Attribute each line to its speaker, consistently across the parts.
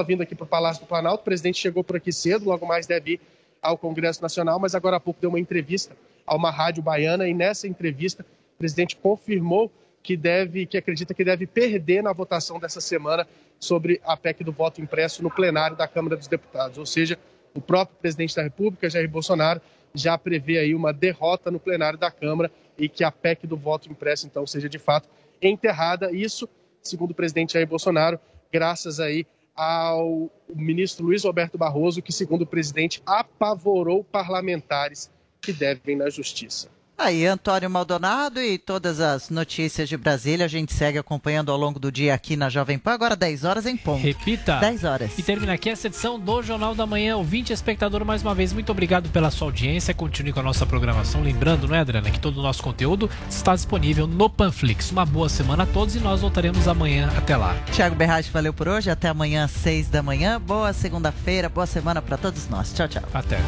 Speaker 1: vindo aqui para o Palácio do Planalto. O presidente chegou por aqui cedo, logo mais deve ir ao Congresso Nacional, mas agora há pouco deu uma entrevista a uma rádio baiana e nessa entrevista o presidente confirmou que deve, que acredita que deve perder na votação dessa semana sobre a PEC do voto impresso no plenário da Câmara dos Deputados. Ou seja, o próprio presidente da República, Jair Bolsonaro, já prevê aí uma derrota no plenário da Câmara e que a PEC do voto impresso, então, seja de fato enterrada. Isso, segundo o presidente Jair Bolsonaro, graças aí ao ministro Luiz Roberto Barroso, que, segundo o presidente, apavorou parlamentares que devem na justiça.
Speaker 2: Aí, Antônio Maldonado e todas as notícias de Brasília, a gente segue acompanhando ao longo do dia aqui na Jovem Pan, agora 10 horas em ponto.
Speaker 3: Repita.
Speaker 2: 10 horas.
Speaker 3: E termina aqui essa edição do Jornal da Manhã. Ouvinte espectador, mais uma vez, muito obrigado pela sua audiência. Continue com a nossa programação. Lembrando, não é, Adriana, que todo o nosso conteúdo está disponível no Panflix. Uma boa semana a todos e nós voltaremos amanhã. Até lá.
Speaker 2: Tiago Berrache, valeu por hoje. Até amanhã, 6 da manhã. Boa segunda-feira, boa semana para todos nós. Tchau, tchau.
Speaker 3: Até.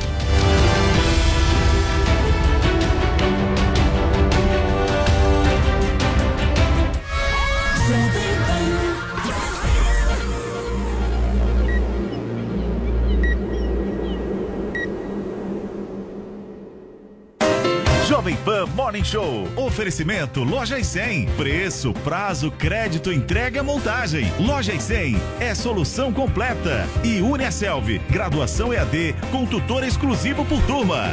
Speaker 4: Jovem Pan Morning Show. Oferecimento Loja e 100. Preço, prazo, crédito, entrega, montagem. Loja e 100 é solução completa. E Uniaselv, graduação EAD com tutor exclusivo por turma.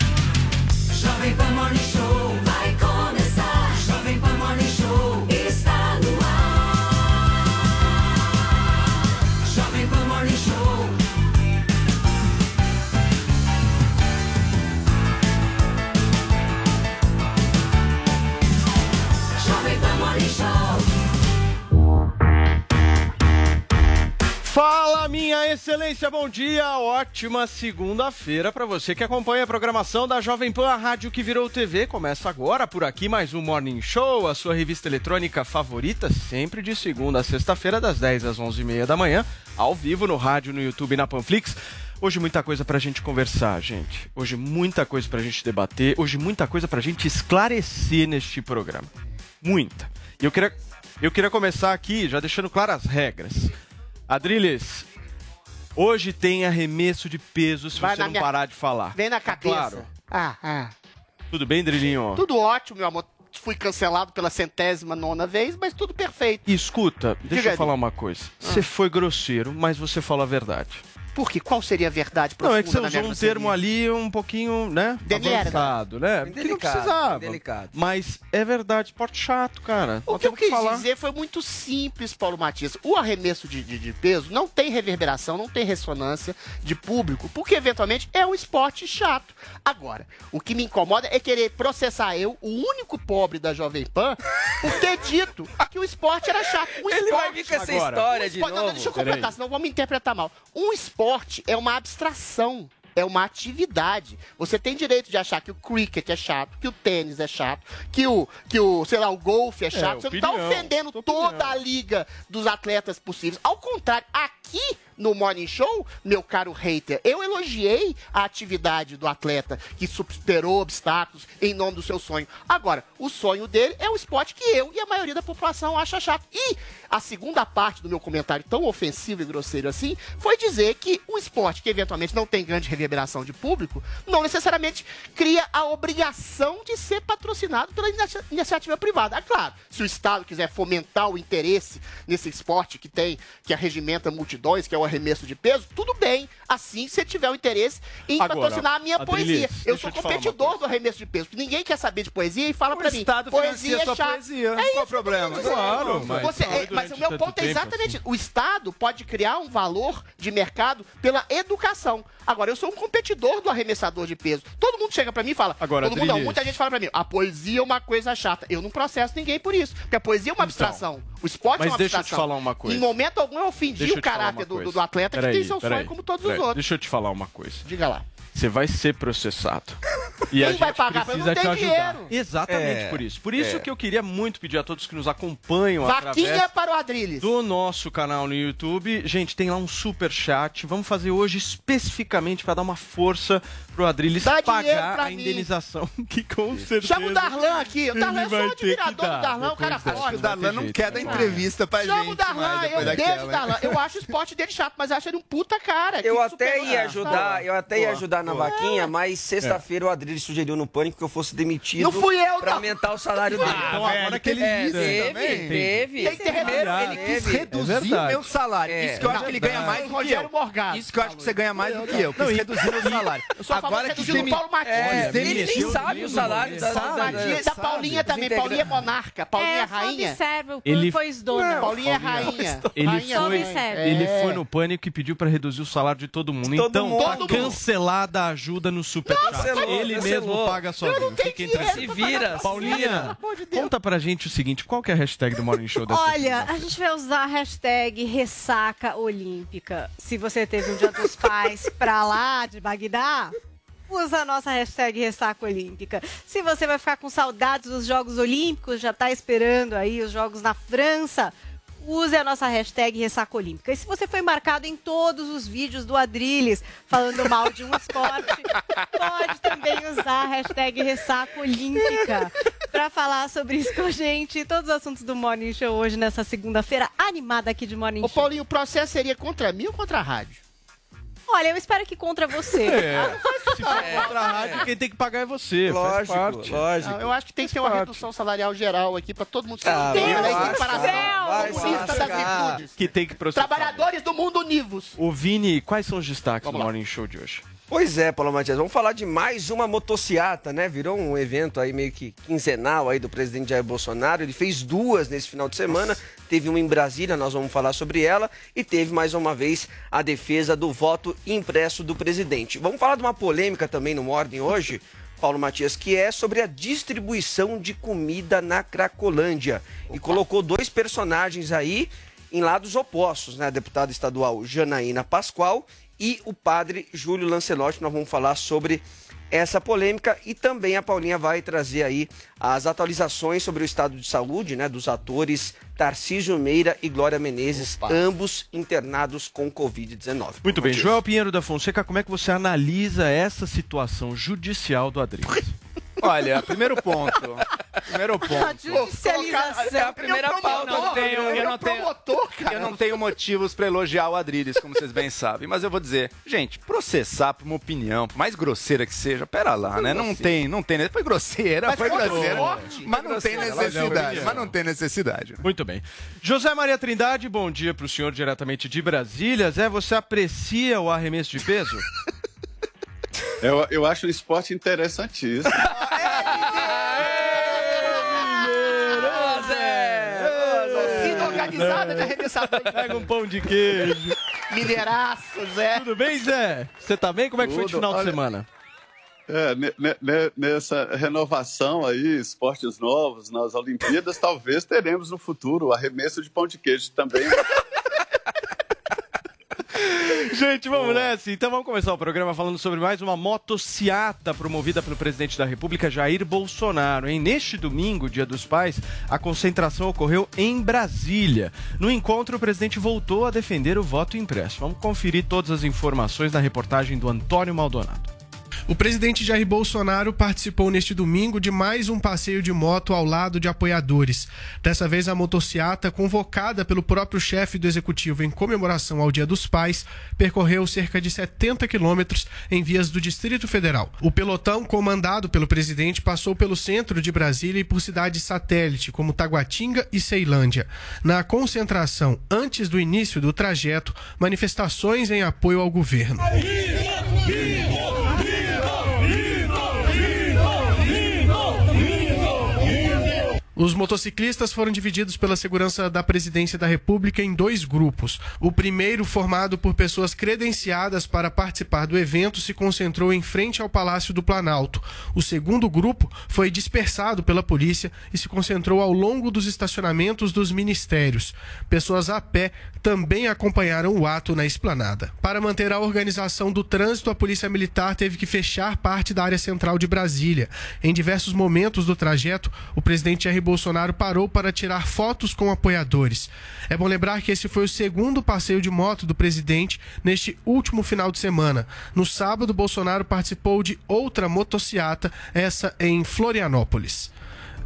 Speaker 5: Jovem Pan Morning Show
Speaker 6: Fala, minha excelência, bom dia, ótima segunda-feira para você que acompanha a programação da Jovem Pan, a rádio que virou TV. Começa agora por aqui mais um Morning Show, a sua revista eletrônica favorita, sempre de segunda a sexta-feira, das 10 às 11h30 da manhã, ao vivo no rádio, no YouTube e na Panflix. Hoje muita coisa pra gente conversar, gente. Hoje muita coisa pra gente debater, hoje muita coisa pra gente esclarecer neste programa. Muita. E eu queria, eu queria começar aqui já deixando claras as regras. Adriles, hoje tem arremesso de peso se
Speaker 7: Vai
Speaker 6: você não
Speaker 7: minha-
Speaker 6: parar de falar.
Speaker 7: Vem na cabeça.
Speaker 6: Claro.
Speaker 7: Ah, ah.
Speaker 6: Tudo bem, Drilinho?
Speaker 7: Tudo ótimo, meu amor. Fui cancelado pela centésima nona vez, mas tudo perfeito.
Speaker 6: E escuta, deixa
Speaker 7: Diga
Speaker 6: eu falar uma coisa. Você foi grosseiro, mas você falou a verdade.
Speaker 7: Por quê? Qual seria a verdade
Speaker 6: Não,
Speaker 7: profunda
Speaker 6: é que você usou um termo ali um pouquinho, né?
Speaker 7: De merda.
Speaker 6: avançado, né?
Speaker 8: Bem
Speaker 6: Que não
Speaker 8: delicado,
Speaker 6: precisava.
Speaker 8: delicado.
Speaker 6: Mas é verdade, esporte chato, cara.
Speaker 7: O
Speaker 6: Nós
Speaker 7: que eu quis
Speaker 6: falar.
Speaker 7: dizer foi muito simples, Paulo Matias. O arremesso de, de- de peso não tem reverberação, não tem ressonância de público, porque eventualmente é um esporte chato. Agora, o que me incomoda é querer processar eu, o único pobre da Jovem Pan, por ter dito que o esporte era chato. Um
Speaker 8: Ele vai
Speaker 7: esporte-
Speaker 8: vir com essa
Speaker 6: agora.
Speaker 8: história
Speaker 7: Um
Speaker 8: de
Speaker 7: esporte- não,
Speaker 8: novo.
Speaker 7: deixa eu completar, senão vão me interpretar mal. Um esporte é uma abstração. É uma atividade. Você tem direito de achar que o cricket é chato, que o tênis é chato, que o, que o sei lá, o golfe é chato. Você não
Speaker 6: opinião,
Speaker 7: tá ofendendo
Speaker 6: sua
Speaker 7: toda
Speaker 6: opinião.
Speaker 7: a liga dos atletas possíveis. Ao contrário, aqui no Morning Show, meu caro hater, eu elogiei a atividade do atleta que superou obstáculos em nome do seu sonho. Agora, o sonho dele é o esporte que eu e a maioria da população acha chato. E a segunda parte do meu comentário, tão ofensivo e grosseiro assim, foi dizer que um esporte que eventualmente não tem grande reverberação de público, não necessariamente cria a obrigação de ser patrocinado pela inicia- iniciativa privada. É claro, se o Estado quiser fomentar o interesse nesse esporte que tem, que arregimenta multidões, que é o arremesso de peso, tudo bem. Assim, se tiver o interesse em
Speaker 6: Agora,
Speaker 7: patrocinar a minha poesia. Eu sou competidor do arremesso de peso. Ninguém quer saber de poesia e fala
Speaker 8: O
Speaker 7: pra mim.
Speaker 8: Estado
Speaker 7: poesia é chato.
Speaker 8: poesia.
Speaker 7: É
Speaker 8: Qual o problema?
Speaker 6: Claro, mas
Speaker 7: Você- é, mas o meu ponto é exatamente
Speaker 6: assim.
Speaker 7: o Estado pode criar um valor de mercado pela educação. Agora, eu sou um competidor do arremessador de peso. Todo mundo chega pra mim e fala.
Speaker 6: Agora,
Speaker 7: todo mundo não, muita gente fala pra mim, a poesia é uma coisa chata. Eu não processo ninguém por isso. Porque a poesia é uma
Speaker 6: Então.
Speaker 7: abstração.
Speaker 9: O esporte é
Speaker 6: Mas
Speaker 9: uma
Speaker 6: deixa eu te
Speaker 9: abstração.
Speaker 6: falar uma coisa.
Speaker 9: Em momento algum eu ofendi o caráter do,
Speaker 6: coisa.
Speaker 9: Do, do atleta
Speaker 6: Peraí,
Speaker 9: que tem seu
Speaker 6: peraí,
Speaker 9: sonho como todos
Speaker 6: peraí.
Speaker 9: os outros.
Speaker 6: Deixa eu te falar uma coisa.
Speaker 9: Diga lá.
Speaker 6: Você vai ser processado. E a
Speaker 9: Quem vai
Speaker 6: gente
Speaker 9: pagar?
Speaker 6: precisa te
Speaker 9: tem
Speaker 6: ajudar.
Speaker 9: dinheiro.
Speaker 6: Exatamente
Speaker 10: É,
Speaker 6: por isso. Por isso
Speaker 10: é.
Speaker 6: que eu queria muito pedir a todos que nos acompanham
Speaker 9: Vaquinha
Speaker 6: através
Speaker 9: para o Adrilles.
Speaker 6: do nosso canal no YouTube. Gente, tem lá um super chat. Vamos fazer hoje especificamente para dar uma força pro Adriles
Speaker 9: Dá
Speaker 6: pagar
Speaker 9: pra
Speaker 6: a
Speaker 9: mim.
Speaker 6: indenização que com certeza
Speaker 9: Chama o Darlan aqui. O Darlan, eu
Speaker 6: vai
Speaker 9: sou um admirador
Speaker 6: dar
Speaker 9: do Darlan, o cara
Speaker 6: dessa.
Speaker 9: forte.
Speaker 10: O Darlan não quer
Speaker 6: né,
Speaker 10: dar entrevista pra
Speaker 9: Chama o
Speaker 10: gente
Speaker 9: Darlan,
Speaker 10: mais
Speaker 9: eu
Speaker 10: depois
Speaker 9: beijo
Speaker 10: daquela.
Speaker 9: o Darlan. Eu acho o esporte dele chato, mas acho ele um puta cara.
Speaker 8: Eu até ia ajudar, eu até ia ajudar na vaquinha, mas sexta-feira o Adriles sugeriu no pânico que eu fosse demitido
Speaker 9: Não fui eu,
Speaker 8: pra aumentar o salário dele.
Speaker 6: Então agora que ele
Speaker 8: É,
Speaker 6: disse
Speaker 8: teve, teve.
Speaker 9: Tem que ter
Speaker 8: Primeiro,
Speaker 9: remédio.
Speaker 8: ele
Speaker 10: quis reduzir
Speaker 6: É verdade.
Speaker 10: meu salário.
Speaker 8: É.
Speaker 10: Isso que eu acho que ele ganha mais do que
Speaker 9: Rogério
Speaker 10: eu.
Speaker 9: Morgado.
Speaker 10: Isso que eu acho que você ganha mais do que eu. Quis reduzir meu salário. Agora que
Speaker 9: o
Speaker 10: demi-
Speaker 9: Paulo Matias.
Speaker 8: É, ele nem sabe o salário da,
Speaker 9: Paulo
Speaker 8: da,
Speaker 9: Matias, da Paulinha também. Paulinha é monarca. Paulinha é
Speaker 11: É, só
Speaker 9: rainha.
Speaker 11: observa o
Speaker 6: Ele-
Speaker 11: pois dona.
Speaker 9: Paulinha é rainha.
Speaker 6: Ele
Speaker 11: Só
Speaker 6: foi, ele
Speaker 9: É.
Speaker 6: foi no pânico e pediu para reduzir o salário de todo mundo.
Speaker 8: Todo
Speaker 6: então,
Speaker 8: mundo.
Speaker 6: tá
Speaker 9: Todo mundo.
Speaker 6: cancelada a ajuda no super chat.
Speaker 8: Cancelou,
Speaker 6: Ele
Speaker 8: cancelou.
Speaker 6: mesmo paga sozinho. Fica entre
Speaker 8: Se vira,
Speaker 6: Paulinha, conta pra gente o seguinte, qual que é a hashtag do Morning Show dessa
Speaker 11: Olha, a gente vai usar a hashtag ressaca olímpica. Se você teve um dia dos pais pra lá de Bagdá, usa a nossa hashtag ressaca olímpica. Se você vai ficar com saudades dos Jogos Olímpicos, já tá esperando aí os Jogos na França, use a nossa hashtag ressaca olímpica. E se você foi marcado em todos os vídeos do Adrilles falando mal de um esporte, pode também usar a hashtag ressaca olímpica para falar sobre isso com a gente e todos os assuntos do Morning Show hoje nessa segunda-feira animada aqui de Morning
Speaker 9: Ô,
Speaker 11: Show.
Speaker 9: Paulinho, o processo seria contra mim ou contra a rádio?
Speaker 11: Olha, eu espero que contra você.
Speaker 6: É, se for contra a rádio, quem tem que pagar é você. faz
Speaker 8: Lógico,
Speaker 6: parte.
Speaker 8: lógico.
Speaker 9: Eu acho que tem que ter uma redução salarial geral aqui pra todo mundo ser
Speaker 8: Ah, lascar,
Speaker 9: Equiparação
Speaker 8: vai
Speaker 9: comunista das virtudes.
Speaker 6: Que tem que processar.
Speaker 9: Trabalhadores do mundo univos.
Speaker 6: O Vini, quais são os destaques do. Morning Show de hoje?
Speaker 8: Pois é, Paulo Matias, vamos falar de mais uma motociata, né? Virou um evento aí meio que quinzenal aí do presidente Jair Bolsonaro. Ele fez duas nesse final de semana. Teve uma em Brasília, nós vamos falar sobre ela. E teve mais uma vez a defesa do voto impresso do presidente. Vamos falar de uma polêmica também no Ordem hoje, Paulo Matias, que é sobre a distribuição de comida na Cracolândia. E colocou dois personagens aí em lados opostos, né? A deputada estadual Janaína Pascoal e o padre Júlio Lancelotti. Nós vamos falar sobre essa polêmica e também a Paulinha vai trazer aí as atualizações sobre o estado de saúde, né, dos atores Tarcísio Meira e Glória Menezes, ambos internados com Covid-19.
Speaker 6: Muito bem, Joel Pinheiro da Fonseca, como é que você analisa essa situação judicial do Adriles?
Speaker 10: Olha, primeiro ponto. Primeiro
Speaker 11: A
Speaker 10: ponto.
Speaker 11: judicialização.
Speaker 8: É a primeira pauta.
Speaker 10: Eu não tenho, eu não tenho,
Speaker 9: Promotor,
Speaker 10: eu não tenho motivos pra elogiar o Adriles, como vocês bem sabem, mas eu vou dizer, gente, processar por uma opinião, por mais grosseira que seja, pera lá, né? Não tem, não tem, foi grosseira,
Speaker 9: Mas
Speaker 10: foi
Speaker 9: foi
Speaker 10: grosseira,
Speaker 9: forte.
Speaker 10: mas não tem necessidade, mas não tem necessidade.
Speaker 6: Muito bem. José Maria Trindade, bom dia para o senhor diretamente de Brasília. Zé, você aprecia o arremesso de peso?
Speaker 12: Eu, eu acho o esporte interessantíssimo.
Speaker 9: Organizada de arremessador.
Speaker 6: Pega um pão de queijo.
Speaker 9: Mineiraço, Zé.
Speaker 6: Tudo bem, Zé? Você tá bem? Como é que foi o
Speaker 12: Tudo.
Speaker 6: final de
Speaker 12: Olha-
Speaker 6: semana?
Speaker 12: É, ne- ne- ne- nessa renovação aí, esportes novos nas Olimpíadas, talvez teremos no futuro arremesso de pão de queijo também.
Speaker 6: Gente, vamos nessa. Então vamos começar o programa falando sobre mais uma motociata promovida pelo presidente da República, Jair Bolsonaro. Hein? Neste domingo, Dia dos Pais, a concentração ocorreu em Brasília. No encontro, o presidente voltou a defender o voto impresso. Vamos conferir todas as informações na reportagem do Antônio Maldonado.
Speaker 13: O presidente Jair Bolsonaro participou neste domingo de mais um passeio de moto ao lado de apoiadores. Dessa vez, a motociata, convocada pelo próprio chefe do executivo em comemoração ao Dia dos Pais, percorreu cerca de 70 quilômetros em vias do Distrito Federal. O pelotão, comandado pelo presidente, passou pelo centro de Brasília e por cidades satélite, como Taguatinga e Ceilândia. Na concentração, antes do início do trajeto, manifestações em apoio ao governo. Os motociclistas foram divididos pela segurança da presidência da República em dois grupos. O primeiro, formado por pessoas credenciadas para participar do evento, se concentrou em frente ao Palácio do Planalto. O segundo grupo foi dispersado pela polícia e se concentrou ao longo dos estacionamentos dos ministérios. Pessoas a pé também acompanharam o ato na esplanada. Para manter a organização do trânsito, a Polícia Militar teve que fechar parte da área central de Brasília. Em diversos momentos do trajeto, o presidente Jair Bolsonaro parou para tirar fotos com apoiadores. É bom lembrar que esse foi o segundo passeio de moto do presidente neste último final de semana. No sábado, Bolsonaro participou de outra motociata, essa em Florianópolis.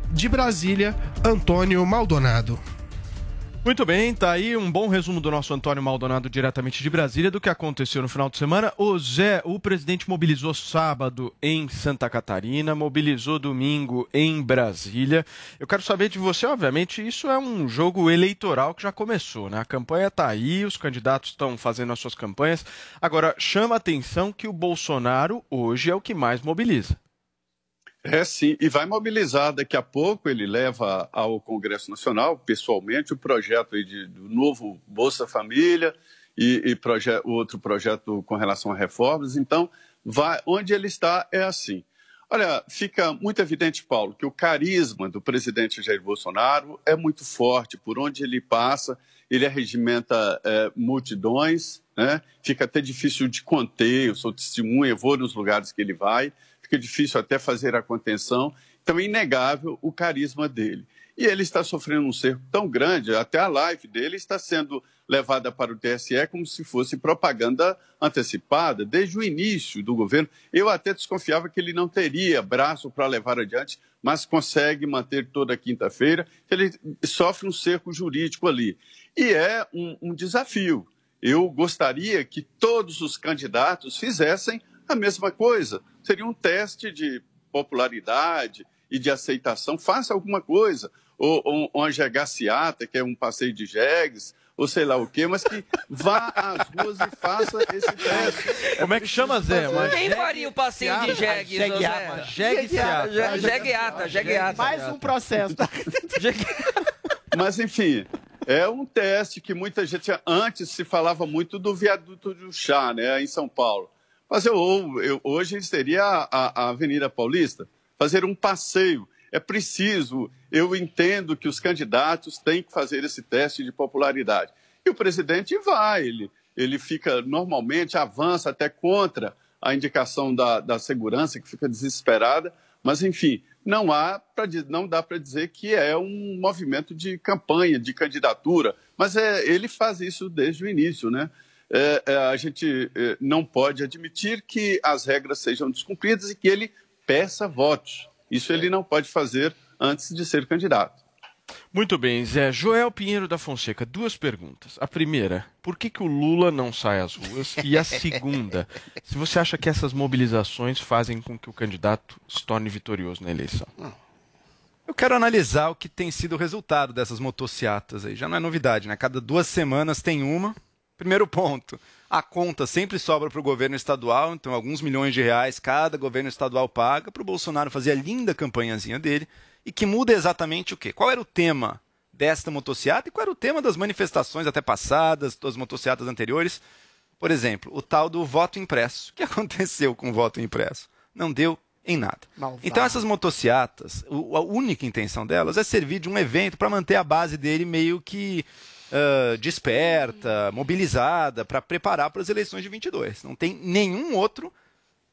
Speaker 13: De Brasília, Antônio Maldonado.
Speaker 6: Muito bem, tá aí um bom resumo do nosso Antônio Maldonado diretamente de Brasília do que aconteceu no final de semana. O Zé, o presidente mobilizou sábado em Santa Catarina, mobilizou domingo em Brasília. Eu quero saber de você, obviamente, isso é um jogo eleitoral que já começou, né? A campanha tá aí, os candidatos estão fazendo as suas campanhas. Agora, chama a atenção que o Bolsonaro hoje é o que mais mobiliza.
Speaker 12: É sim, e vai mobilizar. Daqui a pouco ele leva ao Congresso Nacional, pessoalmente, o projeto de, do novo Bolsa Família e, e proje outro projeto com relação a reformas. Então, vai, onde ele está é assim. Olha, fica muito evidente, Paulo, que o carisma do presidente Jair Bolsonaro é muito forte. Por onde ele passa, ele arregimenta é, multidões, né? fica até difícil de conter. Eu sou testemunha, vou nos lugares que ele vai fica difícil até fazer a contenção. Então, é inegável o carisma dele. E ele está sofrendo um cerco tão grande, até a live dele está sendo levada para o TSE como se fosse propaganda antecipada, desde o início do governo. Eu até desconfiava que ele não teria braço para levar adiante, mas consegue manter toda quinta-feira. Ele sofre um cerco jurídico ali. E é um, um desafio. Eu gostaria que todos os candidatos fizessem a mesma coisa. Seria um teste de popularidade e de aceitação. Faça alguma coisa. Ou, ou uma jegaciata, que é um passeio de jegues, ou sei lá o quê, mas que vá às ruas e faça esse teste.
Speaker 6: Como é que chama, Zé? Uma
Speaker 8: Quem faria o passeio de jegue?
Speaker 6: Jegueata. Jegueata.
Speaker 8: Jegueata, jegueata.
Speaker 11: Mais um processo.
Speaker 12: Mas, enfim, é um teste que muita gente. Antes se falava muito do viaduto do chá, né, em São Paulo. Mas eu, eu hoje seria a, a Avenida Paulista, fazer um passeio. É preciso, eu entendo que os candidatos têm que fazer esse teste de popularidade. E o presidente vai, ele, ele fica, normalmente, avança até contra a indicação da, da segurança, que fica desesperada, mas, enfim, não, há pra, não dá para dizer que é um movimento de campanha, de candidatura, mas é, ele faz isso desde o início, né? É, é, a gente é, não pode admitir que as regras sejam descumpridas e que ele peça votos. Isso ele não pode fazer antes de ser candidato.
Speaker 6: Muito bem, Zé. Joel Pinheiro da Fonseca, duas perguntas. A primeira, por que, que o Lula não sai às ruas? E a segunda, se você acha que essas mobilizações fazem com que o candidato se torne vitorioso na eleição?
Speaker 10: Eu quero analisar o que tem sido o resultado dessas motociatas aí. Já não é novidade, né? Cada duas semanas tem uma. Primeiro ponto, a conta sempre sobra para o governo estadual, então alguns milhões de reais cada governo estadual paga para o Bolsonaro fazer a linda campanhazinha dele e que muda exatamente o quê? Qual era o tema desta motociata e qual era o tema das manifestações até passadas, das motociatas anteriores? Por exemplo, o tal do voto impresso. O que aconteceu com o voto impresso? Não deu em nada.
Speaker 11: Malvado.
Speaker 10: Então essas motociatas, o- a única intenção delas é servir de um evento para manter a base dele meio que ah, desperta, mobilizada para preparar para as eleições de 22. Não tem nenhum outro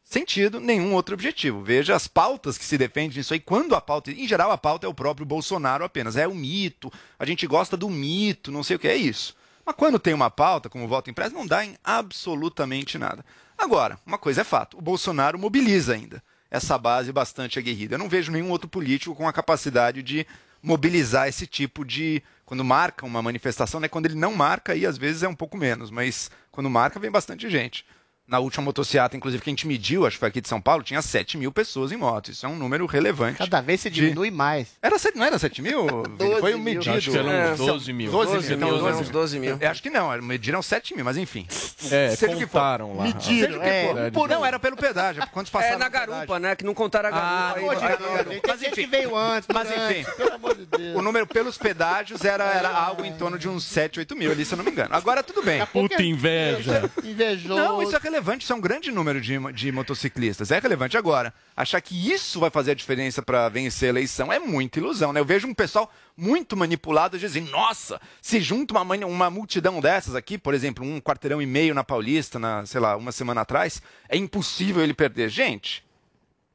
Speaker 10: sentido, nenhum outro objetivo. Veja as pautas que se defendem nisso aí. Quando a pauta, em geral, a pauta é o próprio Bolsonaro apenas. É o mito, a gente gosta do mito, não sei o que é isso. Mas quando tem uma pauta, como voto impresso, não dá em absolutamente nada. Agora, uma coisa é fato: o Bolsonaro mobiliza ainda essa base bastante aguerrida. Eu não vejo nenhum outro político com a capacidade de mobilizar esse tipo de. Quando marca uma manifestação, né? Quando ele não marca, aí às vezes é um pouco menos, mas quando marca, vem bastante gente. Na última motociata, inclusive, que a gente mediu, acho que foi aqui de São Paulo, tinha 7 mil pessoas em moto. Isso é um número relevante.
Speaker 7: Cada vez se diminui mais.
Speaker 10: Era, sete- não era 7 mil? Foi um
Speaker 7: mil.
Speaker 10: medido.
Speaker 6: Acho que eram
Speaker 10: É,
Speaker 6: uns 12 mil.
Speaker 10: 12
Speaker 8: 12
Speaker 10: mil.
Speaker 8: mil,
Speaker 10: então,
Speaker 8: uns 12 mil.
Speaker 10: Eu acho que não, mediram 7 mil, mas enfim.
Speaker 6: É,
Speaker 10: Seja o que for.
Speaker 6: contaram lá.
Speaker 7: Mediram,
Speaker 10: Seja o que
Speaker 7: é.
Speaker 10: for.
Speaker 6: É,
Speaker 10: Por- não, era pelo pedágio. Quantos passaram
Speaker 8: É na
Speaker 10: no pedágio?
Speaker 8: garupa, né? Que não contaram a garupa. aí,
Speaker 7: Pô,
Speaker 8: vai-
Speaker 7: diretor, Tem
Speaker 10: Mas
Speaker 7: gente
Speaker 10: enfim.
Speaker 7: que veio antes,
Speaker 10: Mas enfim.
Speaker 7: Pelo amor de Deus.
Speaker 10: O número pelos pedágios era, era algo em torno de uns 7, 8 mil ali, se eu não me engano. Agora tudo bem.
Speaker 6: Puta inveja.
Speaker 7: Invejoso.
Speaker 10: Não, isso é relevante, isso é um grande número de, de motociclistas. É relevante agora. Achar que isso vai fazer a diferença para vencer a eleição é muita ilusão, né? Eu vejo um pessoal muito manipulado dizendo, nossa, se junta uma, uma multidão dessas aqui, por exemplo, um quarteirão e meio na Paulista, na, sei lá, uma semana atrás, é impossível ele perder. Gente,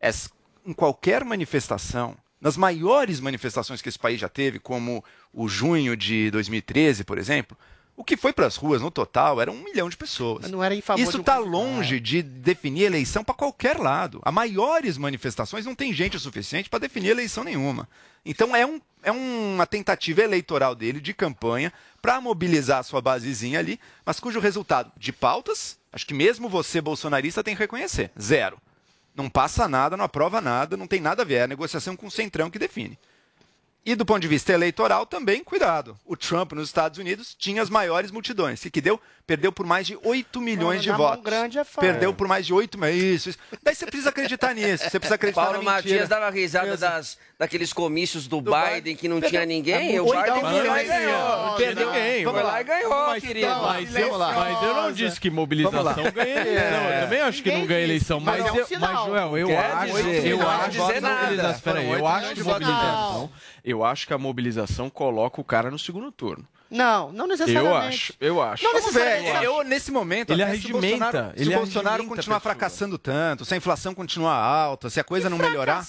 Speaker 10: es- em qualquer manifestação, nas maiores manifestações que esse país já teve, como o junho de 2013, por exemplo, o que foi para as ruas no total era um milhão de pessoas.
Speaker 7: Mas não era em favor
Speaker 10: Isso
Speaker 7: de um
Speaker 10: está
Speaker 7: candidato.
Speaker 10: longe de definir eleição para qualquer lado. As maiores manifestações não tem gente o suficiente para definir eleição nenhuma. Então é, um, é uma tentativa eleitoral dele de campanha para mobilizar a sua basezinha ali, mas cujo resultado de pautas, acho que mesmo você bolsonarista tem que reconhecer, zero. Não passa nada, não aprova nada, não tem nada a ver. É a negociação com o Centrão que define. E do ponto de vista eleitoral, também, cuidado. O Trump nos Estados Unidos tinha as maiores multidões. E que deu? Perdeu por mais de 8 milhões de
Speaker 7: na mão
Speaker 10: votos.
Speaker 7: grande é fácil.
Speaker 10: Perdeu por mais de 8 milhões. Isso, isso. Daí você precisa acreditar nisso. Você precisa acreditar
Speaker 8: Paulo
Speaker 10: na mentira.
Speaker 8: Matias dava risada das, daqueles comícios do,
Speaker 10: Do
Speaker 8: Biden
Speaker 10: Biden.
Speaker 8: que não
Speaker 10: Perdeu.
Speaker 8: tinha ninguém.
Speaker 10: É
Speaker 8: o Biden foi lá e
Speaker 10: Não
Speaker 8: ganhou.
Speaker 10: Perdeu.
Speaker 6: ninguém.
Speaker 8: Foi lá e ganhou,
Speaker 6: Mas,
Speaker 8: querido.
Speaker 6: mas, eu,
Speaker 10: Vamos
Speaker 6: mas eu não disse que
Speaker 10: Vamos
Speaker 6: mobilização ganha eleição. Eu também acho que não
Speaker 7: Ninguém
Speaker 6: ganha
Speaker 7: disse,
Speaker 6: eleição.
Speaker 7: mas
Speaker 6: Mas,
Speaker 7: é um
Speaker 6: eu, mas Joel, eu
Speaker 8: Quer
Speaker 6: acho.
Speaker 8: dizer,
Speaker 6: eu
Speaker 8: não
Speaker 6: acho
Speaker 8: dizer
Speaker 6: que
Speaker 8: nada.
Speaker 6: mobilização. Peraí, eu acho que
Speaker 10: de
Speaker 6: mobilização. Eu acho que a mobilização coloca o cara no segundo turno.
Speaker 7: Não, não
Speaker 6: Eu
Speaker 7: necessariamente.
Speaker 6: acho, eu acho.
Speaker 7: Não
Speaker 10: Vamos ver,
Speaker 7: necessariamente.
Speaker 10: eu, nesse momento,
Speaker 6: Ele
Speaker 10: se o
Speaker 6: arregimenta,
Speaker 10: Bolsonaro, se
Speaker 6: ele
Speaker 10: o Bolsonaro
Speaker 6: arregimenta
Speaker 10: continuar
Speaker 6: a
Speaker 10: fracassando tanto, se a inflação continuar alta, se a coisa não melhorar.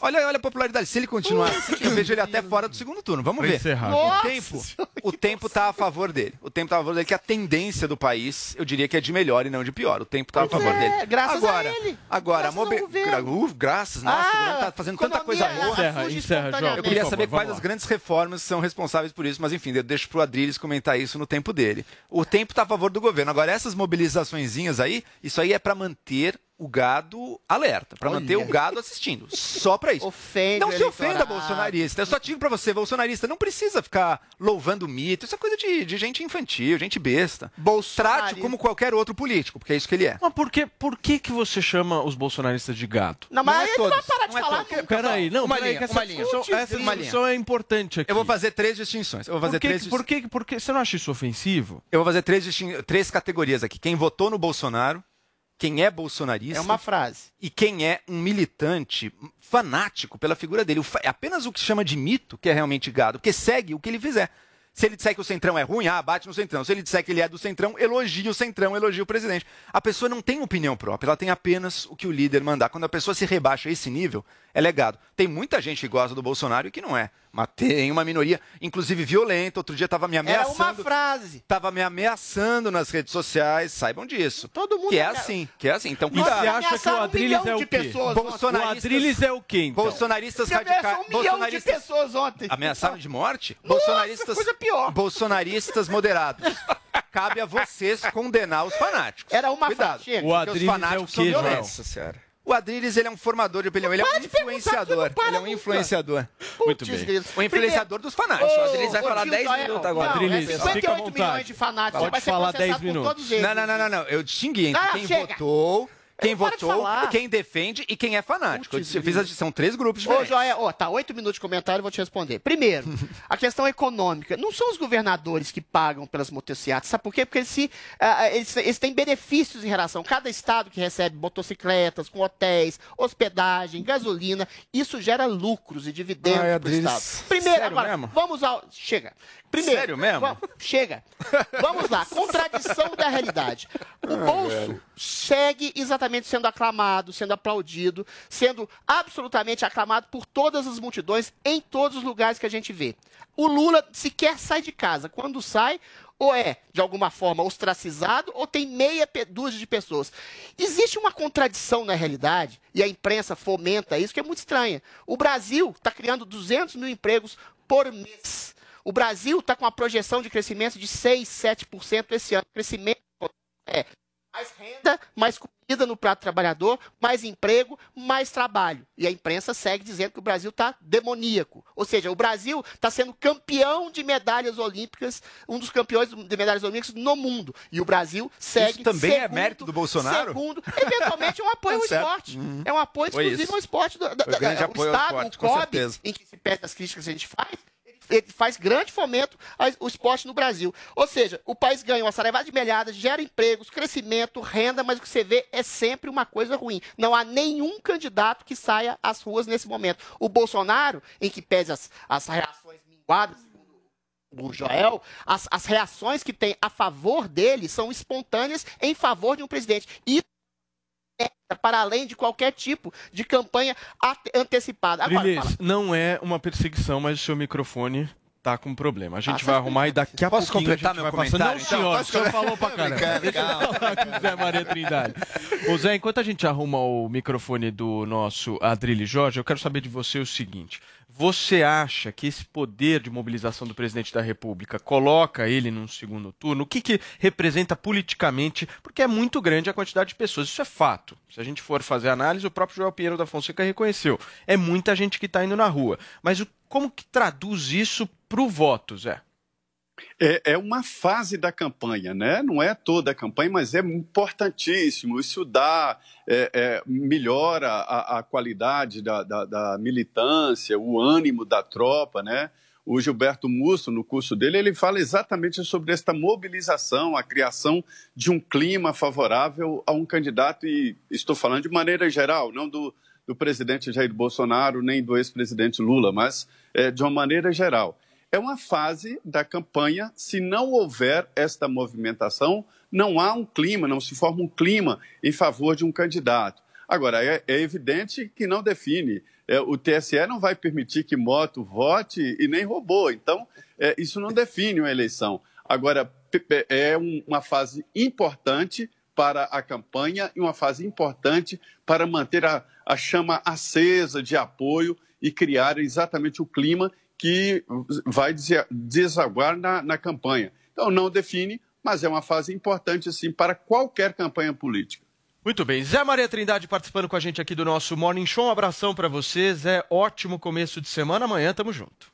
Speaker 10: Olha, olha a popularidade. Se ele continuar assim, eu vejo ele até fora do segundo turno. Vamos
Speaker 6: Pra
Speaker 10: ver.
Speaker 6: encerrar.
Speaker 10: O
Speaker 7: Nossa
Speaker 10: tempo, o tempo tá a favor dele. O tempo tá a favor dele, que a tendência do país, eu diria que é de melhor e não de pior. O tempo tá a favor
Speaker 7: é,
Speaker 10: dele.
Speaker 7: graças a
Speaker 10: agora,
Speaker 7: ele.
Speaker 10: Agora,
Speaker 7: Graças
Speaker 10: a
Speaker 7: governo.
Speaker 10: gra- uh, graças, nossa,
Speaker 7: Ah,
Speaker 10: o governo tá fazendo tanta coisa boa.
Speaker 6: Encerra, encerra, João.
Speaker 10: Eu queria saber
Speaker 6: favor,
Speaker 10: quais as grandes reformas são responsáveis por isso, mas enfim, eu deixo pro Adriles comentar isso no tempo dele. O tempo tá a favor do governo. Agora, essas mobilizaçõezinhas aí, isso aí é para manter o gado alerta, para manter o gado assistindo. Só para isso.
Speaker 7: Ofende
Speaker 10: não se ofenda, bolsonarista. Eu só digo pra você, bolsonarista, não precisa ficar louvando mito. Isso é coisa de, de gente infantil, gente besta.
Speaker 7: Bolsonarista.
Speaker 10: Trate como qualquer outro político, porque é isso que ele é.
Speaker 6: Mas por que, por que, que você chama os bolsonaristas de gado?
Speaker 7: Não, mas
Speaker 10: Não é
Speaker 7: aí ele vai
Speaker 10: todos,
Speaker 7: parar de
Speaker 10: não é
Speaker 7: falar
Speaker 10: todos.
Speaker 7: nunca.
Speaker 6: Peraí, não,
Speaker 10: Uma
Speaker 6: peraí,
Speaker 10: linha, uma linha.
Speaker 6: discussão- Essa
Speaker 10: Uma linha.
Speaker 6: discussão é importante aqui.
Speaker 10: Eu vou fazer três distinções. Eu vou fazer
Speaker 6: por que,
Speaker 10: três
Speaker 6: por que, por que, você não acha isso ofensivo?
Speaker 10: Eu vou fazer três, três categorias aqui. Quem votou no Bolsonaro, quem é bolsonarista
Speaker 7: É uma frase.
Speaker 10: e quem é um militante fanático pela figura dele. É apenas o que chama de mito que é realmente gado, porque segue o que ele fizer. Se ele disser que o Centrão é ruim, ah, bate no Centrão. Se ele disser que ele é do Centrão, elogia o Centrão, elogia o presidente. A pessoa não tem opinião própria, ela tem apenas o que o líder mandar. Quando a pessoa se rebaixa a esse nível, é legado. Tem muita gente que gosta do Bolsonaro e que não é. Mas tem uma minoria, inclusive violenta. Outro dia estava me
Speaker 7: Era
Speaker 10: ameaçando.
Speaker 7: uma frase.
Speaker 10: Tava me ameaçando nas redes sociais, saibam disso.
Speaker 7: Todo mundo
Speaker 10: Que é assim, que é assim. Então,
Speaker 6: E
Speaker 10: cuidado.
Speaker 6: você acha que o
Speaker 7: um
Speaker 6: Adrilles
Speaker 7: milhão
Speaker 6: é o
Speaker 7: de
Speaker 6: quê?
Speaker 7: pessoas ontem.
Speaker 6: O
Speaker 10: Bolsonaristas,
Speaker 6: Adrilles é o quê, então?
Speaker 10: bolsonaristas radicais.
Speaker 7: um milhão de
Speaker 10: Bolsonaristas
Speaker 7: pessoas ontem.
Speaker 10: ameaçaram de morte?
Speaker 7: Nossa,
Speaker 10: bolsonaristas,
Speaker 7: coisa pior.
Speaker 10: bolsonaristas moderados. Cabe a vocês condenar os fanáticos.
Speaker 7: Era uma
Speaker 10: Cuidado.
Speaker 7: frase.
Speaker 6: O Adrilles é o
Speaker 10: fanáticos são
Speaker 6: quê,
Speaker 10: violentos.
Speaker 8: Nossa senhora.
Speaker 10: O Adrilles, ele é um formador de opinião, ele é um influenciador. Ele é um influenciador.
Speaker 6: Muito bem.
Speaker 10: O influenciador dos fanáticos.
Speaker 8: O Adrilles vai falar
Speaker 7: tio
Speaker 8: 10
Speaker 7: Joel,
Speaker 8: minutos agora.
Speaker 7: Não,
Speaker 6: Adrilles,
Speaker 7: é
Speaker 6: fica à
Speaker 7: 58
Speaker 6: vontade.
Speaker 7: milhões de fanáticos.
Speaker 6: Pode falar 10
Speaker 7: processado por
Speaker 6: minutos.
Speaker 10: Não, não, não, não, não. Eu distingui entre quem votou, quem votou, quem defende e quem é fanático.
Speaker 7: Putz,
Speaker 10: Eu fiz a- são três grupos
Speaker 7: Ô,
Speaker 10: diferentes.
Speaker 7: Joia, ó, tá, oito minutos de comentário, eu vou te responder. Primeiro, a questão econômica. Não são os governadores que pagam pelas motocicletas, sabe por quê? Porque eles, se, ah, eles, eles têm benefícios em relação. Cada estado que recebe motocicletas, com hotéis, hospedagem, gasolina, isso gera lucros e dividendos para o estado. Primeiro,
Speaker 6: sério
Speaker 7: agora,
Speaker 6: mesmo?
Speaker 7: vamos ao... Chega. Primeiro,
Speaker 10: Sério mesmo?
Speaker 7: va- Chega. Vamos lá, contradição da realidade. O bolso segue exatamente sendo aclamado, sendo aplaudido, sendo absolutamente aclamado por todas as multidões em todos os lugares que a gente vê. O Lula sequer sai de casa. Quando sai, ou é, de alguma forma, ostracizado, ou tem meia dúzia de pessoas. Existe uma contradição na realidade, e a imprensa fomenta isso, que é muito estranha. O Brasil está criando 200 mil empregos por mês. O Brasil está com uma projeção de crescimento de 6, 7% esse ano. Crescimento é mais renda, mais comida no prato do trabalhador, mais emprego, mais trabalho. E a imprensa segue dizendo que o Brasil está demoníaco. Ou seja, o Brasil está sendo campeão de medalhas olímpicas, um dos campeões de medalhas olímpicas no mundo. E o Brasil segue.
Speaker 10: Isso também é
Speaker 7: segundo-
Speaker 10: mérito do Bolsonaro?
Speaker 7: Segundo, eventualmente é um apoio ao
Speaker 10: certo.
Speaker 7: esporte.
Speaker 10: Uhum.
Speaker 7: É um apoio exclusivo ao esporte. Do, da- da-
Speaker 10: ao
Speaker 7: Estado,
Speaker 10: esporte,
Speaker 7: o COB, em que se pede as críticas que a gente faz, ele faz grande fomento ao esporte no Brasil. Ou seja, o país ganha uma saraivada de melhadas, gera empregos, crescimento, renda, mas o que você vê é sempre uma coisa ruim. Não há nenhum candidato que saia às ruas nesse momento. O Bolsonaro, em que pese as, as reações minguadas, o Joel, as, as reações que tem a favor dele são espontâneas em favor de um presidente. E para além de qualquer tipo de campanha antecipada. Agora,
Speaker 6: não é uma perseguição, mas o seu microfone tá com problema. A gente
Speaker 7: Ah,
Speaker 6: vai
Speaker 7: tá
Speaker 6: arrumar e daqui a
Speaker 10: Posso
Speaker 6: pouquinho a
Speaker 10: completar
Speaker 6: gente
Speaker 10: meu
Speaker 6: vai passando. Não,
Speaker 10: comentário, então?
Speaker 6: senhor,
Speaker 10: Posso
Speaker 6: o senhor falou pra caramba.
Speaker 10: Brincando,
Speaker 6: Deixa eu
Speaker 10: calma.
Speaker 6: falar com o Zé Maria Trindade. Ô Zé, enquanto a gente arruma o microfone do nosso Adrilho Jorge, eu quero saber de você o seguinte. Você acha que esse poder de mobilização do presidente da República coloca ele num segundo turno? O que, que representa politicamente? Porque é muito grande a quantidade de pessoas. Isso é fato. Se a gente for fazer análise, o próprio Joel Pinheiro da Fonseca reconheceu. É muita gente que está indo na rua. Mas o- como que traduz isso para o voto, Zé?
Speaker 12: É, é uma fase da campanha, né? Não é toda a campanha, mas é importantíssimo. Isso dá, é, é, melhora a, a qualidade da, da- da militância, o ânimo da tropa, né? O Gilberto Musso, no curso dele, ele fala exatamente sobre esta mobilização, a criação de um clima favorável a um candidato, e estou falando de maneira geral, não do, do presidente Jair Bolsonaro, nem do ex-presidente Lula, mas é, de uma maneira geral. É uma fase da campanha, se não houver esta movimentação, não há um clima, não se forma um clima em favor de um candidato. Agora, é, é evidente que não define. É, o TSE não vai permitir que moto vote e nem robô. Então, é, isso não define uma eleição. Agora, é um- uma fase importante para a campanha e uma fase importante para manter a, a chama acesa de apoio e criar exatamente o clima que vai desaguar na, na campanha. Então, não define, mas é uma fase importante, sim, para qualquer campanha política.
Speaker 6: Muito bem. Zé Maria Trindade participando com a gente aqui do nosso Morning Show. Um abração para você, Zé. Ótimo começo de semana. Amanhã tamo junto.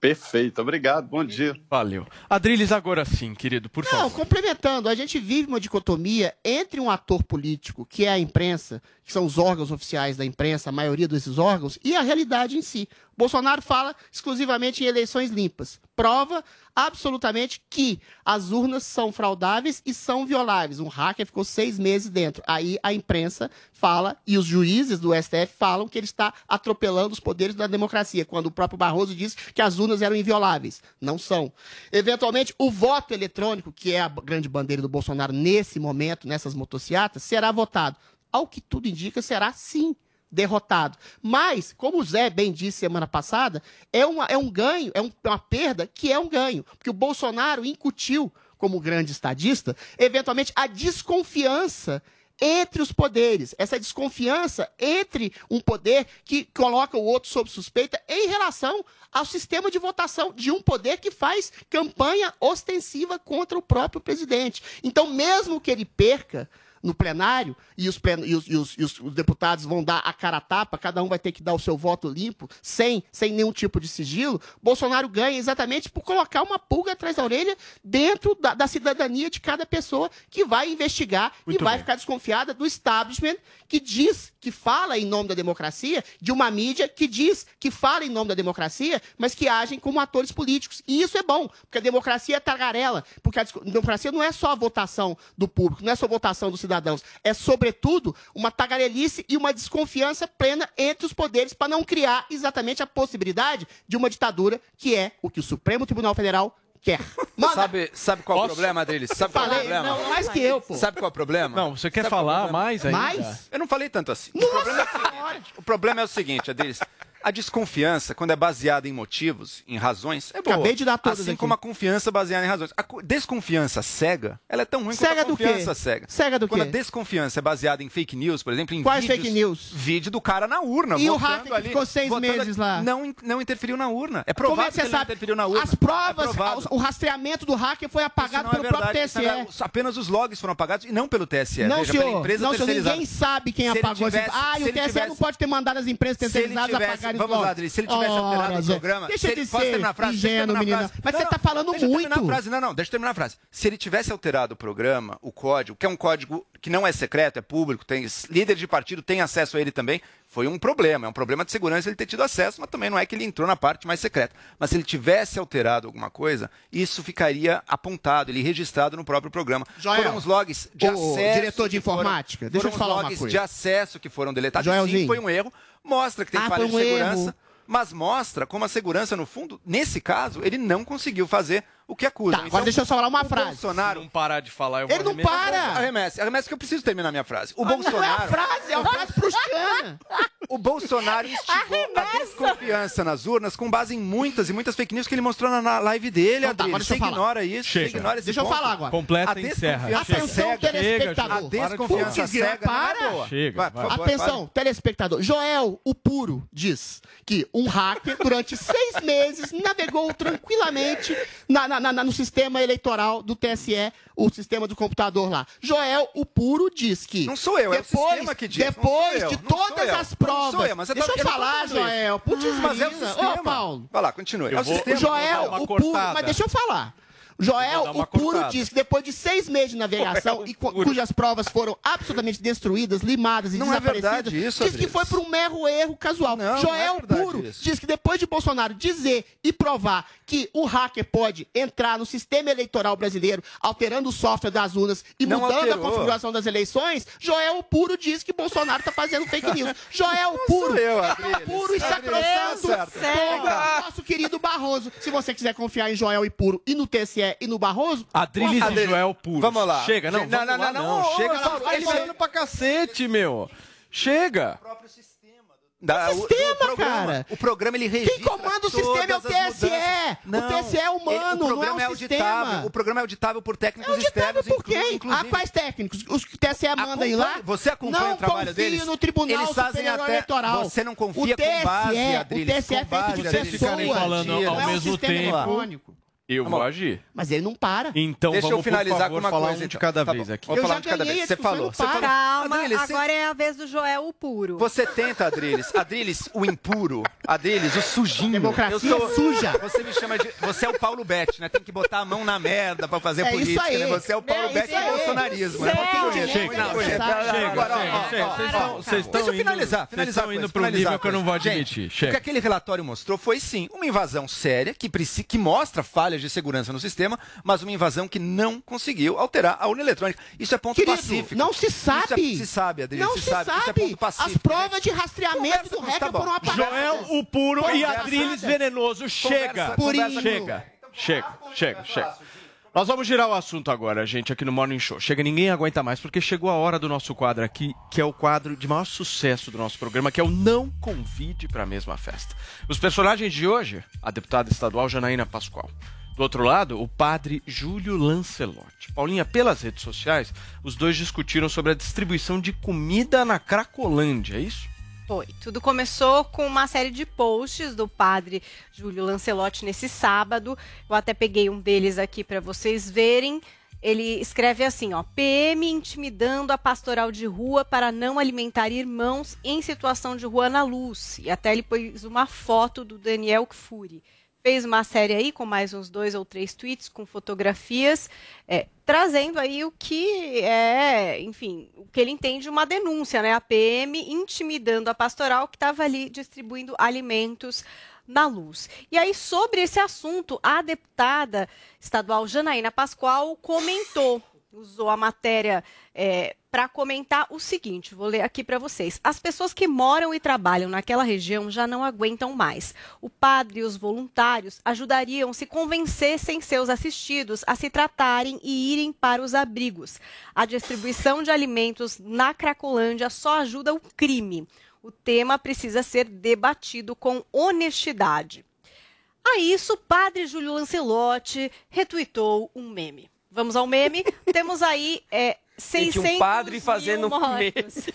Speaker 12: Perfeito, obrigado, bom dia.
Speaker 6: Valeu. Adriles, agora sim, querido, por
Speaker 7: Não,
Speaker 6: favor.
Speaker 7: complementando, a gente vive uma dicotomia entre um ator político, que é a imprensa, que são os órgãos oficiais da imprensa, a maioria desses órgãos, e a realidade em si. Bolsonaro fala exclusivamente em eleições limpas. Prova absolutamente que as urnas são fraudáveis e são violáveis. Um hacker ficou seis meses dentro. Aí a imprensa fala, e os juízes do STF falam que ele está atropelando os poderes da democracia, quando o próprio Barroso diz que as urnas eram invioláveis. Não são. Eventualmente, o voto eletrônico, que é a grande bandeira do Bolsonaro nesse momento, nessas motocicletas, será votado. Ao que tudo indica, será sim derrotado. Mas, como o Zé bem disse semana passada, é, uma, é um ganho, é um- é uma perda que é um ganho. Porque o Bolsonaro incutiu, como grande estadista, eventualmente a desconfiança entre os poderes. Essa desconfiança entre um poder que coloca o outro sob suspeita em relação ao sistema de votação de um poder que faz campanha ostensiva contra o próprio presidente. Então, mesmo que ele perca no plenário e os, plen- e os- e os- e os- os deputados vão dar a cara a tapa, cada um vai ter que dar o seu voto limpo, sem, sem nenhum tipo de sigilo, Bolsonaro ganha exatamente por colocar uma pulga atrás da orelha dentro da, da cidadania de cada pessoa que vai investigar
Speaker 6: Muito
Speaker 7: e vai
Speaker 6: bem.
Speaker 7: ficar desconfiada do establishment que diz, que fala em nome da democracia, de uma mídia que diz que fala em nome da democracia, mas que agem como atores políticos. E isso é bom, porque a democracia é tagarela, porque a democracia não é só a votação do público, não é só a votação dos cidadãos, é sobretudo uma tagarelice e uma desconfiança plena entre os poderes para não criar exatamente a possibilidade de uma ditadura, que é o que o Supremo Tribunal Federal quer.
Speaker 10: Sabe, sabe qual é o problema, Adriles? Sabe qual é o problema?
Speaker 7: não, mais que eu, pô.
Speaker 10: Sabe qual é o problema?
Speaker 6: Não, você quer
Speaker 10: Sabe é
Speaker 6: falar mais ainda?
Speaker 7: Mais?
Speaker 10: Eu não falei tanto assim. O problema, é o seguinte, o problema é o seguinte, Adriles. A desconfiança, quando é baseada em motivos, em razões, é boa.
Speaker 7: Acabei de dar todas
Speaker 10: Assim
Speaker 7: aqui.
Speaker 10: como a confiança baseada em razões. A co- desconfiança cega, ela é tão ruim
Speaker 7: Cega
Speaker 10: quanto a confiança cega.
Speaker 7: Cega do
Speaker 10: Quando
Speaker 7: quê?
Speaker 10: a desconfiança é baseada em fake news, por exemplo, em
Speaker 7: Quais
Speaker 10: vídeos,
Speaker 7: fake news?
Speaker 10: Vídeo do cara na urna.
Speaker 7: E o hacker que ficou seis meses
Speaker 10: ali.
Speaker 7: lá?
Speaker 10: Não, não interferiu na urna. É
Speaker 7: Como
Speaker 10: provável
Speaker 7: é que você
Speaker 10: ele
Speaker 7: sabe?
Speaker 10: interferiu na urna.
Speaker 7: As provas,
Speaker 10: É
Speaker 7: o rastreamento do hacker foi apagado
Speaker 10: Isso não
Speaker 7: pelo
Speaker 10: é
Speaker 7: próprio
Speaker 10: é
Speaker 7: TSE.
Speaker 10: Apenas os logs foram apagados e não pelo TSE.
Speaker 7: Não,
Speaker 10: Veja, pela
Speaker 7: senhor.
Speaker 10: empresa
Speaker 7: Não, senhor. Ninguém sabe quem
Speaker 10: Se
Speaker 7: apagou esse...
Speaker 10: tivesse-
Speaker 7: Ah, e o TSE
Speaker 10: tivesse-
Speaker 7: não pode ter mandado as empresas terceirizadas
Speaker 10: tivesse, vamos
Speaker 7: os
Speaker 10: lá. Adri, se ele tivesse
Speaker 7: Ora,
Speaker 10: alterado o programa,
Speaker 7: Deixa
Speaker 10: se
Speaker 7: de
Speaker 10: ele, posso
Speaker 7: ser
Speaker 10: terminar a frase?
Speaker 7: Ingênuo,
Speaker 10: terminar a
Speaker 7: menina.
Speaker 10: frase.
Speaker 7: Mas
Speaker 10: Não,
Speaker 7: você tá falando
Speaker 10: deixa eu terminar
Speaker 7: muito.
Speaker 10: a frase. Não, não, deixa eu terminar a frase. Se ele tivesse alterado o programa, o código, que é um código que não é secreto, é público, tem líder de partido tem acesso a ele também, foi um problema. É um problema de segurança ele ter tido acesso, mas também não é que ele entrou na parte mais secreta. Mas se ele tivesse alterado alguma coisa, isso ficaria apontado, ele registrado no próprio programa.
Speaker 7: Joel,
Speaker 10: foram os logs de
Speaker 7: o
Speaker 10: acesso.
Speaker 7: diretor de
Speaker 10: que foram-
Speaker 7: informática, deixa eu te falar
Speaker 10: os
Speaker 7: uma
Speaker 10: logs
Speaker 7: coisa.
Speaker 10: de acesso que foram deletados.
Speaker 7: Joelzinho.
Speaker 10: Sim, foi um erro. Mostra que tem
Speaker 7: Ah,
Speaker 10: falha de segurança.
Speaker 7: erro.
Speaker 10: Mas mostra como a segurança, no fundo, nesse caso, ele não conseguiu fazer o que acusa.
Speaker 7: Tá, agora deixa eu só falar uma
Speaker 10: o
Speaker 7: frase.
Speaker 10: Bolsonaro.
Speaker 6: não parar de falar, eu vou
Speaker 7: Ele não para!
Speaker 10: Arremesse, arremesse que eu preciso terminar minha frase. O
Speaker 7: Não é a
Speaker 10: Bolsonaro.
Speaker 7: frase, é uma frase prustiana.
Speaker 10: O Bolsonaro instigou a desconfiança nas urnas com base em muitas e muitas fake news que ele mostrou na- na live dele,
Speaker 7: Então tá,
Speaker 10: Adri.
Speaker 7: agora
Speaker 10: Você
Speaker 7: eu
Speaker 10: ignora isso,
Speaker 6: Chega.
Speaker 10: você ignora esse
Speaker 7: Deixa eu
Speaker 10: ponto.
Speaker 7: falar agora.
Speaker 6: Completa
Speaker 10: A
Speaker 6: e encerra.
Speaker 7: Atenção, telespectador.
Speaker 10: A desconfiança cega é
Speaker 7: para.
Speaker 6: Chega,
Speaker 7: Atenção, telespectador. Joel, o puro, diz que um hacker, durante seis meses, navegou tranquilamente na- na- na- no sistema eleitoral do TSE, o sistema do computador lá. Joel, o puro, diz que.
Speaker 10: Não sou eu, é o
Speaker 7: depois,
Speaker 10: sistema que diz, não
Speaker 7: Depois de
Speaker 10: não
Speaker 7: todas as
Speaker 10: não
Speaker 7: provas.
Speaker 10: sou eu, mas
Speaker 7: Deixa eu
Speaker 10: não
Speaker 7: falar. Joel. Putz,
Speaker 10: Mas é o sistema.
Speaker 7: Ô, Paulo.
Speaker 10: Vai lá, continue.
Speaker 6: Eu
Speaker 10: é o
Speaker 6: vou-
Speaker 10: sistema.
Speaker 7: Joel, o puro, mas deixa eu falar. Joel, o puro
Speaker 6: cortada.
Speaker 7: diz que depois de seis meses de navegação
Speaker 6: Joel,
Speaker 7: e cu- cujas provas foram absolutamente destruídas, limadas e
Speaker 10: Não é
Speaker 7: desaparecidas,
Speaker 10: verdade isso,
Speaker 7: diz que foi por um mero erro casual.
Speaker 10: Não, não é
Speaker 7: Joel Puro
Speaker 10: isso.
Speaker 7: diz que depois de Bolsonaro dizer e provar que o hacker pode entrar no sistema eleitoral brasileiro, alterando o software das urnas e
Speaker 10: Não
Speaker 7: mudando
Speaker 10: alterou.
Speaker 7: a configuração das eleições, Joel Puro diz que Bolsonaro está fazendo fake news. Joel Puro,
Speaker 10: eu,
Speaker 7: é puro e sacrosanto.
Speaker 10: tá.
Speaker 7: Como Nosso querido Barroso. Se você quiser confiar em Joel e Puro e no TSE e no Barroso,
Speaker 6: Adriles e Joel Puro.
Speaker 10: vamos lá.
Speaker 6: Chega, não,
Speaker 10: Não, não, não,
Speaker 6: não.
Speaker 10: não.
Speaker 6: Chega,
Speaker 7: Não, não,
Speaker 6: falando
Speaker 7: ele-
Speaker 6: pra cacete, meu. Chega.
Speaker 10: Da, o-
Speaker 7: sistema,
Speaker 10: do programa.
Speaker 7: cara.
Speaker 10: O programa ele registra
Speaker 7: Quem comanda o sistema é o TSE.
Speaker 10: mudanças.
Speaker 7: O TSE é humano,
Speaker 10: ele- o
Speaker 7: não é
Speaker 10: programa
Speaker 7: um
Speaker 10: é auditável.
Speaker 7: sistema.
Speaker 10: O programa é auditável por técnicos
Speaker 7: É auditável
Speaker 10: externos.
Speaker 7: por quem?
Speaker 10: inclusive.
Speaker 7: Ah, quais técnicos? Os que o TSE manda aí lá?
Speaker 10: Você acompanha
Speaker 7: não
Speaker 10: o trabalho
Speaker 7: confio
Speaker 10: deles?
Speaker 7: no Tribunal
Speaker 10: Eles fazem
Speaker 7: Superior
Speaker 10: até-
Speaker 7: Eleitoral.
Speaker 10: Você não confia
Speaker 7: o TSE,
Speaker 10: com base,
Speaker 7: O
Speaker 10: Adriles,
Speaker 7: TSE é feito
Speaker 10: base,
Speaker 7: de pessoas.
Speaker 6: Ficarem falando
Speaker 7: não
Speaker 6: ao
Speaker 7: é um
Speaker 6: mesmo
Speaker 7: sistema
Speaker 6: tempo. Eu vou agir.
Speaker 7: Mas ele não para.
Speaker 6: Então
Speaker 10: Deixa eu
Speaker 6: vamos,
Speaker 10: finalizar
Speaker 6: por favor,
Speaker 10: com uma
Speaker 6: falar
Speaker 10: coisa,
Speaker 6: um de
Speaker 10: então.
Speaker 6: cada
Speaker 10: Tá
Speaker 6: vez
Speaker 10: bom.
Speaker 6: aqui.
Speaker 7: Eu
Speaker 10: falar
Speaker 7: já
Speaker 10: um de cada vez. Você falou. Você
Speaker 7: para.
Speaker 10: falou.
Speaker 11: Calma,
Speaker 10: Adriles, você-
Speaker 11: agora é a vez do Joel o puro.
Speaker 10: Você tenta, Adriles. Adriles, o impuro. Adriles, o sujinho.
Speaker 7: Democracia
Speaker 10: Eu sou-
Speaker 7: suja.
Speaker 10: Você me chama de. Você é o Paulo Betti, né? Tem que botar a mão na merda pra fazer
Speaker 7: É isso
Speaker 10: política,
Speaker 7: aí.
Speaker 10: né? Você é o Paulo
Speaker 7: É
Speaker 10: Betti do bolsonarismo. É
Speaker 11: Chega, chega,
Speaker 6: vocês estão-
Speaker 10: Deixa eu finalizar,
Speaker 6: vocês
Speaker 10: finalizar.
Speaker 6: estão indo
Speaker 10: finalizar
Speaker 6: nível que eu não vou admitir.
Speaker 10: O que aquele relatório mostrou foi sim uma invasão séria que mostra falhas de segurança no sistema, mas uma invasão que não conseguiu alterar a urna eletrônica. Isso é ponto
Speaker 7: Querido,
Speaker 10: pacífico.
Speaker 7: não se sabe.
Speaker 10: Isso é, se sabe, Adriles,
Speaker 7: Não
Speaker 10: se,
Speaker 7: se
Speaker 10: sabe. Isso é ponto pacífico.
Speaker 7: As provas de rastreamento
Speaker 10: Conversa
Speaker 7: do hacker
Speaker 10: tá
Speaker 7: foram apagadas.
Speaker 6: Joel, o puro e
Speaker 7: Conversa.
Speaker 6: Adriles venenoso. Chega.
Speaker 7: Purinho.
Speaker 6: Chega. Chega. Chega. Chega. Nós vamos girar o assunto agora, gente, aqui no Morning Show. Chega, ninguém aguenta mais, porque chegou a hora do nosso quadro aqui, que é o quadro de maior sucesso do nosso programa, que é o Não Convide para a Mesma Festa. Os personagens de hoje, a deputada estadual Janaína Pascoal. Do outro lado, o padre Júlio Lancelotti. Paulinha, pelas redes sociais, os dois discutiram sobre a distribuição de comida na Cracolândia, é isso?
Speaker 11: Foi. Tudo começou com uma série de posts do padre Júlio Lancelotti nesse sábado. Eu até peguei um deles aqui para vocês verem. Ele escreve assim, ó: PM intimidando a pastoral de rua para não alimentar irmãos em situação de rua na luz. E até ele pôs uma foto do Daniel Kfouri. Fez uma série aí com mais uns dois ou três tweets com fotografias, é, trazendo aí o que é, enfim, o que ele entende uma denúncia, né? A PM intimidando a pastoral que estava ali distribuindo alimentos na luz. E aí, sobre esse assunto, a deputada estadual Janaína Pascoal comentou, usou a matéria para comentar o seguinte: vou ler aqui para vocês. As pessoas que moram e trabalham naquela região já não aguentam mais. O padre e os voluntários ajudariam se convencessem seus assistidos a se tratarem e irem para os abrigos. A distribuição de alimentos na Cracolândia só ajuda o crime. O tema precisa ser debatido com honestidade. A isso, padre Júlio Lancelotti retuitou um meme. Vamos ao meme. Temos aí é, 600
Speaker 8: Gente, um padre fazendo
Speaker 11: mil
Speaker 8: um
Speaker 11: mortos.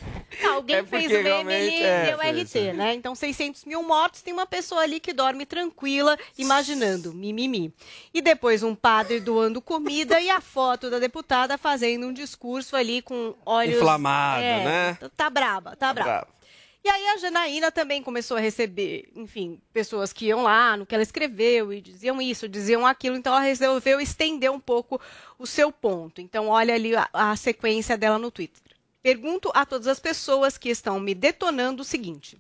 Speaker 11: Alguém
Speaker 8: É
Speaker 11: fez o meme, ele
Speaker 8: é,
Speaker 11: deu RT,
Speaker 8: isso.
Speaker 11: né? Então, 600 mil mortos, tem uma pessoa ali que dorme tranquila, imaginando, mimimi. E depois um padre doando comida e a foto da deputada fazendo um discurso ali com olhos...
Speaker 8: Inflamado,
Speaker 11: É,
Speaker 8: né?
Speaker 11: Tá braba, tá braba. E aí a Janaína também começou a receber, enfim, pessoas que iam lá no que ela escreveu e diziam isso, diziam aquilo, então ela resolveu estender um pouco o seu ponto. Então olha ali a, a sequência dela no Twitter. Pergunto a todas as pessoas que estão me detonando o seguinte: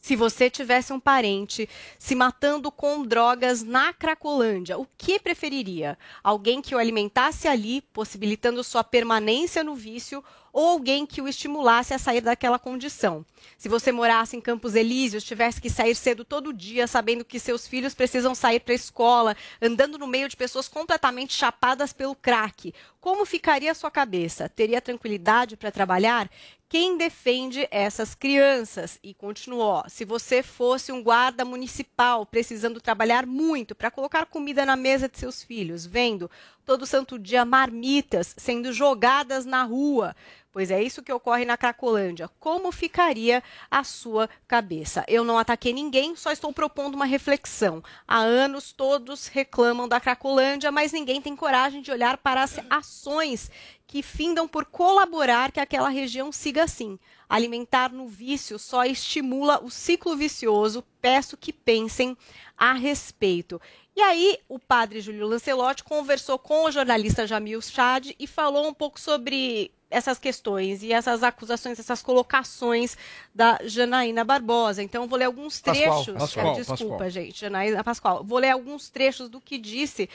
Speaker 11: se você tivesse um parente se matando com drogas na Cracolândia, o que preferiria? Alguém que o alimentasse ali, possibilitando sua permanência no vício, ou alguém que o estimulasse a sair daquela condição? Se você morasse em Campos Elíseos, tivesse que sair cedo todo dia, sabendo que seus filhos precisam sair para a escola, andando no meio de pessoas completamente chapadas pelo crack, como ficaria a sua cabeça? Teria tranquilidade para trabalhar? Quem defende essas crianças? E continuou: se você fosse um guarda municipal precisando trabalhar muito para colocar comida na mesa de seus filhos, vendo todo santo dia marmitas sendo jogadas na rua, pois é isso que ocorre na Cracolândia. Como ficaria a sua cabeça? Eu não ataquei ninguém, só estou propondo uma reflexão. Há anos todos reclamam da Cracolândia, mas ninguém tem coragem de olhar para as ações que findam por colaborar que aquela região siga assim. Alimentar no vício só estimula o ciclo vicioso. Peço que pensem a respeito. E aí, o padre Júlio Lancelotti conversou com o jornalista Jamil Chad e falou um pouco sobre essas questões e essas acusações, essas colocações da Janaína Barbosa. Então, vou ler alguns
Speaker 6: Pascoal,
Speaker 11: trechos.
Speaker 6: Pascoal,
Speaker 11: Desculpa,
Speaker 6: Pascoal.
Speaker 11: gente, Janaína Pascoal. Vou ler alguns trechos do que disse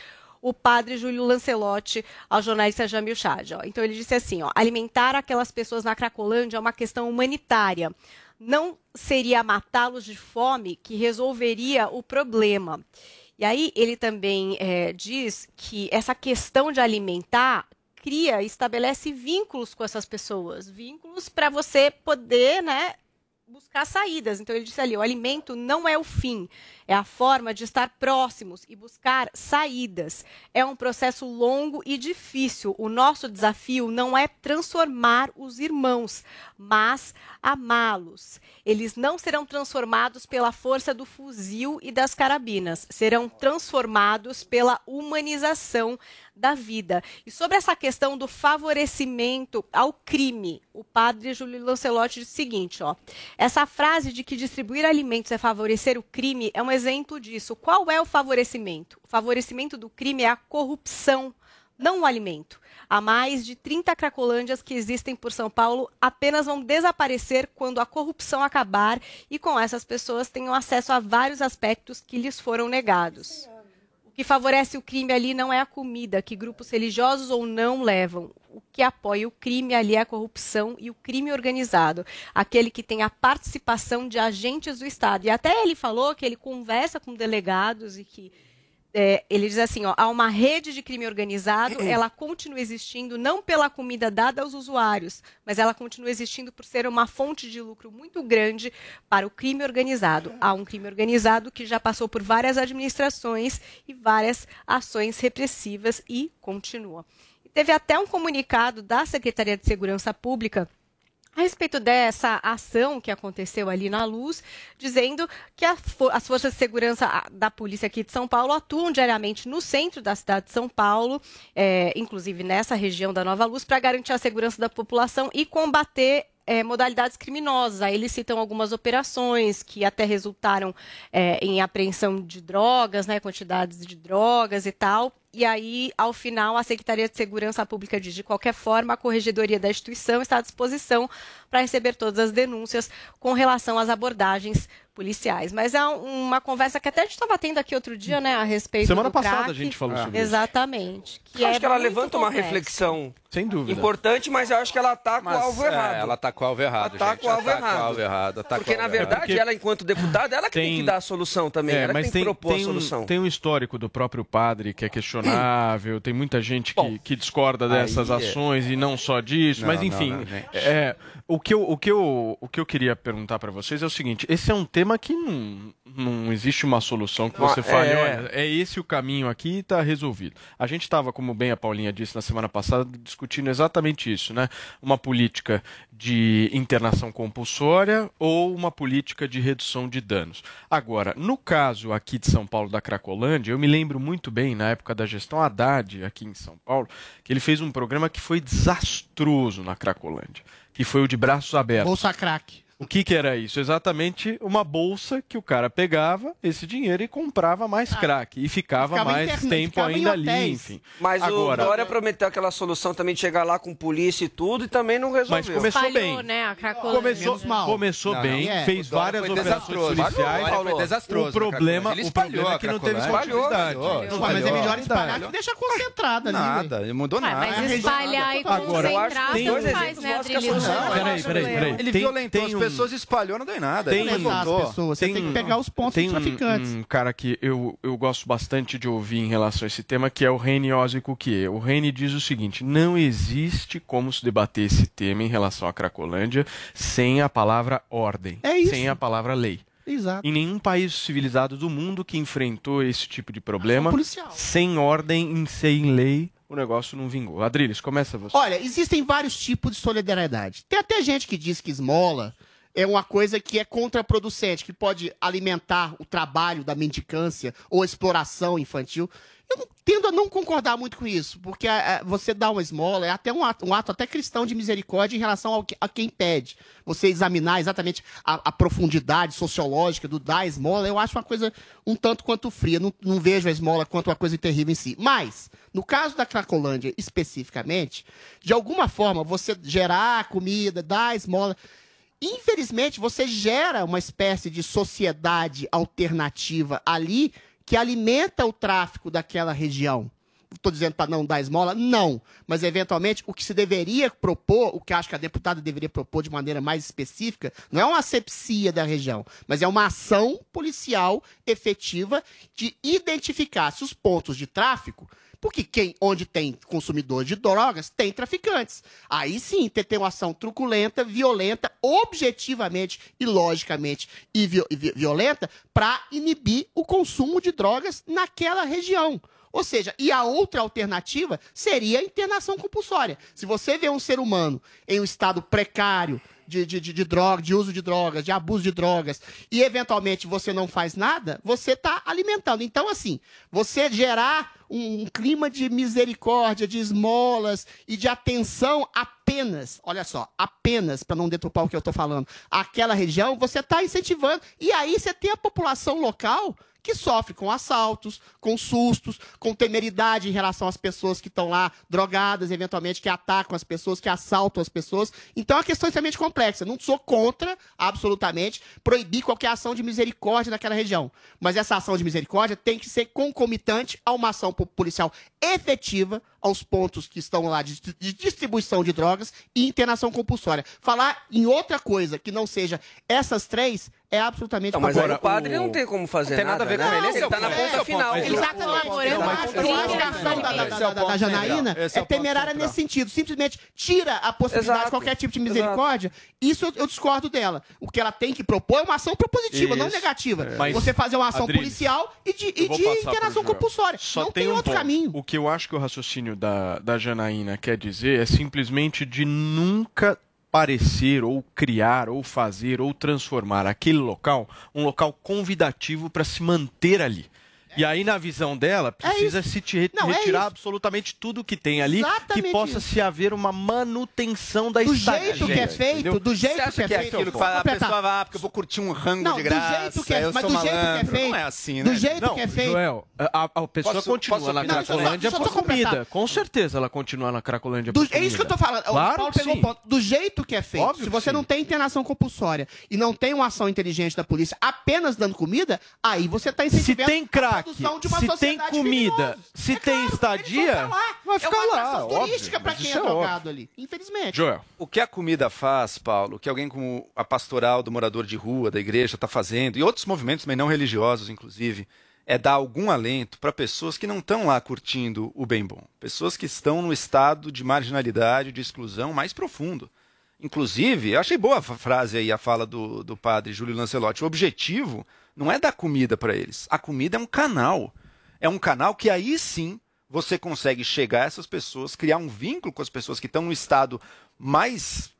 Speaker 11: o padre Júlio Lancelotti ao jornalista Jamil Chad. Ó. Então ele disse assim: ó, alimentar aquelas pessoas na Cracolândia é uma questão humanitária. Não seria matá-los de fome que resolveria o problema. E aí ele também eh, diz que essa questão de alimentar cria, estabelece vínculos com essas pessoas, vínculos para você poder, né, buscar saídas. Então ele disse ali, o alimento não é o fim, é a forma de estar próximos e buscar saídas. É um processo longo e difícil. O nosso desafio não é transformar os irmãos, mas amá-los. Eles não serão transformados pela força do fuzil e das carabinas, serão transformados pela humanização da vida. E sobre essa questão do favorecimento ao crime, o padre Júlio Lancelotti disse o seguinte, ó: essa frase de que distribuir alimentos é favorecer o crime é um exemplo disso. Qual é o favorecimento? O favorecimento do crime é a corrupção, não o alimento. Há mais de 30 cracolândias que existem por São Paulo apenas vão desaparecer quando a corrupção acabar e com essas pessoas tenham acesso a vários aspectos que lhes foram negados. Que favorece o crime ali não é a comida, que grupos religiosos ou não levam. O que apoia o crime ali é a corrupção e o crime organizado, aquele que tem a participação de agentes do Estado. E até ele falou que ele conversa com delegados e que é, ele diz assim, ó, há uma rede de crime organizado, ela continua existindo não pela comida dada aos usuários, mas ela continua existindo por ser uma fonte de lucro muito grande para o crime organizado. Há um crime organizado que já passou por várias administrações e várias ações repressivas e continua. E teve até um comunicado da Secretaria de Segurança Pública a respeito dessa ação que aconteceu ali na Luz, dizendo que a fo- as forças de segurança da polícia aqui de São Paulo atuam diariamente no centro da cidade de São Paulo, eh, inclusive nessa região da Nova Luz, para garantir a segurança da população e combater eh, modalidades criminosas. Aí eles citam algumas operações que até resultaram eh, em apreensão de drogas, né, quantidades de drogas e tal. E aí, ao final, a Secretaria de Segurança Pública diz: de qualquer forma, a Corregedoria da instituição está à disposição para receber todas as denúncias com relação às abordagens policiais. Mas é um- uma conversa que até a gente estava tendo aqui outro dia, né, a respeito
Speaker 6: Semana
Speaker 11: do
Speaker 6: passada
Speaker 11: crack.
Speaker 6: a gente falou sobre isso.
Speaker 11: Exatamente. Que
Speaker 8: acho
Speaker 11: é
Speaker 8: que ela levanta uma
Speaker 11: complexo.
Speaker 8: reflexão
Speaker 6: Sem dúvida.
Speaker 8: importante, mas eu acho que ela tá com
Speaker 10: Mas,
Speaker 8: o alvo
Speaker 10: é,
Speaker 8: errado.
Speaker 10: ela tá com o alvo errado,
Speaker 8: Ela tá o alvo
Speaker 10: tá o
Speaker 8: errado.
Speaker 10: alvo errado, tá
Speaker 8: Porque, na verdade,
Speaker 6: Porque
Speaker 8: ela, enquanto deputada, ela que tem,
Speaker 6: tem-
Speaker 8: que dar a solução também.
Speaker 6: É,
Speaker 8: ela
Speaker 6: mas
Speaker 8: que tem
Speaker 6: tem,
Speaker 8: que propor
Speaker 6: tem,
Speaker 8: a
Speaker 6: um,
Speaker 8: solução.
Speaker 6: tem um histórico do próprio padre que é questionado inquestionável, tem muita gente que, que discorda dessas
Speaker 10: é-
Speaker 6: ações e não só disso,
Speaker 10: Não,
Speaker 6: mas
Speaker 10: não,
Speaker 6: enfim,
Speaker 10: não, gente.
Speaker 6: é, o, que eu, o, que eu, o que eu queria perguntar para vocês é o seguinte, esse é um tema que não, não existe uma solução que você
Speaker 8: Ah,
Speaker 6: fale,
Speaker 8: é.
Speaker 6: olha, é esse o caminho aqui e está resolvido. A gente estava, como bem a Paulinha disse na semana passada, discutindo exatamente isso, né? Uma política de internação compulsória ou uma política de redução de danos. Agora, no caso aqui de São Paulo da Cracolândia, eu me lembro muito bem, na época da gestão Haddad aqui em São Paulo, que ele fez um programa que foi desastroso na Cracolândia, que foi o de braços abertos.
Speaker 7: Bolsa crack.
Speaker 6: O que, que era isso? Exatamente uma bolsa que o cara pegava esse dinheiro e comprava mais crack. E ficava,
Speaker 8: Ficava
Speaker 6: mais
Speaker 8: interna-
Speaker 6: tempo
Speaker 8: ficava em
Speaker 6: ainda ali, enfim.
Speaker 8: Mas
Speaker 6: Agora,
Speaker 8: o Dória prometeu aquela solução também de chegar lá com polícia e tudo e também não resolveu.
Speaker 6: Mas começou
Speaker 11: Espalhou,
Speaker 6: bem.
Speaker 11: né, a Cracolândia.
Speaker 6: Começou, começou
Speaker 10: Não,
Speaker 6: bem,
Speaker 10: não, é.
Speaker 6: fez várias operações policiais.
Speaker 10: O Dória foi desastroso
Speaker 6: O problema,
Speaker 10: Ele
Speaker 6: o
Speaker 10: espalhou
Speaker 6: problema é que não teve continuidade.
Speaker 7: Mas é melhor espalhar que deixar concentrado ali.
Speaker 10: Nada, não mudou
Speaker 11: Ué,
Speaker 10: nada.
Speaker 11: mas espalhar e
Speaker 6: Agora,
Speaker 11: concentrar não faz, né, Adriano?
Speaker 6: Peraí, peraí, peraí.
Speaker 10: Ele
Speaker 6: Tem-
Speaker 10: violentou as
Speaker 6: um-
Speaker 10: pessoas espalhou, não deu em nada.
Speaker 6: Tem
Speaker 10: revoltou.
Speaker 7: as pessoas, você tem que pegar os pontos
Speaker 6: tem
Speaker 7: traficantes.
Speaker 6: Um, um cara que eu, eu gosto bastante de ouvir em relação a esse tema, que é o Reni Ozzy Cuquier. O Reni diz o seguinte: não existe como se debater esse tema em relação à Cracolândia sem a palavra ordem,
Speaker 7: É isso.
Speaker 6: sem a palavra lei.
Speaker 7: Exato.
Speaker 6: Em nenhum país civilizado do mundo que enfrentou esse tipo de problema,
Speaker 7: policial.
Speaker 6: sem ordem e sem lei, o negócio não vingou. Adriles, começa você.
Speaker 7: Olha, existem vários tipos de solidariedade. Tem até gente que diz que esmola é uma coisa que é contraproducente, que pode alimentar o trabalho da mendicância ou exploração infantil. Eu tendo a não concordar muito com isso, porque ah, ah, você dá uma esmola é até um ato, um ato até cristão de misericórdia em relação ao que- a quem pede. Você examinar exatamente a, a profundidade sociológica do dar esmola, eu acho uma coisa um tanto quanto fria. Não, não vejo a esmola quanto uma coisa terrível em si. Mas, no caso da Cracolândia especificamente, de alguma forma você gerar comida, dar esmola. Infelizmente, você gera uma espécie de sociedade alternativa ali que alimenta o tráfico daquela região. Estou dizendo para não dar esmola? Não. Mas, eventualmente, o que se deveria propor, o que acho que a deputada deveria propor de maneira mais específica, não é uma asepsia da região, mas é uma ação policial efetiva de identificar se os pontos de tráfico porque quem, onde tem consumidores de drogas, tem traficantes. Aí sim, ter, ter uma ação truculenta, violenta, objetivamente e logicamente e, vi- vi- violenta, para inibir o consumo de drogas naquela região. Ou seja, e a outra alternativa seria a internação compulsória. Se você vê um ser humano em um estado precário, de, de, de, de droga, de uso de drogas, de abuso de drogas, e eventualmente você não faz nada, você está alimentando. Então, assim, você gerar um, um clima de misericórdia, de esmolas e de atenção apenas, olha só, apenas, para não deturpar o que eu estou falando, aquela região, você está incentivando. E aí você tem a população local que sofre com assaltos, com sustos, com temeridade em relação às pessoas que estão lá drogadas, eventualmente que atacam as pessoas, que assaltam as pessoas. Então é uma questão extremamente complexa. Não sou contra, absolutamente, proibir qualquer ação de misericórdia naquela região. Mas essa ação de misericórdia tem que ser concomitante a uma ação po- policial efetiva aos pontos que estão lá de, de distribuição de drogas e internação compulsória. Falar em outra coisa que não seja essas três é absolutamente
Speaker 8: Não, mas
Speaker 7: complicado.
Speaker 8: o padre não tem como fazer
Speaker 10: Não tem nada a ver com ele, esse é
Speaker 8: Ele
Speaker 10: o
Speaker 8: tá na
Speaker 10: ponto, esse é
Speaker 8: ponta
Speaker 10: o
Speaker 8: final.
Speaker 7: Ele está comemorando
Speaker 11: não,
Speaker 7: a ação da, da,
Speaker 10: Esse é
Speaker 7: da,
Speaker 10: o
Speaker 7: Janaína
Speaker 10: é
Speaker 7: é
Speaker 10: o
Speaker 7: temerária nesse sentido. Simplesmente tira a possibilidade
Speaker 8: Exato.
Speaker 7: de qualquer tipo de misericórdia. Isso eu, eu discordo dela. O que ela tem que propor é uma ação propositiva, não negativa.
Speaker 6: É. Mas,
Speaker 7: Você fazer uma ação policial e de, e internação compulsória.
Speaker 6: Só
Speaker 7: não
Speaker 6: tem,
Speaker 7: tem
Speaker 6: um
Speaker 7: outro
Speaker 6: ponto.
Speaker 7: caminho.
Speaker 6: O que eu acho que o raciocínio da, da Janaína quer dizer é simplesmente de nunca parecer ou criar ou fazer ou transformar aquele local um local convidativo para se manter ali. E aí, na visão dela, precisa se te re-
Speaker 7: Não, é
Speaker 6: retirar
Speaker 7: isso.
Speaker 6: absolutamente tudo que tem ali, que
Speaker 7: Exatamente
Speaker 6: possa
Speaker 7: isso.
Speaker 6: se haver uma manutenção da
Speaker 7: Do
Speaker 6: estadia,
Speaker 7: jeito que é feito,
Speaker 6: entendeu?
Speaker 7: do jeito
Speaker 10: acha
Speaker 7: que é
Speaker 10: que é
Speaker 7: feito.
Speaker 10: aquilo que fala, a pessoa vai, ah, porque eu vou curtir um rango
Speaker 7: Não,
Speaker 10: de
Speaker 7: do
Speaker 10: graça,
Speaker 7: jeito que é-
Speaker 10: eu
Speaker 7: mas
Speaker 10: sou
Speaker 7: do jeito que é
Speaker 10: malandro.
Speaker 7: feito-
Speaker 10: Não é assim,
Speaker 7: do
Speaker 10: né?
Speaker 7: jeito
Speaker 6: Não,
Speaker 7: que é feito.
Speaker 6: Joel, a, a pessoa
Speaker 10: Posso-
Speaker 6: continua
Speaker 10: posso
Speaker 6: na
Speaker 10: opinar?
Speaker 6: Cracolândia
Speaker 7: Só- só
Speaker 6: por
Speaker 7: pra completar.
Speaker 6: comida. Com certeza ela continua na Cracolândia
Speaker 7: Do-
Speaker 6: por
Speaker 7: é isso que eu tô falando.
Speaker 6: Claro
Speaker 7: o Paulo
Speaker 6: que
Speaker 7: pegou
Speaker 6: sim.
Speaker 7: ponto. Do jeito que é feito.
Speaker 6: Óbvio
Speaker 7: se
Speaker 6: que
Speaker 7: você não tem internação compulsória e não tem uma ação inteligente da polícia apenas dando comida, aí você tá
Speaker 6: Se
Speaker 7: incentivando
Speaker 6: tem
Speaker 7: a
Speaker 6: crack,
Speaker 7: de uma
Speaker 6: se tem comida, se
Speaker 7: É
Speaker 6: tem
Speaker 7: claro,
Speaker 6: estadia, vai ficar
Speaker 7: é uma
Speaker 6: lá, óbvio,
Speaker 7: turística pra
Speaker 6: mas
Speaker 7: quem é
Speaker 6: é
Speaker 7: drogado ali. Infelizmente.
Speaker 6: Joel.
Speaker 10: O que a comida faz, Paulo, que alguém como a pastoral do morador de rua, da igreja, está fazendo, e outros movimentos também não religiosos, inclusive, é dar algum alento para pessoas que não estão lá curtindo o bem bom. Pessoas que estão no estado de marginalidade, de exclusão mais profundo. Inclusive, eu achei boa a frase aí, a fala do, do padre Júlio Lancelotti. O objetivo não é dar comida para eles. A comida é um canal. É um canal que aí sim você consegue chegar a essas pessoas, criar um vínculo com as pessoas que estão no estado mais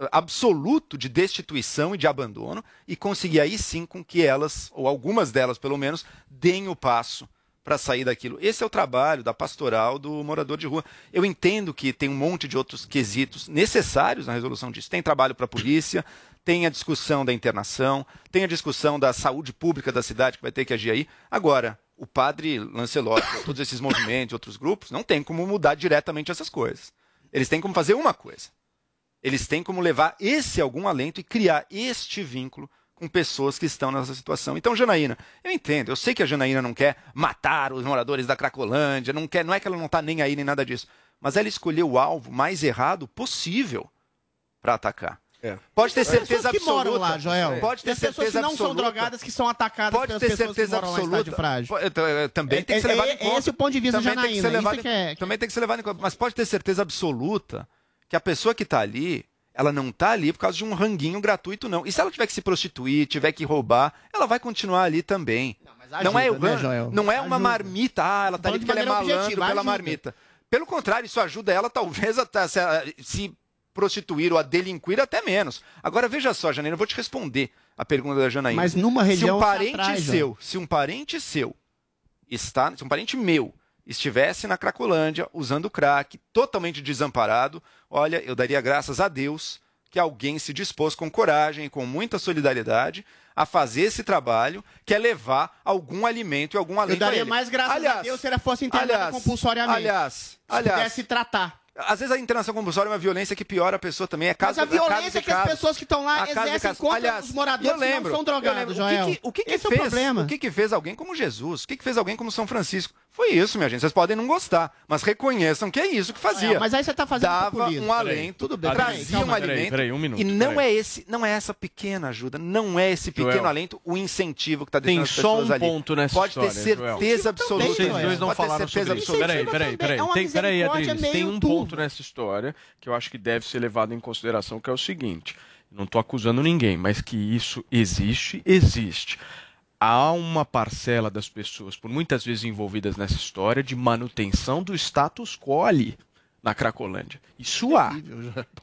Speaker 10: eh, absoluto de destituição e de abandono e conseguir aí sim com que elas, ou algumas delas pelo menos, deem o passo para sair daquilo. Esse é o trabalho da pastoral do morador de rua. Eu entendo que tem um monte de outros quesitos necessários na resolução disso. Tem trabalho para a polícia, tem a discussão da internação, tem a discussão da saúde pública da cidade que vai ter que agir aí. Agora, o padre Lancelotti, todos esses movimentos, outros grupos, não tem como mudar diretamente essas coisas. Eles têm como fazer uma coisa. Eles têm como levar esse algum alento e criar este vínculo com pessoas que estão nessa situação. Então, Janaína, eu entendo, eu sei que a Janaína não quer matar os moradores da Cracolândia, não quer, não é que ela não está nem aí nem nada disso, mas ela escolheu o alvo mais errado possível para atacar. Pode ter certeza
Speaker 7: que
Speaker 10: absoluta.
Speaker 7: moram lá, Joel.
Speaker 10: Pode ter
Speaker 7: Tem pessoas
Speaker 10: certeza
Speaker 7: que não são
Speaker 10: absoluta.
Speaker 7: drogadas que são atacadas
Speaker 10: Pode
Speaker 7: pelas
Speaker 10: ter
Speaker 7: pessoas que
Speaker 10: certeza
Speaker 7: moram lá em
Speaker 10: absoluta.
Speaker 7: estádio frágil.
Speaker 10: Então, Também
Speaker 7: É-
Speaker 10: tem que ser
Speaker 7: é-
Speaker 10: levado
Speaker 7: é
Speaker 10: em conta.
Speaker 7: esse o ponto de vista
Speaker 10: Também
Speaker 7: da
Speaker 10: tem que ser
Speaker 7: Janaína,
Speaker 10: levado em-
Speaker 7: que é-
Speaker 10: Também tem que ser levado em conta. Mas pode ter certeza absoluta que a pessoa que está ali, ela não está ali por causa de um ranguinho gratuito, não. E se ela tiver que se prostituir, tiver que roubar, ela vai continuar ali também. Não, é,
Speaker 7: ajuda,
Speaker 10: o
Speaker 7: né,
Speaker 10: ran-
Speaker 7: Joel?
Speaker 10: não é uma
Speaker 7: Ajuda.
Speaker 10: marmita, ah, ela tá ali porque ela é malandro
Speaker 7: objetiva,
Speaker 10: pela
Speaker 7: ajuda.
Speaker 10: marmita. Pelo contrário, isso ajuda ela talvez a se, a- se prostituir ou a delinquir até menos. Agora veja só, Janaína, eu vou te responder a pergunta da Janaína.
Speaker 7: Mas numa
Speaker 10: se
Speaker 7: região
Speaker 10: um
Speaker 7: se
Speaker 10: parente
Speaker 7: atrai,
Speaker 10: seu, se um parente seu está, se um parente meu estivesse na Cracolândia usando crack, totalmente desamparado, olha, eu daria graças a Deus que alguém se dispôs com coragem e com muita solidariedade a fazer esse trabalho, que é levar algum alimento e algum alento
Speaker 7: Eu daria
Speaker 10: a
Speaker 7: mais graças a
Speaker 10: aliás,
Speaker 7: Deus se ela fosse internada
Speaker 10: aliás,
Speaker 7: compulsoriamente.
Speaker 10: Aliás,
Speaker 7: Se
Speaker 10: aliás,
Speaker 7: pudesse tratar.
Speaker 10: Às vezes a internação compulsória é uma violência que piora a pessoa também. É caso,
Speaker 7: Mas a
Speaker 10: é
Speaker 7: violência
Speaker 10: de
Speaker 7: que as pessoas que estão lá exercem contra
Speaker 10: Aliás,
Speaker 7: os moradores
Speaker 10: lembro,
Speaker 7: que não são drogados,
Speaker 10: lembro. O que
Speaker 7: Joel.
Speaker 10: que- O que, que
Speaker 7: Esse é o
Speaker 10: fez,
Speaker 7: problema.
Speaker 10: O que, que fez alguém como Jesus? O que, que fez alguém como São Francisco? Foi isso, minha gente. Vocês podem não gostar, mas reconheçam que é isso que fazia.
Speaker 7: Joel, mas aí você tá fazendo
Speaker 10: Dava
Speaker 7: populismo.
Speaker 10: um alento,
Speaker 7: Tudo bem,
Speaker 10: trazia
Speaker 7: peraí, calma,
Speaker 10: um
Speaker 7: peraí,
Speaker 10: alimento.
Speaker 6: peraí, um minuto,
Speaker 10: e não
Speaker 6: peraí.
Speaker 10: é esse, não é essa pequena ajuda, não é esse pequeno
Speaker 6: Joel.
Speaker 10: alento o incentivo que está
Speaker 6: Tem
Speaker 10: deixando as
Speaker 6: só
Speaker 10: pessoas
Speaker 6: um
Speaker 10: ali.
Speaker 6: ponto nessa
Speaker 10: Pode
Speaker 6: história,
Speaker 10: ter certeza absoluta.
Speaker 6: Vocês dois não
Speaker 10: Pode ter
Speaker 6: falaram
Speaker 10: certeza
Speaker 6: sobre isso.
Speaker 10: absoluta.
Speaker 6: Peraí, peraí, peraí.
Speaker 7: É
Speaker 6: Tem, peraí, Adriles. Tem um ponto nessa história que eu acho que deve ser levado em consideração, que é o seguinte. Não estou acusando ninguém, mas que isso existe, existe. Há uma parcela das pessoas, por muitas vezes envolvidas nessa história, de manutenção do status quo ali, na Cracolândia. Isso há.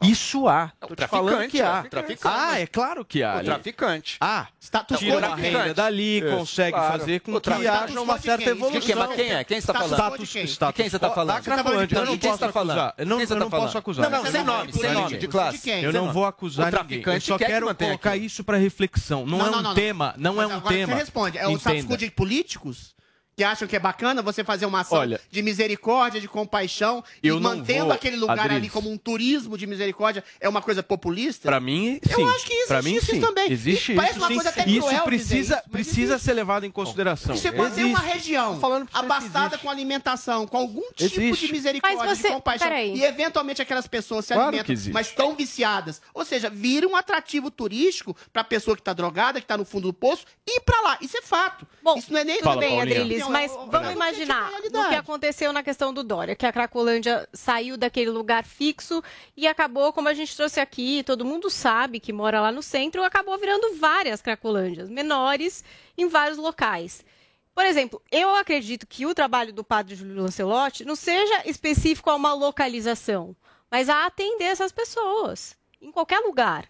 Speaker 6: Isso há. Tô te falando
Speaker 10: traficante,
Speaker 6: que há.
Speaker 10: traficante.
Speaker 6: Ah, é claro que há.
Speaker 10: O traficante.
Speaker 6: Ah,
Speaker 7: Status
Speaker 6: tira
Speaker 7: quo quem?
Speaker 6: renda dali,
Speaker 10: Isso,
Speaker 6: consegue
Speaker 10: claro.
Speaker 6: fazer com que
Speaker 10: traficante
Speaker 6: haja uma certa evolução.
Speaker 2: De quem? Mas quem é? Quem está
Speaker 7: Status
Speaker 2: falando?
Speaker 7: de quem?
Speaker 6: status
Speaker 2: quem você tá
Speaker 6: quo
Speaker 2: falando?
Speaker 6: Da Cracolândia. Eu
Speaker 2: Não,
Speaker 6: não
Speaker 2: quem você
Speaker 6: posso
Speaker 2: tá falando?
Speaker 6: acusar. Eu não, eu
Speaker 2: tá
Speaker 6: não posso acusar.
Speaker 2: Não, não, sem nome, sem nome, de classe.
Speaker 6: Eu não vou acusar ninguém. Eu
Speaker 2: traficante
Speaker 6: só
Speaker 2: quer
Speaker 6: quero colocar isso para reflexão. Não, é um tema, não é um
Speaker 7: agora
Speaker 6: tema.
Speaker 7: Você responde. É o status quo de políticos que acham que é bacana você fazer uma ação
Speaker 6: Olha,
Speaker 7: de misericórdia, de compaixão, e
Speaker 6: eu
Speaker 7: mantendo
Speaker 6: vou,
Speaker 7: aquele lugar ali como um turismo de misericórdia é uma coisa populista?
Speaker 6: Pra mim,
Speaker 7: Eu
Speaker 6: sim.
Speaker 7: acho que existe
Speaker 6: pra mim,
Speaker 7: isso
Speaker 6: sim.
Speaker 7: também.
Speaker 6: Existe
Speaker 7: E parece
Speaker 6: isso,
Speaker 7: uma
Speaker 6: sim.
Speaker 7: coisa até cruel
Speaker 6: isso precisa,
Speaker 7: isso,
Speaker 6: precisa
Speaker 7: existe.
Speaker 6: ser levado em consideração.
Speaker 7: Você mantém uma
Speaker 6: Existe.
Speaker 7: região abastada com alimentação, com algum tipo
Speaker 6: Existe.
Speaker 7: de misericórdia,
Speaker 11: Mas você-
Speaker 7: de compaixão,
Speaker 11: peraí.
Speaker 7: e eventualmente aquelas pessoas se
Speaker 6: Claro
Speaker 7: alimentam, mas estão viciadas. Ou seja, vira um atrativo turístico pra pessoa que tá drogada, que tá no fundo do poço, ir pra lá. Isso é fato.
Speaker 11: Bom,
Speaker 7: Isso não é nem...
Speaker 6: Fala,
Speaker 11: bem,
Speaker 6: Paulinha.
Speaker 11: Adriles,
Speaker 7: Não,
Speaker 11: mas vamos imaginar o que aconteceu na questão do Dória, que a Cracolândia saiu daquele lugar fixo e acabou, como a gente trouxe aqui, todo mundo sabe que mora lá no centro, acabou virando várias Cracolândias menores em vários locais. Por exemplo, eu acredito que o trabalho do padre Júlio Lancelotti não seja específico a uma localização, mas a atender essas pessoas em qualquer lugar.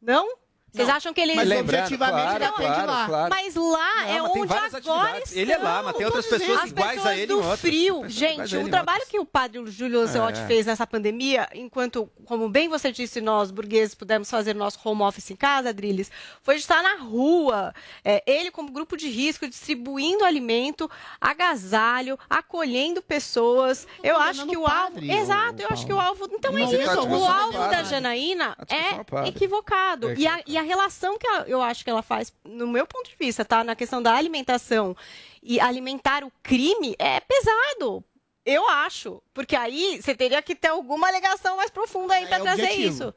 Speaker 11: Não? Vocês
Speaker 7: Não.
Speaker 11: acham que ele
Speaker 7: Mas objetivamente
Speaker 10: claro,
Speaker 7: ele atende
Speaker 10: claro,
Speaker 7: lá.
Speaker 10: claro.
Speaker 11: Mas lá
Speaker 10: Não,
Speaker 11: é
Speaker 10: mas
Speaker 11: onde agora
Speaker 10: atividades. Ele é lá,
Speaker 11: estão.
Speaker 10: mas tem outras pessoas
Speaker 11: As
Speaker 10: iguais
Speaker 11: pessoas
Speaker 10: a ele
Speaker 11: do frio. Gente,
Speaker 10: ele
Speaker 11: o trabalho que o padre Júlio Lancelotti
Speaker 10: É.
Speaker 11: fez nessa pandemia, enquanto, como bem você disse, nós, burgueses, pudemos fazer nosso home office em casa, Adriles, foi de estar na rua. É, ele, como grupo de risco, distribuindo alimento, agasalho, acolhendo pessoas. Eu acho que
Speaker 7: o
Speaker 11: alvo.
Speaker 7: padre,
Speaker 11: Exato, eu acho que o alvo. Então é
Speaker 7: Não,
Speaker 11: isso.
Speaker 7: tá
Speaker 11: O alvo da. Janaína
Speaker 10: ao
Speaker 11: é
Speaker 10: padre.
Speaker 11: equivocado.
Speaker 10: É
Speaker 11: E, a, e a relação que a- eu acho que ela faz, no meu ponto de vista, tá? Na questão da alimentação e alimentar o crime é pesado. Eu acho. Porque aí você teria que ter alguma alegação mais profunda aí
Speaker 7: É
Speaker 11: pra trazer
Speaker 7: objetivo.
Speaker 11: isso.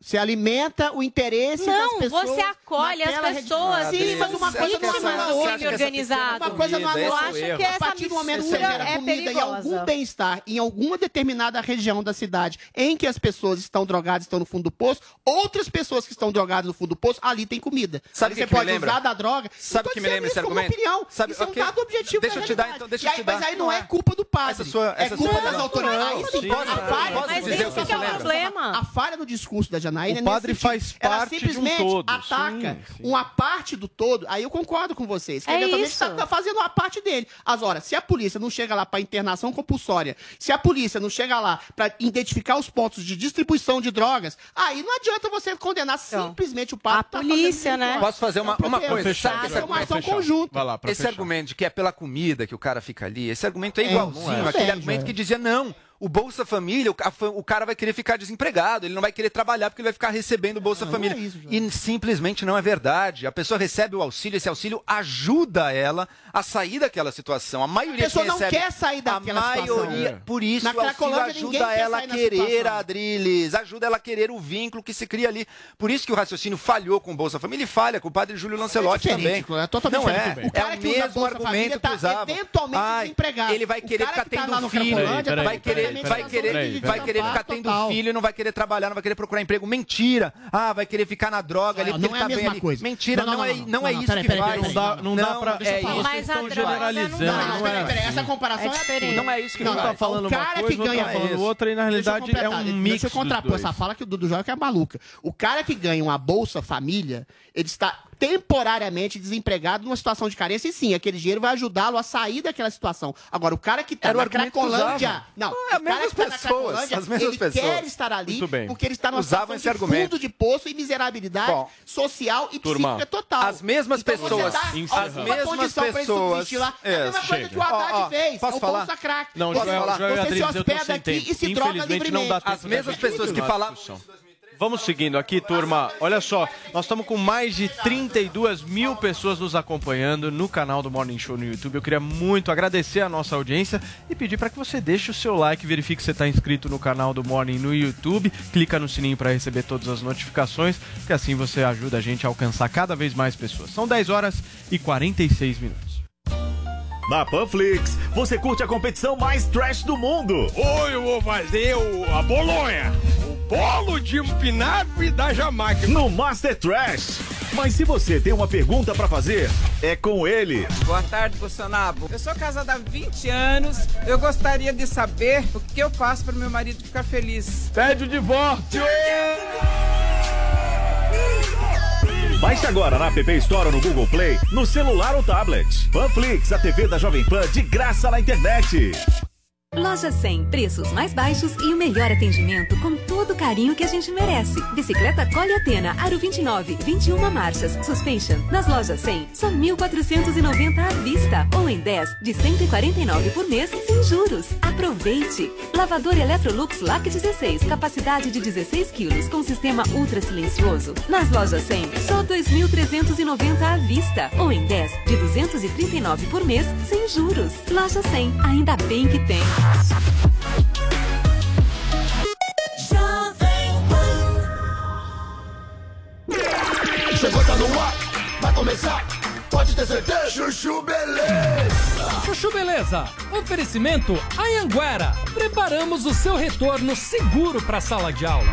Speaker 7: Você alimenta o interesse
Speaker 11: Não,
Speaker 7: das pessoas.
Speaker 11: você acolhe as pessoas
Speaker 7: Sim, mas uma coisa não anula outra.
Speaker 11: crime organizado.
Speaker 7: Uma coisa não
Speaker 11: Eu
Speaker 7: anula a
Speaker 11: acho
Speaker 7: outra.
Speaker 11: que
Speaker 7: A partir do momento que você gera
Speaker 11: é
Speaker 7: comida e
Speaker 11: perigosa.
Speaker 7: algum bem-estar em alguma determinada região da cidade em que as pessoas estão drogadas, estão no fundo do poço, outras pessoas que estão drogadas no fundo do poço, ali tem comida.
Speaker 10: Sabe
Speaker 7: Ali
Speaker 10: o que
Speaker 7: você
Speaker 10: que
Speaker 7: pode usar da droga.
Speaker 10: Sabe
Speaker 7: Não
Speaker 10: o que me lembra esse argumento?
Speaker 7: opinião.
Speaker 10: Sabe-
Speaker 7: isso é um dado objetivo
Speaker 10: Deixa
Speaker 7: da
Speaker 10: eu te dar, então, deixa
Speaker 7: E
Speaker 10: eu
Speaker 7: aí-
Speaker 10: te dar.
Speaker 7: Mas aí não
Speaker 10: Não
Speaker 7: é
Speaker 10: é.
Speaker 7: culpa do padre. É culpa das autoridades.
Speaker 10: Não, posso-
Speaker 7: mas
Speaker 10: dizer
Speaker 7: esse
Speaker 10: o que eu
Speaker 7: é o
Speaker 10: lembro?
Speaker 7: problema. A falha do discurso da Janaína
Speaker 6: O
Speaker 7: nesse
Speaker 6: padre faz
Speaker 7: Ela
Speaker 6: parte de um
Speaker 7: simplesmente
Speaker 6: todo,
Speaker 7: ataca
Speaker 6: sim, sim.
Speaker 7: uma parte do todo. Aí eu concordo com vocês. Que
Speaker 11: É
Speaker 7: eventualmente
Speaker 11: isso.
Speaker 7: tá, tá fazendo a parte dele. Agora, se a polícia não chega lá para internação compulsória, se a polícia não chega lá para identificar os pontos de distribuição de drogas, aí não adianta você condenar simplesmente o padre.
Speaker 11: A polícia, né?
Speaker 10: Posso fazer uma,
Speaker 7: É um
Speaker 10: uma coisa?
Speaker 7: Fechar, Isso é
Speaker 10: esse
Speaker 7: uma ação
Speaker 10: argumento-
Speaker 7: conjunta.
Speaker 10: Esse
Speaker 6: fechar.
Speaker 10: argumento de que é pela comida que o cara fica ali, esse argumento é
Speaker 7: É,
Speaker 10: igualzinho
Speaker 7: é.
Speaker 10: aquele argumento que dizia, não, o Bolsa Família, o, ca- o cara vai querer ficar desempregado, ele não vai querer trabalhar porque ele vai ficar recebendo o Bolsa
Speaker 7: Não,
Speaker 10: Família.
Speaker 7: não é isso,
Speaker 10: e simplesmente não é verdade. A pessoa recebe o auxílio, esse auxílio ajuda ela a sair daquela situação. A maioria
Speaker 7: A pessoa
Speaker 10: que
Speaker 7: não quer sair daquela
Speaker 10: a
Speaker 7: situação.
Speaker 10: maioria,
Speaker 7: É.
Speaker 10: Por isso
Speaker 7: Na
Speaker 10: o auxílio ajuda ela a querer,
Speaker 7: situação.
Speaker 10: Adriles, ajuda ela a querer o vínculo que se cria ali. Por isso que o raciocínio falhou com o Bolsa Família e falha com o padre Júlio Lancelotti
Speaker 7: É
Speaker 10: também.
Speaker 7: É totalmente
Speaker 10: não é.
Speaker 7: O cara
Speaker 10: é o
Speaker 7: que
Speaker 10: mesmo argumento que
Speaker 7: tá
Speaker 10: usava.
Speaker 7: eventualmente
Speaker 10: Ai,
Speaker 7: desempregado.
Speaker 10: Ele vai querer ficar
Speaker 7: que tá
Speaker 10: tendo filho,
Speaker 7: tá
Speaker 10: vai querer,
Speaker 7: completamente
Speaker 10: vai querer, vai querer ficar tendo
Speaker 7: total.
Speaker 10: filho, não vai querer trabalhar, não vai querer procurar emprego. Mentira. Ah, vai querer ficar na droga ali
Speaker 7: Não,
Speaker 10: porque
Speaker 7: não
Speaker 10: ele
Speaker 7: é a
Speaker 10: tá bem
Speaker 7: mesma
Speaker 10: ali.
Speaker 7: coisa.
Speaker 10: Mentira,
Speaker 7: Não,
Speaker 10: não,
Speaker 7: não,
Speaker 10: é,
Speaker 7: não,
Speaker 10: não,
Speaker 7: não,
Speaker 10: é
Speaker 7: não,
Speaker 10: isso que
Speaker 7: peraí,
Speaker 6: Não dá, não dá pra.
Speaker 7: deixa eu
Speaker 10: é isso.
Speaker 11: Mas a
Speaker 6: estão
Speaker 11: droga
Speaker 6: generalizando,
Speaker 11: não
Speaker 7: Não,
Speaker 11: dá.
Speaker 7: não,
Speaker 6: não
Speaker 7: peraí,
Speaker 6: é.
Speaker 7: peraí, essa comparação
Speaker 11: É
Speaker 7: é,
Speaker 11: diferente.
Speaker 10: Não é isso que
Speaker 6: Um
Speaker 10: faz.
Speaker 6: tá falando
Speaker 7: o
Speaker 6: uma
Speaker 7: cara
Speaker 6: coisa,
Speaker 7: que ganha
Speaker 6: tá falando outra, e na
Speaker 7: Deixa eu
Speaker 6: realidade é um
Speaker 7: Deixa
Speaker 6: mix
Speaker 7: eu
Speaker 6: dos
Speaker 7: contrapor essa fala que o Dudu Joia que é maluca. O cara que ganha uma Bolsa Família, ele está temporariamente desempregado numa situação de carência, e sim, aquele dinheiro vai ajudá-lo a sair daquela situação. Agora, o cara que tá
Speaker 10: Era o
Speaker 7: na Cracolândia...
Speaker 10: usava.
Speaker 7: Não,
Speaker 10: Ah,
Speaker 7: o
Speaker 10: as
Speaker 7: cara
Speaker 10: mesmas
Speaker 7: que tá na
Speaker 10: pessoas,
Speaker 7: Cracolândia,
Speaker 10: as mesmas
Speaker 7: ele
Speaker 10: pessoas.
Speaker 7: quer estar ali porque ele está numa
Speaker 10: Usavam
Speaker 7: situação
Speaker 10: esse
Speaker 7: de
Speaker 10: argumento.
Speaker 7: fundo de poço e miserabilidade
Speaker 10: Bom,
Speaker 7: social e
Speaker 6: turma,
Speaker 7: psíquica total.
Speaker 10: As mesmas
Speaker 7: Então, você
Speaker 10: pessoas,
Speaker 7: dá
Speaker 10: as mesmas
Speaker 7: condição pra ele
Speaker 10: pessoas.
Speaker 7: subsistir lá. É a
Speaker 10: É,
Speaker 7: mesma coisa
Speaker 6: chega.
Speaker 7: que o Haddad
Speaker 10: Ó, ó,
Speaker 7: fez.
Speaker 10: posso
Speaker 7: é o
Speaker 10: falar?
Speaker 7: Crack.
Speaker 6: Não,
Speaker 7: você,
Speaker 6: Joel, Joel
Speaker 7: você se
Speaker 6: Adriles, tô
Speaker 7: hospeda aqui e se droga livremente.
Speaker 10: As mesmas pessoas que falavam.
Speaker 6: Vamos seguindo aqui, turma. Olha só, nós estamos com mais de 32 mil pessoas nos acompanhando no canal do Morning Show no YouTube. Eu queria muito agradecer a nossa audiência e pedir para que você deixe o seu like, verifique se você está inscrito no canal do Morning no YouTube, clica no sininho para receber todas as notificações, que assim você ajuda a gente a alcançar cada vez mais pessoas. São 10 horas e 46 minutos.
Speaker 4: Na Panflix, você curte a competição mais trash do mundo.
Speaker 14: Hoje eu vou fazer o, a bolonha. Bolo de espinafre da Jamaica.
Speaker 4: No Master Trash. Mas se você tem uma pergunta pra fazer, é com ele.
Speaker 15: Boa tarde, Bolsonaro. Eu sou casada há 20 anos. Eu gostaria de saber o que eu faço para meu marido ficar feliz.
Speaker 14: Pede o divórcio.
Speaker 4: Baixe agora na App Store ou no Google Play, no celular ou tablet. Panflix, a TV da Jovem Pan de graça na internet.
Speaker 16: Loja 100, preços mais baixos e o melhor atendimento com todo o carinho que a gente merece. Bicicleta Cole Atena, Aro 29, 21 marchas, Suspension. Nas lojas 100, só 1.490 à vista. Ou em 10, de 149 por mês, sem juros. Aproveite! Lavador Electrolux LAC 16, capacidade de 16 quilos, com sistema ultra silencioso. Nas lojas 100, só 2.390 à vista. Ou em 10, de 239 por mês, sem juros. Loja 100, ainda bem que tem.
Speaker 17: Chegou, tá no vai começar. Pode ter certeza. Chuchu Beleza.
Speaker 18: Chuchu Beleza, oferecimento Anhanguera. Preparamos o seu retorno seguro para a sala de aula.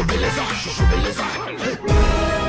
Speaker 17: Chuchu Beleza, Chuchu Beleza.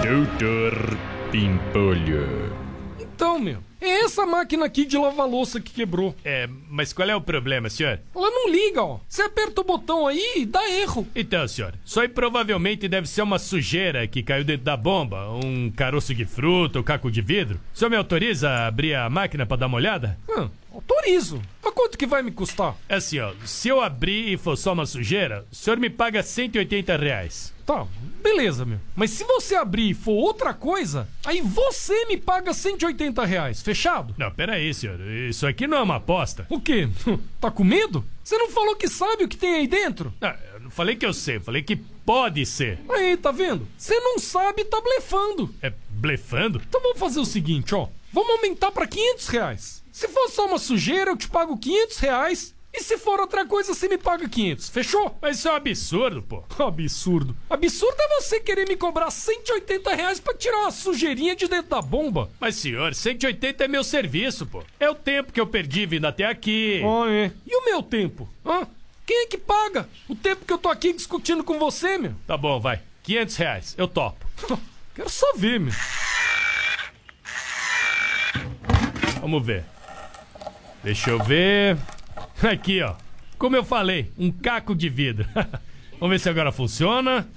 Speaker 18: Doutor Pimpolho. Então, meu, é essa máquina aqui de lavar louça que quebrou.
Speaker 19: É, mas qual é o problema, senhor?
Speaker 18: Ela não liga, ó. Você aperta o botão aí e dá erro.
Speaker 19: Então, senhor, isso aí provavelmente deve ser uma sujeira que caiu dentro da bomba, um caroço de fruta ou caco de vidro. O senhor me autoriza a abrir a máquina pra dar uma olhada?
Speaker 18: Hum, Autorizo. Mas quanto que vai me custar?
Speaker 19: É assim, ó. Se eu abrir e for só uma sujeira, o senhor me paga 180 reais.
Speaker 18: Tá, beleza, meu. Mas se você abrir e for outra coisa, aí você me paga 180 reais. Fechado?
Speaker 19: Não, peraí, senhor. Isso aqui não é uma aposta.
Speaker 18: O quê? Tá com medo? Você não falou que sabe o que tem aí dentro?
Speaker 19: Ah, eu não falei que eu sei, falei que pode ser.
Speaker 18: Aí, tá vendo? Você não sabe, tá blefando.
Speaker 19: É blefando?
Speaker 18: Então vamos fazer o seguinte, ó. Vamos aumentar pra 500 reais. Se for só uma sujeira, eu te pago 500 reais. E se for outra coisa, você me paga 500. Fechou?
Speaker 19: Mas isso é um absurdo, pô.
Speaker 18: Absurdo. Absurdo é você querer me cobrar 180 reais pra tirar uma sujeirinha de dentro da bomba.
Speaker 19: Mas, senhor, 180 é meu serviço, pô. É o tempo que eu perdi vindo até aqui.
Speaker 18: Ah, é. E o meu tempo? Hã? Quem é que paga? O tempo que eu tô aqui discutindo com você, meu?
Speaker 19: Tá bom, vai. 500 reais. Eu topo.
Speaker 18: Quero só ver, meu.
Speaker 19: Vamos ver. Deixa eu ver. Aqui, ó. Como eu falei, um caco de vidro. Vamos ver se agora funciona.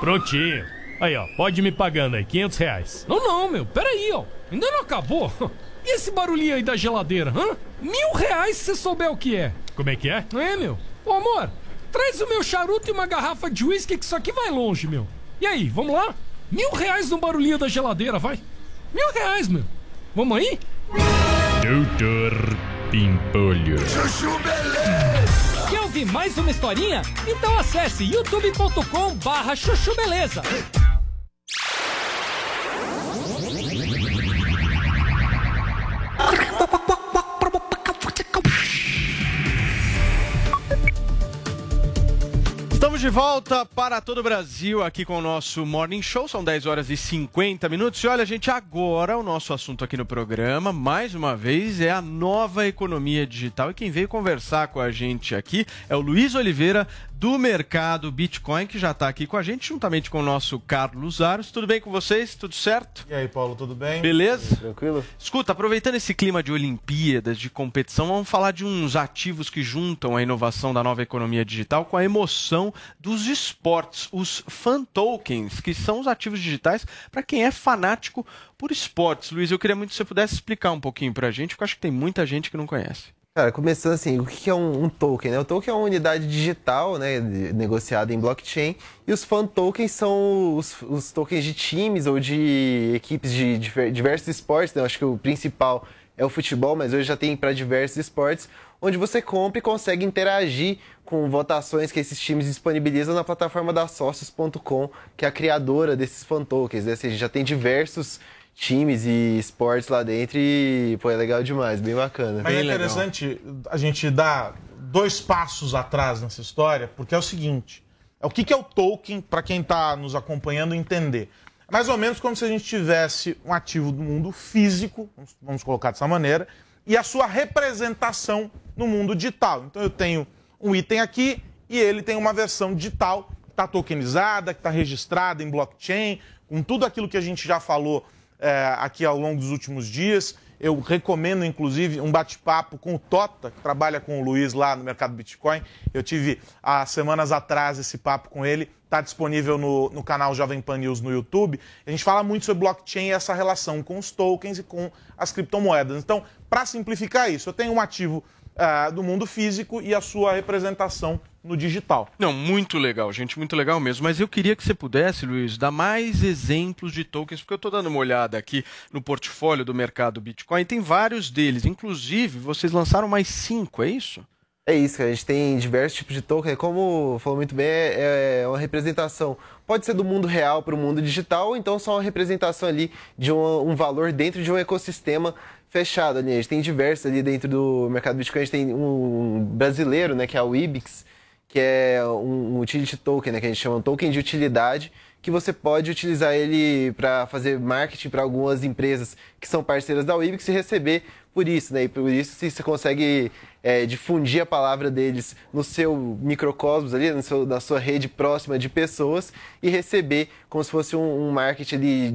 Speaker 19: Prontinho. Aí, ó. Pode ir me pagando aí, 500 reais.
Speaker 18: Não, não, meu. Peraí, ó. Ainda não acabou. E esse barulhinho aí da geladeira, hã? Mil reais se você souber o que é.
Speaker 19: Como é que é?
Speaker 18: É, meu. Ô, amor, traz o meu charuto e uma garrafa de uísque que isso aqui vai longe, meu. E aí, vamos lá? Mil reais no barulhinho da geladeira, vai. Mil reais, meu. Vamos aí?
Speaker 19: Doutor Pimpolho.
Speaker 17: Chuchu Beleza!
Speaker 18: Quer ouvir mais uma historinha? Então acesse youtube.com barra chuchu beleza.
Speaker 6: Estamos de volta para todo o Brasil aqui com o nosso Morning Show. São 10 horas e 50 minutos. E olha, gente, agora o nosso assunto aqui no programa, mais uma vez, é a nova economia digital. E quem veio conversar com a gente aqui é o Luiz Oliveira, do mercado Bitcoin, que já está aqui com a gente, juntamente com o nosso Carlos Aros. Tudo bem com vocês? Tudo certo?
Speaker 20: E aí, Paulo, tudo bem?
Speaker 6: Beleza?
Speaker 20: Tranquilo?
Speaker 6: Escuta, aproveitando esse clima de Olimpíadas, de competição, vamos falar de uns ativos que juntam a inovação da nova economia digital com a emoção dos esportes, os fan tokens, que são os ativos digitais para quem é fanático por esportes. Luiz, eu queria muito que você pudesse explicar um pouquinho para a gente, porque eu acho que tem muita gente que não conhece.
Speaker 20: Cara, começando assim, o que é um, um token? Né? O token é uma unidade digital, né, negociada em blockchain, e os fan tokens são os, os tokens de times ou de equipes de diver- diversos esportes. Né? Eu acho que o principal é o futebol, mas hoje já tem para diversos esportes, onde você compra e consegue interagir com votações que esses times disponibilizam na plataforma da Sócios.com, que é a criadora desses fan tokens. Né? Ou seja, já tem diversos times e esportes lá dentro e, pô, é legal demais, bem bacana.
Speaker 21: Mas é interessante a gente dar dois passos atrás nessa história, porque é o seguinte: é o que que é o token para quem está nos acompanhando entender. É Mais ou menos como se a gente tivesse um ativo do mundo físico, vamos- vamos colocar dessa maneira, e a sua representação no mundo digital. Então eu tenho um item aqui e ele tem uma versão digital que está tokenizada, que está registrada em blockchain, com tudo aquilo que a gente já falou é, aqui ao longo dos últimos dias. Eu recomendo, inclusive, um bate-papo com o Tota, que trabalha com o Luiz lá no mercado Bitcoin. Eu tive há semanas atrás esse papo com ele. Está disponível no, no canal Jovem Pan News no YouTube. A gente fala muito sobre blockchain e essa relação com os tokens e com as criptomoedas. Então, para simplificar isso, eu tenho um ativo ah, do mundo físico e a sua representação no digital.
Speaker 6: Não, muito legal, gente, muito legal mesmo. Mas eu queria que você pudesse, Luiz, dar mais exemplos de tokens, porque eu estou dando uma olhada aqui no portfólio do mercado Bitcoin. Tem vários deles. Inclusive, vocês lançaram mais cinco, é isso?
Speaker 20: É isso, cara. a gente tem diversos tipos de token. Como falou muito bem, é, é uma representação. Pode ser do mundo real para o mundo digital, ou então só uma representação ali de um, um valor dentro de um ecossistema fechado ali. A gente tem diversos ali dentro do mercado Bitcoin. A gente tem um brasileiro, né, que é o Ibix, que é um, utility token, né, que a gente chama um token de utilidade, que você pode utilizar ele para fazer marketing para algumas empresas que são parceiras da Wibix e receber por isso, né? E por isso se você consegue é, difundir a palavra deles no seu microcosmos ali, no seu- na sua rede próxima de pessoas e receber como se fosse um, um marketing ali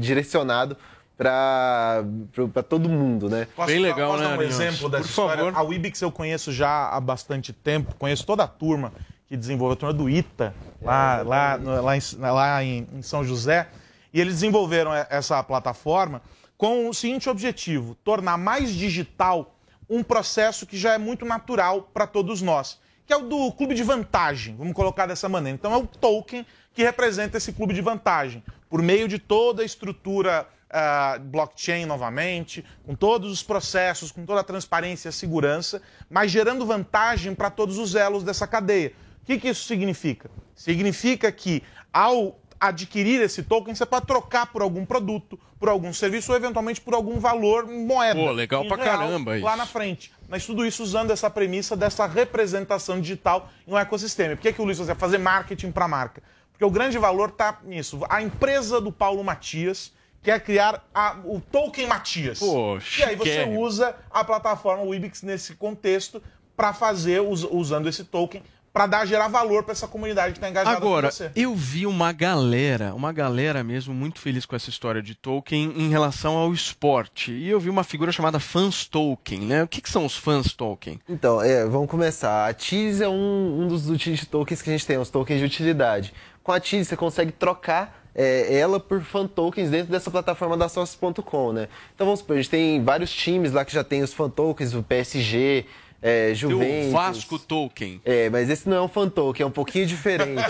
Speaker 20: direcionado para todo mundo, né?
Speaker 21: Posso, posso dar um exemplo dessa história? A Wibix eu conheço já há bastante tempo, conheço toda a turma que desenvolveu, a turma do ITA, lá, lá, no- lá, em, lá em, em São José, e eles desenvolveram essa plataforma com o seguinte objetivo: tornar mais digital um processo que já é muito natural para todos nós, que é o do clube de vantagem, vamos colocar dessa maneira. Então é o token que representa esse clube de vantagem, por meio de toda a estrutura ah, blockchain novamente, com todos os processos, com toda a transparência e a segurança, mas gerando vantagem para todos os elos dessa cadeia. O que, que isso significa? Significa que ao adquirir esse token, você pode trocar por algum produto, por algum serviço ou eventualmente por algum valor em moeda.
Speaker 6: Pô, legal pra
Speaker 21: real,
Speaker 6: caramba
Speaker 21: Lá
Speaker 6: isso.
Speaker 21: na frente. Mas tudo isso usando essa premissa dessa representação digital em um ecossistema. Por que, que o Luiz vai fazer marketing para a marca? Porque o grande valor está nisso. A empresa do Paulo Matias quer criar a- o token Matias.
Speaker 6: Pô,
Speaker 21: e aí você usa a plataforma Wibix nesse contexto para fazer, us- usando esse token, para dar gerar valor para essa comunidade que está engajada
Speaker 6: Agora,
Speaker 21: com você.
Speaker 6: eu vi uma galera, uma galera mesmo muito feliz com essa história de Tolkien em relação ao esporte. E eu vi uma figura chamada Fans Tolkien, né? O que, que são os Fans Tolkien?
Speaker 20: Então, é, vamos começar. A Tease é um, um dos utility tokens que a gente tem, os tokens de utilidade. Com a Tease você consegue trocar é, ela por fan tokens dentro dessa plataforma da Sócios.com, né? Então vamos supor, a gente tem vários times lá que já tem os fan tokens, o PSG, é, Juventus.
Speaker 6: o Vasco Tolkien.
Speaker 20: É, mas esse não é um fan token, é um pouquinho diferente.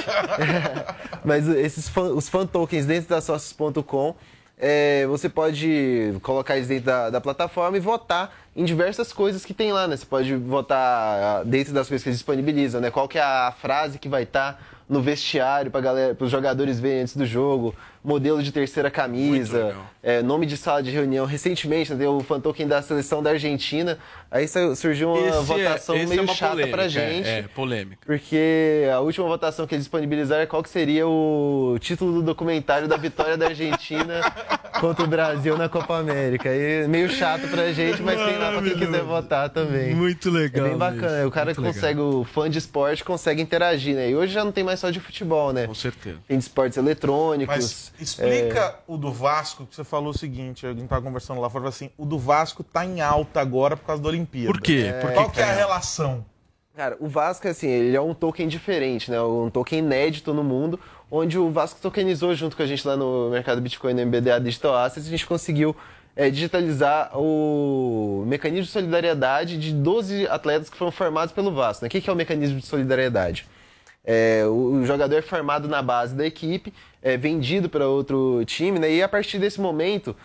Speaker 20: mas esses fan- os fan tokens dentro da Sócios.com, é, você pode colocar eles dentro da, da plataforma e votar em diversas coisas que tem lá, né? Você pode votar ah, dentro das coisas que eles disponibilizam, né? Qual que é a frase que vai estar no vestiário para os jogadores verem antes do jogo, modelo de terceira camisa, é, nome de sala de reunião. Recentemente, né, o fan token da seleção da Argentina, aí surgiu uma
Speaker 6: Esse é-
Speaker 20: votação
Speaker 6: é
Speaker 20: meio
Speaker 6: uma
Speaker 20: chata
Speaker 6: polêmica,
Speaker 20: pra
Speaker 6: é,
Speaker 20: gente.
Speaker 6: é, polêmica.
Speaker 20: Porque a última votação que eles disponibilizaram é qual que seria o título do documentário da vitória da Argentina contra o Brasil na Copa América. E meio chato pra gente, mas tem lá pra quem quiser votar também.
Speaker 6: Muito legal.
Speaker 20: É bem bacana.
Speaker 6: isso,
Speaker 20: O cara
Speaker 6: muito legal.
Speaker 20: consegue, o fã de esporte consegue interagir, né? E hoje já não tem mais só de futebol, né?
Speaker 6: Com certeza.
Speaker 20: Tem de esportes eletrônicos.
Speaker 21: Mas explica
Speaker 20: é,
Speaker 21: o do Vasco, que você falou o seguinte, a gente tava conversando lá fora, falou assim, o do Vasco tá em alta agora por causa da Olimpíada.
Speaker 6: Por quê? Por que
Speaker 21: Qual
Speaker 6: que
Speaker 21: é a relação?
Speaker 20: Cara, o Vasco, assim, ele é um token diferente, né? Um token inédito no mundo, onde o Vasco tokenizou junto com a gente lá no mercado Bitcoin, no MBDA Digital Assets, a gente conseguiu é, digitalizar o mecanismo de solidariedade de 12 atletas que foram formados pelo Vasco. Né? O que que é o mecanismo de solidariedade? É, o, o jogador é formado na base da equipe, é vendido para outro time, né? E a partir desse momento,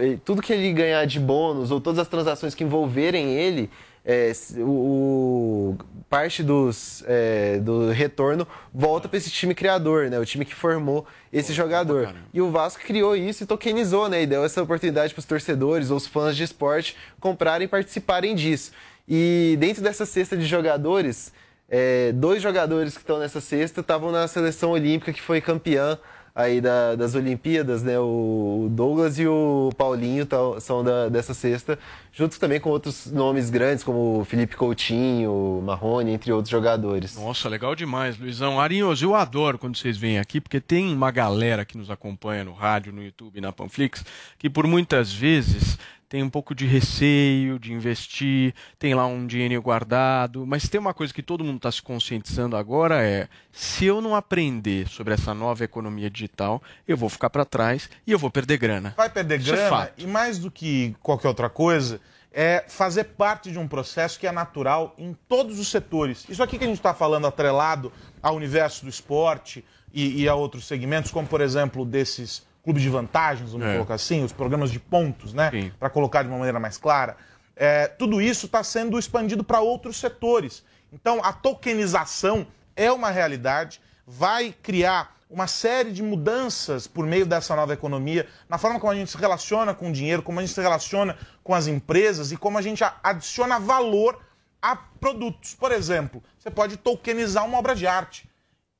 Speaker 20: eh, tudo que ele ganhar de bônus ou todas as transações que envolverem ele, é, o, o- parte dos, é, do retorno volta para esse time criador, né? O time que formou esse jogador. E o Vasco criou isso e tokenizou, né? E deu essa oportunidade para os torcedores ou os fãs de esporte comprarem e participarem disso. E dentro dessa cesta de jogadores, é, dois jogadores que estão nessa cesta estavam na seleção olímpica que foi campeã aí da- das Olimpíadas, né? O Douglas e o Paulinho são da- dessa cesta, junto também com outros nomes grandes como Felipe Coutinho, Marrone, entre outros jogadores.
Speaker 6: Nossa, legal demais, Luizão. Arinhos, eu adoro quando vocês vêm aqui, porque tem uma galera que nos acompanha no rádio, no YouTube, na Panflix, que por muitas vezes tem um pouco de receio de investir, tem lá um dinheirinho guardado, mas tem uma coisa que todo mundo está se conscientizando agora é, se eu não aprender sobre essa nova economia digital, eu vou ficar para trás e eu vou perder grana.
Speaker 21: Vai perder
Speaker 6: Isso é
Speaker 21: grana
Speaker 6: fato.
Speaker 21: e mais do que qualquer outra coisa, é fazer parte de um processo que é natural em todos os setores. Isso aqui que a gente está falando atrelado ao universo do esporte e, e a outros segmentos, como por exemplo desses clubes de vantagens, vamos
Speaker 6: É.
Speaker 21: colocar assim, os programas de pontos, né? Para colocar de uma maneira mais clara. É, tudo isso está sendo expandido para outros setores. Então, a tokenização é uma realidade, vai criar uma série de mudanças por meio dessa nova economia, na forma como a gente se relaciona com o dinheiro, como a gente se relaciona com as empresas e como a gente adiciona valor a produtos. Por exemplo, você pode tokenizar uma obra de arte.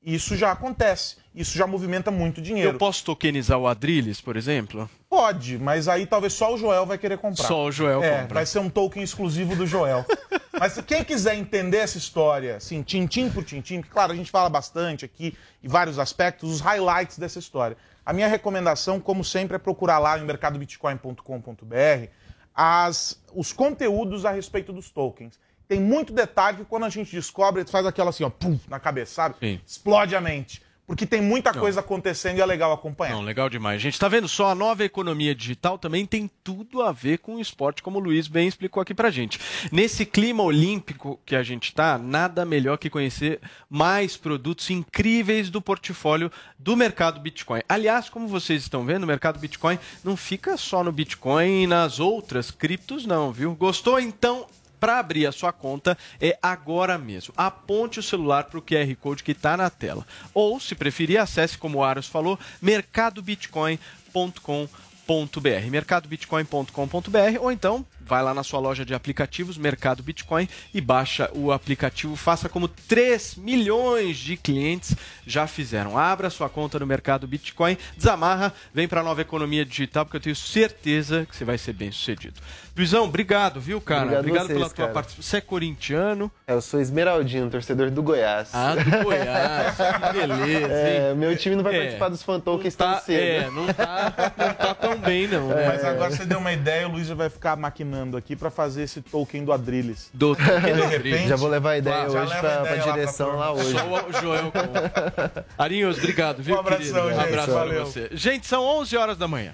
Speaker 21: Isso já acontece. Isso já movimenta muito dinheiro.
Speaker 6: Eu posso tokenizar o Adrilles, por exemplo?
Speaker 21: Pode, mas aí talvez só o Joel vai querer comprar.
Speaker 6: Só o Joel
Speaker 21: é,
Speaker 6: compra.
Speaker 21: Vai ser um token exclusivo do Joel. mas se quem quiser entender essa história, assim, tintim por tintim, que claro, a gente fala bastante aqui em vários aspectos, os highlights dessa história. A minha recomendação, como sempre, é procurar lá em mercadobitcoin.com.br as, os conteúdos a respeito dos tokens. Tem muito detalhe que quando a gente descobre, faz aquela assim, ó, pum, na cabeça, sabe?
Speaker 6: Sim.
Speaker 21: Explode a mente. Porque tem muita coisa acontecendo e é legal acompanhar.
Speaker 6: Não, legal demais. Gente, tá vendo só? A nova economia digital também tem tudo a ver com o esporte, como o Luiz bem explicou aqui pra gente. Nesse clima olímpico que a gente tá, nada melhor que conhecer mais produtos incríveis do portfólio do mercado Bitcoin. Aliás, como vocês estão vendo, o mercado Bitcoin não fica só no Bitcoin e nas outras criptos, não, viu? Gostou? Então para abrir a sua conta é agora mesmo. Aponte o celular para o QR Code que está na tela. Ou, se preferir, acesse, como o Aros falou, mercadobitcoin.com.br. mercadobitcoin.com.br ou então vai lá na sua loja de aplicativos, Mercado Bitcoin, e baixa o aplicativo. Faça como 3 milhões de clientes já fizeram. Abra sua conta no Mercado Bitcoin, desamarra, vem para a nova economia digital, porque eu tenho certeza que você vai ser bem sucedido. Luizão, obrigado, viu, cara?
Speaker 20: Obrigado
Speaker 6: Obrigado,
Speaker 20: vocês,
Speaker 6: pela tua participação. Você é corintiano.
Speaker 20: É, eu sou Esmeraldino, torcedor do Goiás.
Speaker 6: Ah, do Goiás. que beleza,
Speaker 20: É, meu time não vai
Speaker 6: É.
Speaker 20: participar dos Fantocas
Speaker 6: Tá,
Speaker 20: tão cedo.
Speaker 6: é, não tá, não tá tão bem, não. né?
Speaker 21: Mas agora você deu uma ideia, o Luiz já vai ficar maquinando aqui pra fazer esse token do Adrilles.
Speaker 6: Do
Speaker 21: De repente,
Speaker 20: Já vou levar a ideia
Speaker 21: Já
Speaker 20: hoje pra,
Speaker 21: a lá
Speaker 20: direção
Speaker 21: pra
Speaker 20: lá
Speaker 21: turma.
Speaker 20: hoje.
Speaker 6: Só o Joel com... Arinhos, obrigado, viu,
Speaker 21: Um abração,
Speaker 6: querido?
Speaker 21: gente.
Speaker 6: Um abraço
Speaker 21: Valeu.
Speaker 6: pra você. Gente, são 11 horas da manhã.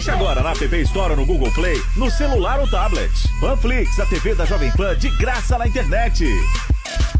Speaker 4: Baixe agora na App Store no Google Play, no celular ou tablet. Panflix, a TV da Jovem Pan de graça na internet.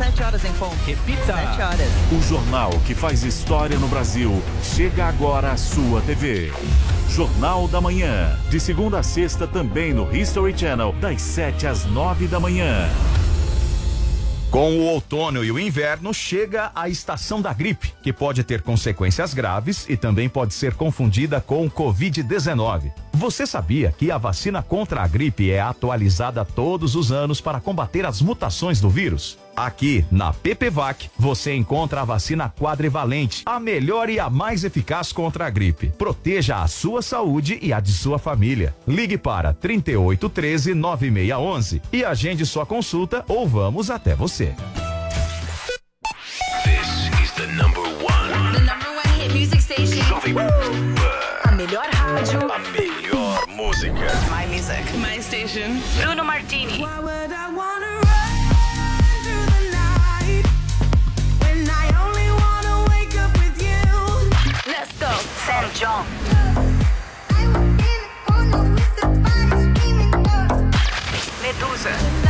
Speaker 2: 7 horas em ponto.
Speaker 3: Repita.
Speaker 2: 7 horas.
Speaker 4: O jornal que faz história no Brasil chega agora à sua TV. Jornal da Manhã, de segunda a sexta também no History Channel, das 7 às 9 da manhã.
Speaker 22: Com o outono e o inverno chega a estação da gripe, que pode ter consequências graves e também pode ser confundida com o Covid-19. Você sabia que a vacina contra a gripe é atualizada todos os anos para combater as mutações do vírus? Aqui, na PPVAC, você encontra a vacina quadrivalente, a melhor e a mais eficaz contra a gripe. Proteja a sua saúde e a de sua família. Ligue para 3813 9611 e agende sua consulta ou vamos até você.
Speaker 17: This is the number one.
Speaker 23: The number one hit music station.
Speaker 17: Jovem Pan.
Speaker 23: A melhor rádio.
Speaker 17: A melhor música.
Speaker 23: My music. My station. Sunset.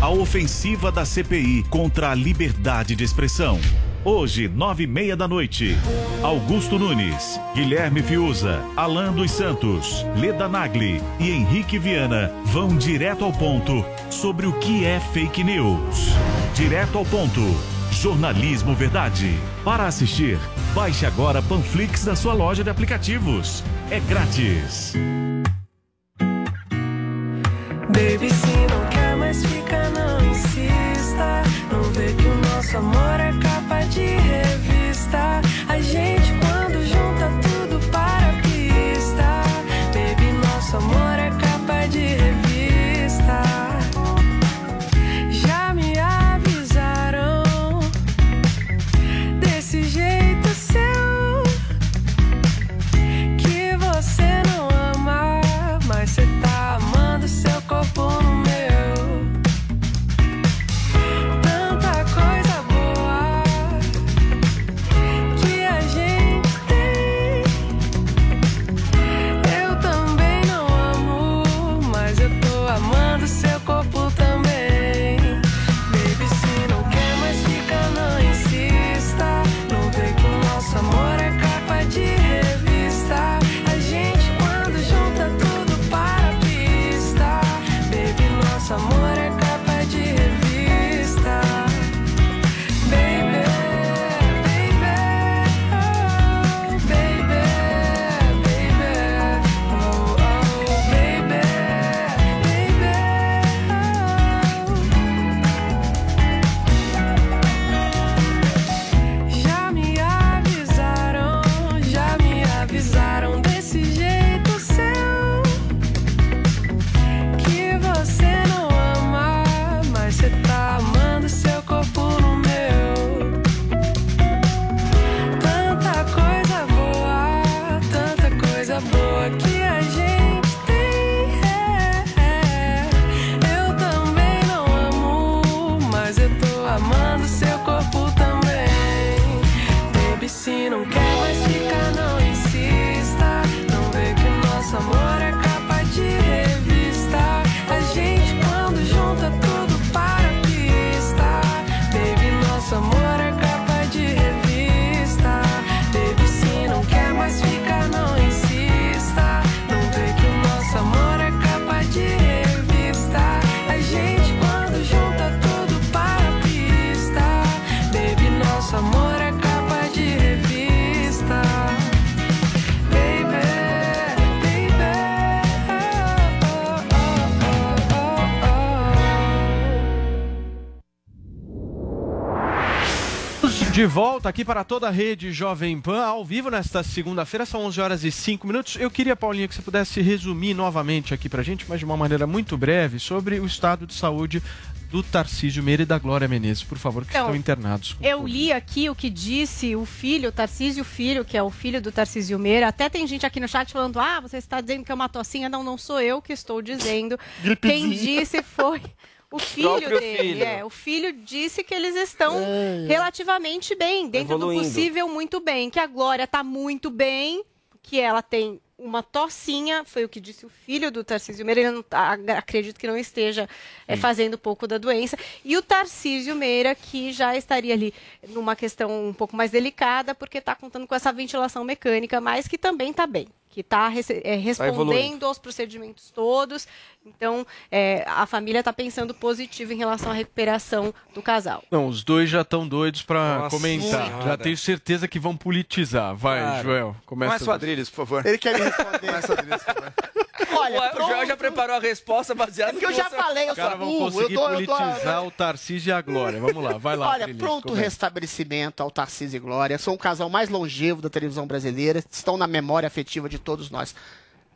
Speaker 4: A ofensiva da CPI contra a liberdade de expressão. Hoje, nove e meia da noite. Augusto Nunes, Guilherme Fiuza, Alan dos Santos, Leda Nagli e Henrique Viana vão direto ao ponto sobre o que é fake news. Direto ao ponto. Jornalismo Verdade. Para assistir, baixe agora Panflix da sua loja de aplicativos. É grátis.
Speaker 17: Baby,
Speaker 24: De
Speaker 6: volta aqui para toda a rede Jovem Pan, ao vivo nesta segunda-feira, são 11 horas e 5 minutos. Eu queria, Paulinha, que você pudesse resumir novamente aqui pra gente, mas de uma maneira muito breve, sobre o estado de saúde do Tarcísio Meira e da Glória Menezes, por favor, que
Speaker 11: Então,
Speaker 6: estão internados.
Speaker 11: Eu li aqui o que disse o filho, o Tarcísio Filho, que é o filho do Tarcísio Meira. Até tem gente aqui no chat falando: ah, você está dizendo que é uma tocinha. Não, não sou eu que estou dizendo. Quem disse foi. O filho
Speaker 8: Próprio
Speaker 11: dele,
Speaker 8: filho.
Speaker 11: é. O filho disse que eles estão relativamente bem, dentro
Speaker 8: Evoluindo.
Speaker 11: do possível, muito bem. Que a Glória está muito bem, que ela tem uma tocinha, foi o que disse o filho do Tarcísio Meira, ele não tá- acredito que não esteja é, fazendo pouco da doença. E o Tarcísio Meira, que já estaria ali numa questão um pouco mais delicada, porque está contando com essa ventilação mecânica, mas que também está bem. Que está respondendo
Speaker 8: evoluindo.
Speaker 11: aos procedimentos todos. Então, é, a família está pensando positivo em relação à recuperação do casal.
Speaker 6: Não, os dois já estão doidos pra
Speaker 10: Nossa
Speaker 6: comentar.
Speaker 10: Senhora.
Speaker 6: Já tenho certeza que vão politizar. Vai,
Speaker 10: Claro.
Speaker 6: Joel, começa.
Speaker 10: Começa o Adriles, por favor.
Speaker 7: Ele quer me. Olha,
Speaker 8: o Joel já preparou a resposta baseada
Speaker 7: É porque eu já falei, eu
Speaker 6: Os caras
Speaker 7: sou
Speaker 6: vão
Speaker 7: burro. Eu
Speaker 6: conseguir
Speaker 7: eu dou,
Speaker 6: politizar o Tarcísio e a Glória. Vamos lá, vai lá.
Speaker 7: Olha, pronto
Speaker 6: começa.
Speaker 7: restabelecimento ao Tarcísio e Glória. São o casal mais longevo da televisão brasileira. Estão na memória afetiva de todos nós.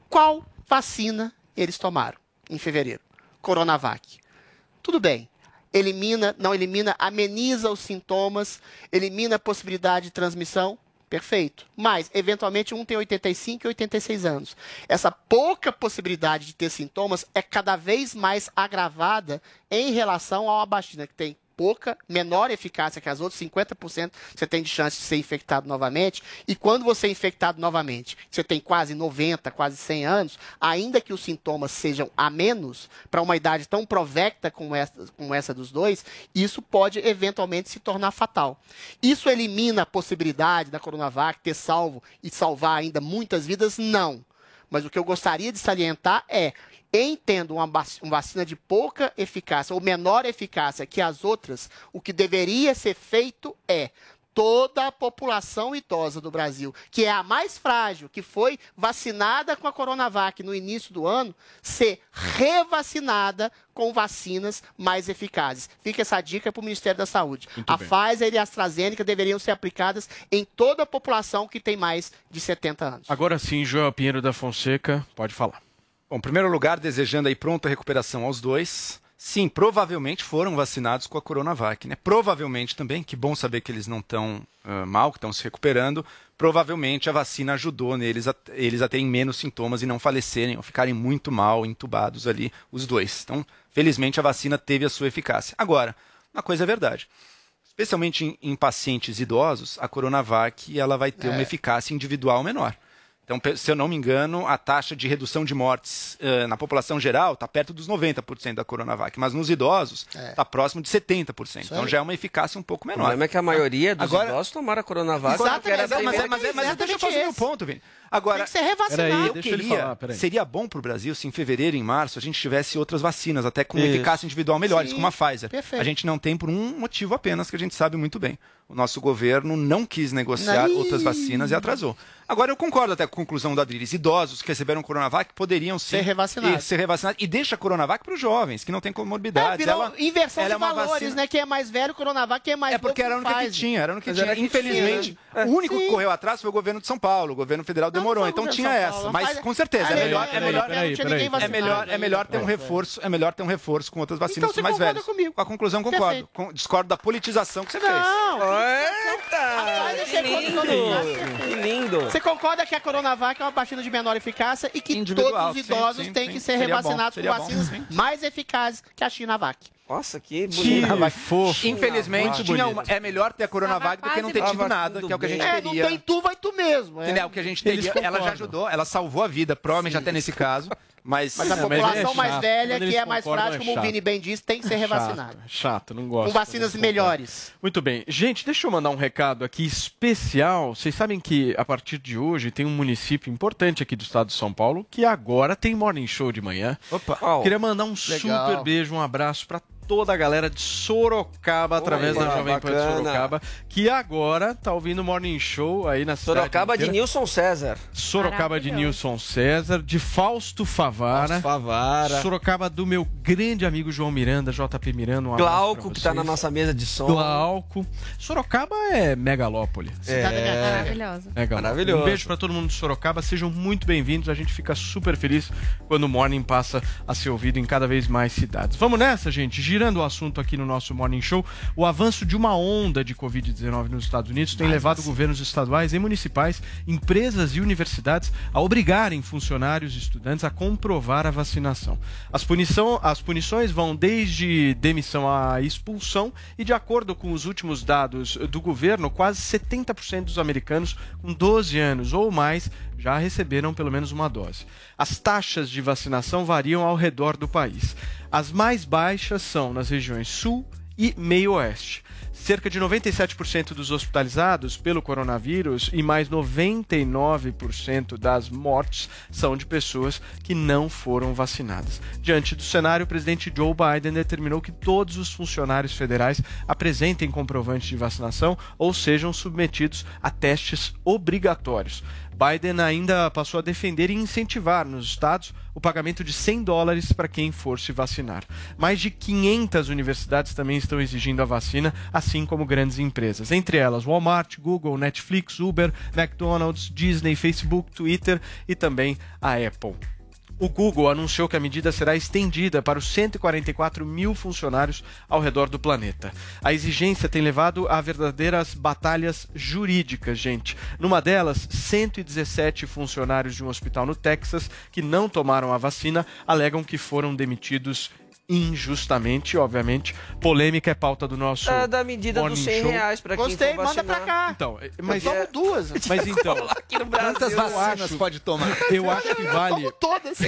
Speaker 7: Qual vacina eles tomaram em fevereiro? Coronavac. Tudo bem. Elimina, não elimina, ameniza os sintomas, elimina a possibilidade de transmissão. Perfeito. Mas, eventualmente, um tem 85 e 86 anos. Essa pouca possibilidade de ter sintomas é cada vez mais agravada em relação a uma vacina que tem pouca, menor eficácia que as outras, 50% você tem de chance de ser infectado novamente. E quando você é infectado novamente, você tem quase 90, quase 100 anos, ainda que os sintomas sejam a menos, para uma idade tão provecta como essa, como essa dos dois, isso pode eventualmente se tornar fatal. Isso elimina a possibilidade da Coronavac ter salvo e salvar ainda muitas vidas? Não. Mas o que eu gostaria de salientar é, em tendo uma vac- uma vacina de pouca eficácia ou menor eficácia que as outras, o que deveria ser feito é toda a população idosa do Brasil, que é a mais frágil, que foi vacinada com a Coronavac no início do ano, ser revacinada com vacinas mais eficazes. Fica essa dica para o Ministério da Saúde.
Speaker 6: Muito
Speaker 7: a
Speaker 6: bem.
Speaker 7: Pfizer e a AstraZeneca deveriam ser aplicadas em toda a população que tem mais de 70 anos.
Speaker 6: Agora sim, Joel Pinheiro da Fonseca, pode falar.
Speaker 10: Bom, em primeiro lugar, desejando aí pronta recuperação aos dois. Sim, provavelmente foram vacinados com a Coronavac, né? Provavelmente também, que bom saber que eles não estão mal, que estão se recuperando. Provavelmente a vacina ajudou neles a, eles a terem menos sintomas e não falecerem ou ficarem muito mal, entubados ali, os dois. Então, felizmente a vacina teve a sua eficácia. Agora, uma coisa é verdade. Especialmente em, em pacientes idosos, a Coronavac ela vai ter
Speaker 8: É.
Speaker 10: uma eficácia individual menor. Então, se eu não me engano, a taxa de redução de mortes eh, na população geral está perto dos 90% da Coronavac, mas nos idosos está próximo de 70%. Então
Speaker 8: aí.
Speaker 10: já é uma eficácia um pouco
Speaker 8: O
Speaker 10: menor.
Speaker 8: problema é que a maioria dos
Speaker 10: Agora-
Speaker 8: idosos tomaram a Coronavac.
Speaker 10: Exatamente,
Speaker 8: era a
Speaker 10: mas, mas,
Speaker 8: primeira-
Speaker 10: mas, mas, mas deixa eu fazer meu ponto, Vini. Agora,
Speaker 7: Tem que ser revacinado.
Speaker 10: eu
Speaker 6: deixa ele
Speaker 10: queria,
Speaker 6: falar,
Speaker 10: seria bom para o Brasil se em fevereiro e em março a gente tivesse outras vacinas, até com
Speaker 6: Isso.
Speaker 10: eficácia individual melhores,
Speaker 7: Sim,
Speaker 10: como a Pfizer.
Speaker 7: perfeito.
Speaker 10: A gente não tem por um motivo apenas que a gente sabe muito bem. O nosso governo não quis negociar outras vacinas e atrasou. Agora, eu concordo até com a conclusão da Adriles. Idosos que receberam Coronavac poderiam sim
Speaker 7: Ser revacinados.
Speaker 10: e- ser revacinados. E deixa a Coronavac para os jovens, que não têm
Speaker 7: É,
Speaker 10: comorbidades.
Speaker 7: virou
Speaker 10: Ela-
Speaker 7: inversão
Speaker 10: ela
Speaker 7: de
Speaker 10: é uma
Speaker 7: valores,
Speaker 10: vacina-
Speaker 7: né? Quem é mais velho, Coronavac, quem é mais
Speaker 10: é porque era única que tinha, era única que
Speaker 7: Mas
Speaker 10: tinha.
Speaker 7: que
Speaker 10: Infelizmente,
Speaker 7: né?
Speaker 10: o único que
Speaker 7: Sim.
Speaker 10: correu atrás foi o governo de São Paulo. O governo federal demorou, então tinha essa. Mas com certeza, é
Speaker 7: Peraí,
Speaker 10: melhor, é
Speaker 7: peraí,
Speaker 10: melhor,
Speaker 7: tinha ninguém
Speaker 10: é melhor, é melhor ter um reforço, é melhor ter um reforço com outras vacinas
Speaker 7: Então você
Speaker 10: mais
Speaker 7: concorda
Speaker 10: velhas.
Speaker 7: comigo.
Speaker 10: Com a conclusão concordo. Com- discordo da politização que você fez.
Speaker 7: Não,
Speaker 8: Eita!
Speaker 7: Que
Speaker 8: lindo! Que lindo!
Speaker 7: Você concorda que a Coronavac é uma vacina de menor eficácia e que
Speaker 10: Individual,
Speaker 7: todos os idosos
Speaker 10: sim,
Speaker 7: têm
Speaker 10: sim.
Speaker 7: que ser
Speaker 10: Seria bom,
Speaker 7: revacinados
Speaker 10: seria
Speaker 7: com
Speaker 10: bom,
Speaker 7: vacinas
Speaker 10: sim.
Speaker 7: mais eficazes que a Chinavac?
Speaker 25: Nossa, que
Speaker 10: Que
Speaker 25: bonito.
Speaker 10: fofo. Infelizmente, tinha uma- é melhor ter a Coronavac do que não ter tido nada, que é o que a gente
Speaker 25: bem.
Speaker 7: É, não tem tu, vai tu mesmo. É.
Speaker 10: Entendeu? O que a gente teria. Ela já ajudou, ela salvou a vida, provavelmente até nesse caso. Mas,
Speaker 7: Mas a
Speaker 6: É,
Speaker 7: população mais
Speaker 6: chato.
Speaker 7: velha, que é mais frágil,
Speaker 6: é
Speaker 7: como o. Vini bem disse, tem que ser
Speaker 6: É
Speaker 7: revacinado.
Speaker 6: Chato, chato, não gosto.
Speaker 7: Com vacinas melhores.
Speaker 6: Muito bem. Gente, deixa eu mandar um recado aqui especial. Vocês sabem que a partir de hoje tem um município importante aqui do estado de São Paulo que agora tem morning show de manhã.
Speaker 10: Opa.
Speaker 6: Queria mandar um
Speaker 7: Legal.
Speaker 6: super beijo, um abraço pra toda a galera de Sorocaba, através da Jovem Pan de. Sorocaba, que agora tá ouvindo o morning show aí na cidade
Speaker 25: Sorocaba de
Speaker 6: inteira.
Speaker 25: Nilson César.
Speaker 6: Sorocaba de Nilson César, de Fausto Favara.
Speaker 25: Fausto Favara.
Speaker 6: Sorocaba do meu grande amigo João Miranda, JP Miranda. Um
Speaker 25: Glauco, que tá na nossa mesa de som.
Speaker 6: Glauco. Sorocaba é megalópole.
Speaker 25: É.
Speaker 26: Maravilhosa.
Speaker 6: Legal.
Speaker 25: Maravilhoso.
Speaker 6: Um beijo pra todo mundo de Sorocaba. Sejam muito bem-vindos. A gente fica super feliz quando o Morning passa a ser ouvido em cada vez mais cidades. Vamos nessa, gente. Girando o assunto aqui no nosso Morning Show, o avanço de uma onda de Covid-19 nos Estados Unidos tem levado governos estaduais e municipais, empresas e universidades a obrigarem funcionários e estudantes a comprovar a vacinação. As, punição, as punições vão desde demissão à expulsão e, de acordo com os últimos dados do governo, quase 70% dos americanos com 12 anos ou mais já receberam pelo menos uma dose. As taxas de vacinação variam ao redor do país. As mais baixas são nas regiões sul e meio oeste. Cerca de 97% dos hospitalizados pelo coronavírus e mais 99% das mortes são de pessoas que não foram vacinadas. Diante do cenário, o presidente Joe Biden determinou que todos os funcionários federais apresentem comprovantes de vacinação ou sejam submetidos a testes obrigatórios. Biden ainda passou a defender e incentivar nos estados o pagamento de 100 dólares para quem for se vacinar. Mais de 500 universidades também estão exigindo a vacina, assim como grandes empresas, entre elas Walmart, Google, Netflix, Uber, McDonald's, Disney, Facebook, Twitter e também a Apple. O Google anunciou que a medida será estendida para os 144 mil funcionários ao redor do planeta. A exigência tem levado a verdadeiras batalhas jurídicas, gente. Numa delas, 117 funcionários de um hospital no Texas que não tomaram a vacina alegam que foram demitidos injustamente, obviamente. Polêmica é pauta do nosso
Speaker 25: Da, da medida dos
Speaker 6: Morning
Speaker 25: 100
Speaker 6: Show.
Speaker 25: reais pra quem
Speaker 7: Gostei, manda pra cá.
Speaker 6: Então,
Speaker 7: Eu
Speaker 6: mas,
Speaker 7: tomo duas.
Speaker 6: mas então,
Speaker 25: Aqui no Brasil.
Speaker 10: Quantas
Speaker 6: eu
Speaker 10: vacinas
Speaker 6: acho-
Speaker 10: pode tomar?
Speaker 6: eu acho que vale,
Speaker 7: Tomo todas.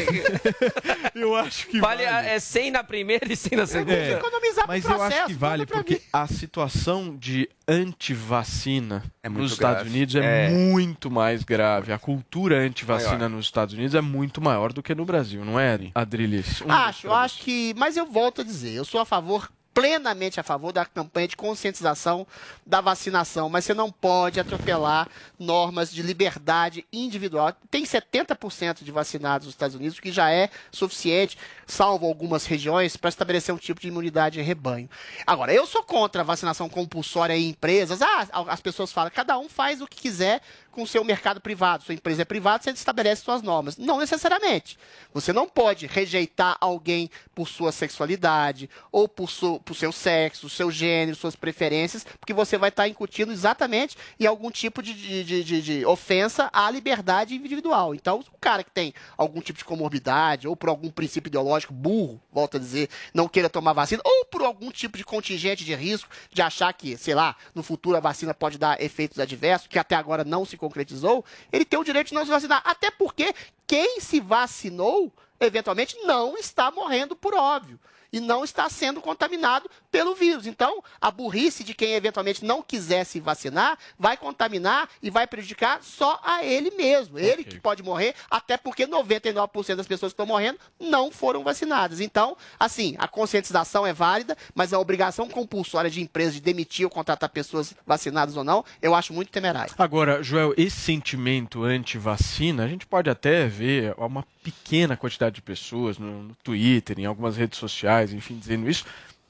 Speaker 6: eu acho que
Speaker 25: Vale,
Speaker 6: vale.
Speaker 25: é 100 na primeira e 100 na segunda.
Speaker 6: É.
Speaker 7: Economizar pro
Speaker 6: Mas eu acho
Speaker 7: processo,
Speaker 6: que vale porque
Speaker 7: mim.
Speaker 6: a situação de antivacina
Speaker 10: É
Speaker 6: nos Estados
Speaker 10: grave.
Speaker 6: Unidos é,
Speaker 10: É.
Speaker 6: muito mais grave. A cultura antivacina
Speaker 10: Maior.
Speaker 6: nos Estados Unidos é muito maior do que no Brasil, não é, Adrilis? Um
Speaker 7: Acho, acho que. Mas eu volto a dizer, eu sou a favor, plenamente a favor da campanha de conscientização da vacinação, mas você não pode atropelar normas de liberdade individual. Tem 70% de vacinados nos Estados Unidos, o que já é suficiente, salvo algumas regiões, para estabelecer um tipo de imunidade em rebanho. Agora, eu sou contra a vacinação compulsória em empresas. Ah, as pessoas falam, cada um faz o que quiser com o seu mercado privado. Sua empresa é privada, você estabelece suas normas. Não necessariamente. Você não pode rejeitar alguém por sua sexualidade, ou por, su- por seu sexo, seu gênero, suas preferências, porque você vai estar incutindo exatamente em algum tipo de, de, de- de- ofensa à liberdade individual. Então, o cara que tem algum tipo de comorbidade, ou por algum princípio ideológico burro, volto a dizer, não queira tomar vacina, ou por algum tipo de contingente de risco de achar que, sei lá, no futuro a vacina pode dar efeitos adversos, que até agora não se concretizou, ele tem o direito de não se vacinar. Até porque quem se vacinou, eventualmente, não está morrendo por óbvio. E não está sendo contaminado pelo vírus. Então, a burrice de quem eventualmente não quiser se vacinar vai contaminar e vai prejudicar só a ele mesmo. Ele que pode morrer, até porque 99% das pessoas que estão morrendo não foram vacinadas. Então, assim, a conscientização é válida, mas a obrigação compulsória de empresas de demitir ou contratar pessoas vacinadas ou não, eu acho muito temerário.
Speaker 6: Agora, Joel, esse sentimento anti-vacina, a gente pode até ver uma pequena quantidade de pessoas no, no Twitter, em algumas redes sociais, enfim, dizendo isso.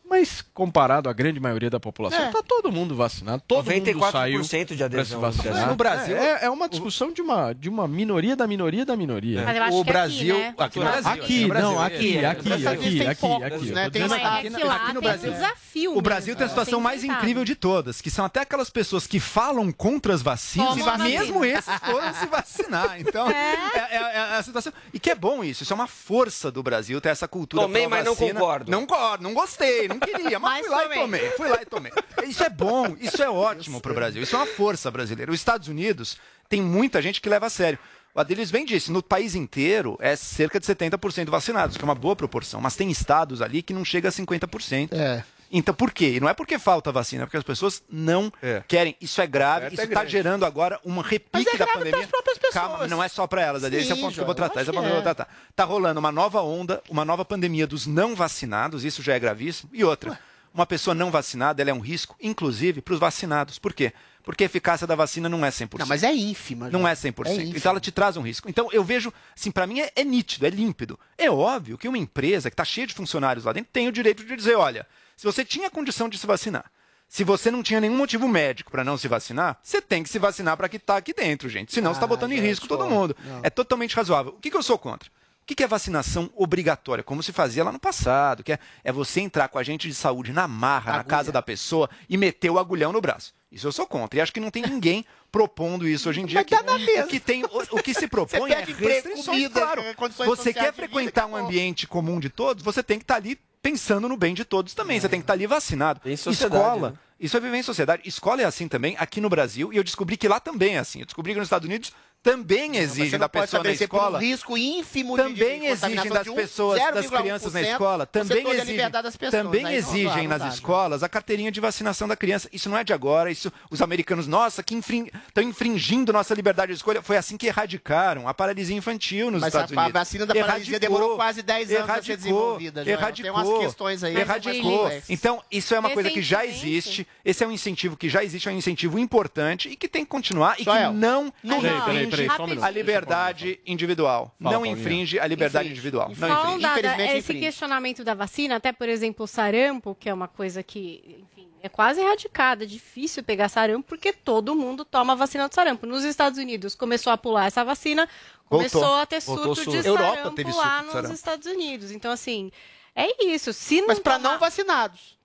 Speaker 6: Mas comparado à grande maioria da população,
Speaker 25: É.
Speaker 6: tá todo mundo vacinado, todo mundo
Speaker 25: 94%
Speaker 6: saiu
Speaker 25: de
Speaker 6: pra
Speaker 25: adesão
Speaker 6: se
Speaker 25: no
Speaker 6: vacinar.
Speaker 25: Brasil.
Speaker 10: No Brasil-
Speaker 6: é, é uma discussão de uma, de uma minoria da minoria da minoria.
Speaker 26: Mas eu acho
Speaker 10: o
Speaker 26: que
Speaker 10: Brasil,
Speaker 26: aqui, né?
Speaker 10: aqui no Brasil,
Speaker 6: Aqui,
Speaker 10: no Brasil,
Speaker 6: não,
Speaker 10: é.
Speaker 6: aqui, aqui, aqui, aqui,
Speaker 7: focos,
Speaker 6: aqui.
Speaker 7: né? Tem aqui
Speaker 26: é
Speaker 10: aqui no
Speaker 26: tem
Speaker 10: Brasil-
Speaker 26: um desafio
Speaker 10: O Brasil tem a situação mais incrível de todas, que são até aquelas pessoas que falam contra as vacinas, e mesmo esses foram se vacinar. Então, é, é- é a situação. E que é bom isso, isso é uma força do Brasil ter essa cultura
Speaker 25: Tomei, mas não concordo.
Speaker 10: Não concordo, não gostei, não não queria, mas, fui lá e tomei. Fui lá e tomei. Isso é bom, isso é ótimo pro Brasil. Isso é uma força brasileira. Os Estados Unidos tem muita gente que leva a sério. O Adelis bem disse, no país inteiro é cerca de 70% vacinados, que é uma boa proporção. Mas tem estados ali que não chega a 50%.
Speaker 7: É.
Speaker 10: Então, por quê? E não é porque falta vacina, é porque as pessoas não querem. Isso é grave,
Speaker 27: Certo
Speaker 10: isso
Speaker 27: é
Speaker 10: está gerando agora uma repique da pandemia. Calma, não é só para elas, Adri, esse é o
Speaker 7: Sim,
Speaker 10: ponto que eu vou tratar. Esse é o ponto que eu vou
Speaker 7: é.
Speaker 10: tratar. Tá rolando uma nova onda, uma nova pandemia dos não vacinados, isso já é gravíssimo. E outra, uma pessoa não vacinada, ela é um risco, inclusive, para os vacinados. Por quê? Porque a eficácia da vacina não é 100%.
Speaker 7: Não, mas é ínfima.
Speaker 10: Não é 100%.
Speaker 7: É ínfima.
Speaker 10: então ela te traz um risco. Então eu vejo, assim, para mim é, é nítido, é límpido. É óbvio que uma empresa que está cheia de funcionários lá dentro tem o direito de dizer, olha, se você tinha condição de se vacinar, se você não tinha nenhum motivo médico para não se vacinar, você tem que se vacinar para que está aqui dentro, gente. Senão você está
Speaker 7: Ah,
Speaker 10: botando em risco todo mundo.
Speaker 7: não.
Speaker 10: É totalmente razoável. O que, que eu sou contra? O que, que é vacinação obrigatória? Como se fazia lá no passado, que é, é você entrar com a agente de saúde na marra, na casa da pessoa e meter o agulhão no braço. Isso eu sou contra. E acho que não tem ninguém propondo isso hoje em dia. Que, o, que tem, o, o que se propõe é restrições,
Speaker 7: comida,
Speaker 10: claro. Você quer
Speaker 7: de vida,
Speaker 10: frequentar um ambiente comum de todos, você tem que estar ali pensando no bem de todos também. Você tem que estar ali vacinado.
Speaker 8: sociedade,
Speaker 10: Escola.
Speaker 8: né?
Speaker 10: Isso é viver em sociedade. Escola é assim também, aqui no Brasil, e eu descobri que lá também é assim. Eu descobri que nos Estados Unidos também exigem
Speaker 7: não
Speaker 10: da pessoa na
Speaker 7: por um
Speaker 10: escola.
Speaker 7: risco ínfimo de-
Speaker 10: Também
Speaker 7: de
Speaker 10: exigem
Speaker 7: contaminação
Speaker 10: das
Speaker 7: um
Speaker 10: pessoas, das
Speaker 7: 0,1%,
Speaker 10: crianças na escola. Também
Speaker 7: a
Speaker 10: exigem,
Speaker 7: pessoas.
Speaker 10: também
Speaker 7: não dá,
Speaker 10: exigem
Speaker 7: não
Speaker 10: nas escolas a carteirinha de vacinação da criança. Isso não é de agora. Isso, os americanos, nossa, que estão infringindo nossa liberdade de escolha. Foi assim que erradicaram a paralisia infantil nos
Speaker 7: Mas
Speaker 10: Estados
Speaker 7: a- a
Speaker 10: Unidos.
Speaker 7: vacina da paralisia demorou quase 10 anos a ser desenvolvida.
Speaker 10: Erradicou.
Speaker 7: Tem umas questões aí.
Speaker 10: Erradicou. Então, isso é uma coisa que já existe. Esse é um incentivo que já existe, é um incentivo importante e que tem que continuar e
Speaker 7: Joel,
Speaker 10: que não,
Speaker 7: não
Speaker 10: infringe
Speaker 7: um
Speaker 10: a liberdade individual.
Speaker 7: Fala,
Speaker 10: não
Speaker 7: Paulinha.
Speaker 10: infringe a liberdade
Speaker 7: Infringe.
Speaker 10: individual. Não
Speaker 11: Só um
Speaker 10: infringe.
Speaker 7: Infelizmente,
Speaker 11: esse
Speaker 7: infringe.
Speaker 11: questionamento da vacina, até por exemplo, o sarampo, que é uma coisa que, enfim, é quase erradicada, é difícil pegar sarampo, porque todo mundo toma a vacina do sarampo. Nos Estados Unidos começou a pular essa vacina, começou
Speaker 10: Voltou.
Speaker 11: a ter
Speaker 10: Voltou
Speaker 11: surto
Speaker 10: surto.
Speaker 11: de
Speaker 10: Europa
Speaker 11: sarampo
Speaker 10: teve
Speaker 11: lá
Speaker 10: surto de
Speaker 11: nos
Speaker 10: sarampo.
Speaker 11: Estados Unidos. Então, assim, é isso. Se não
Speaker 7: Mas para
Speaker 11: tomar-
Speaker 7: não vacinados.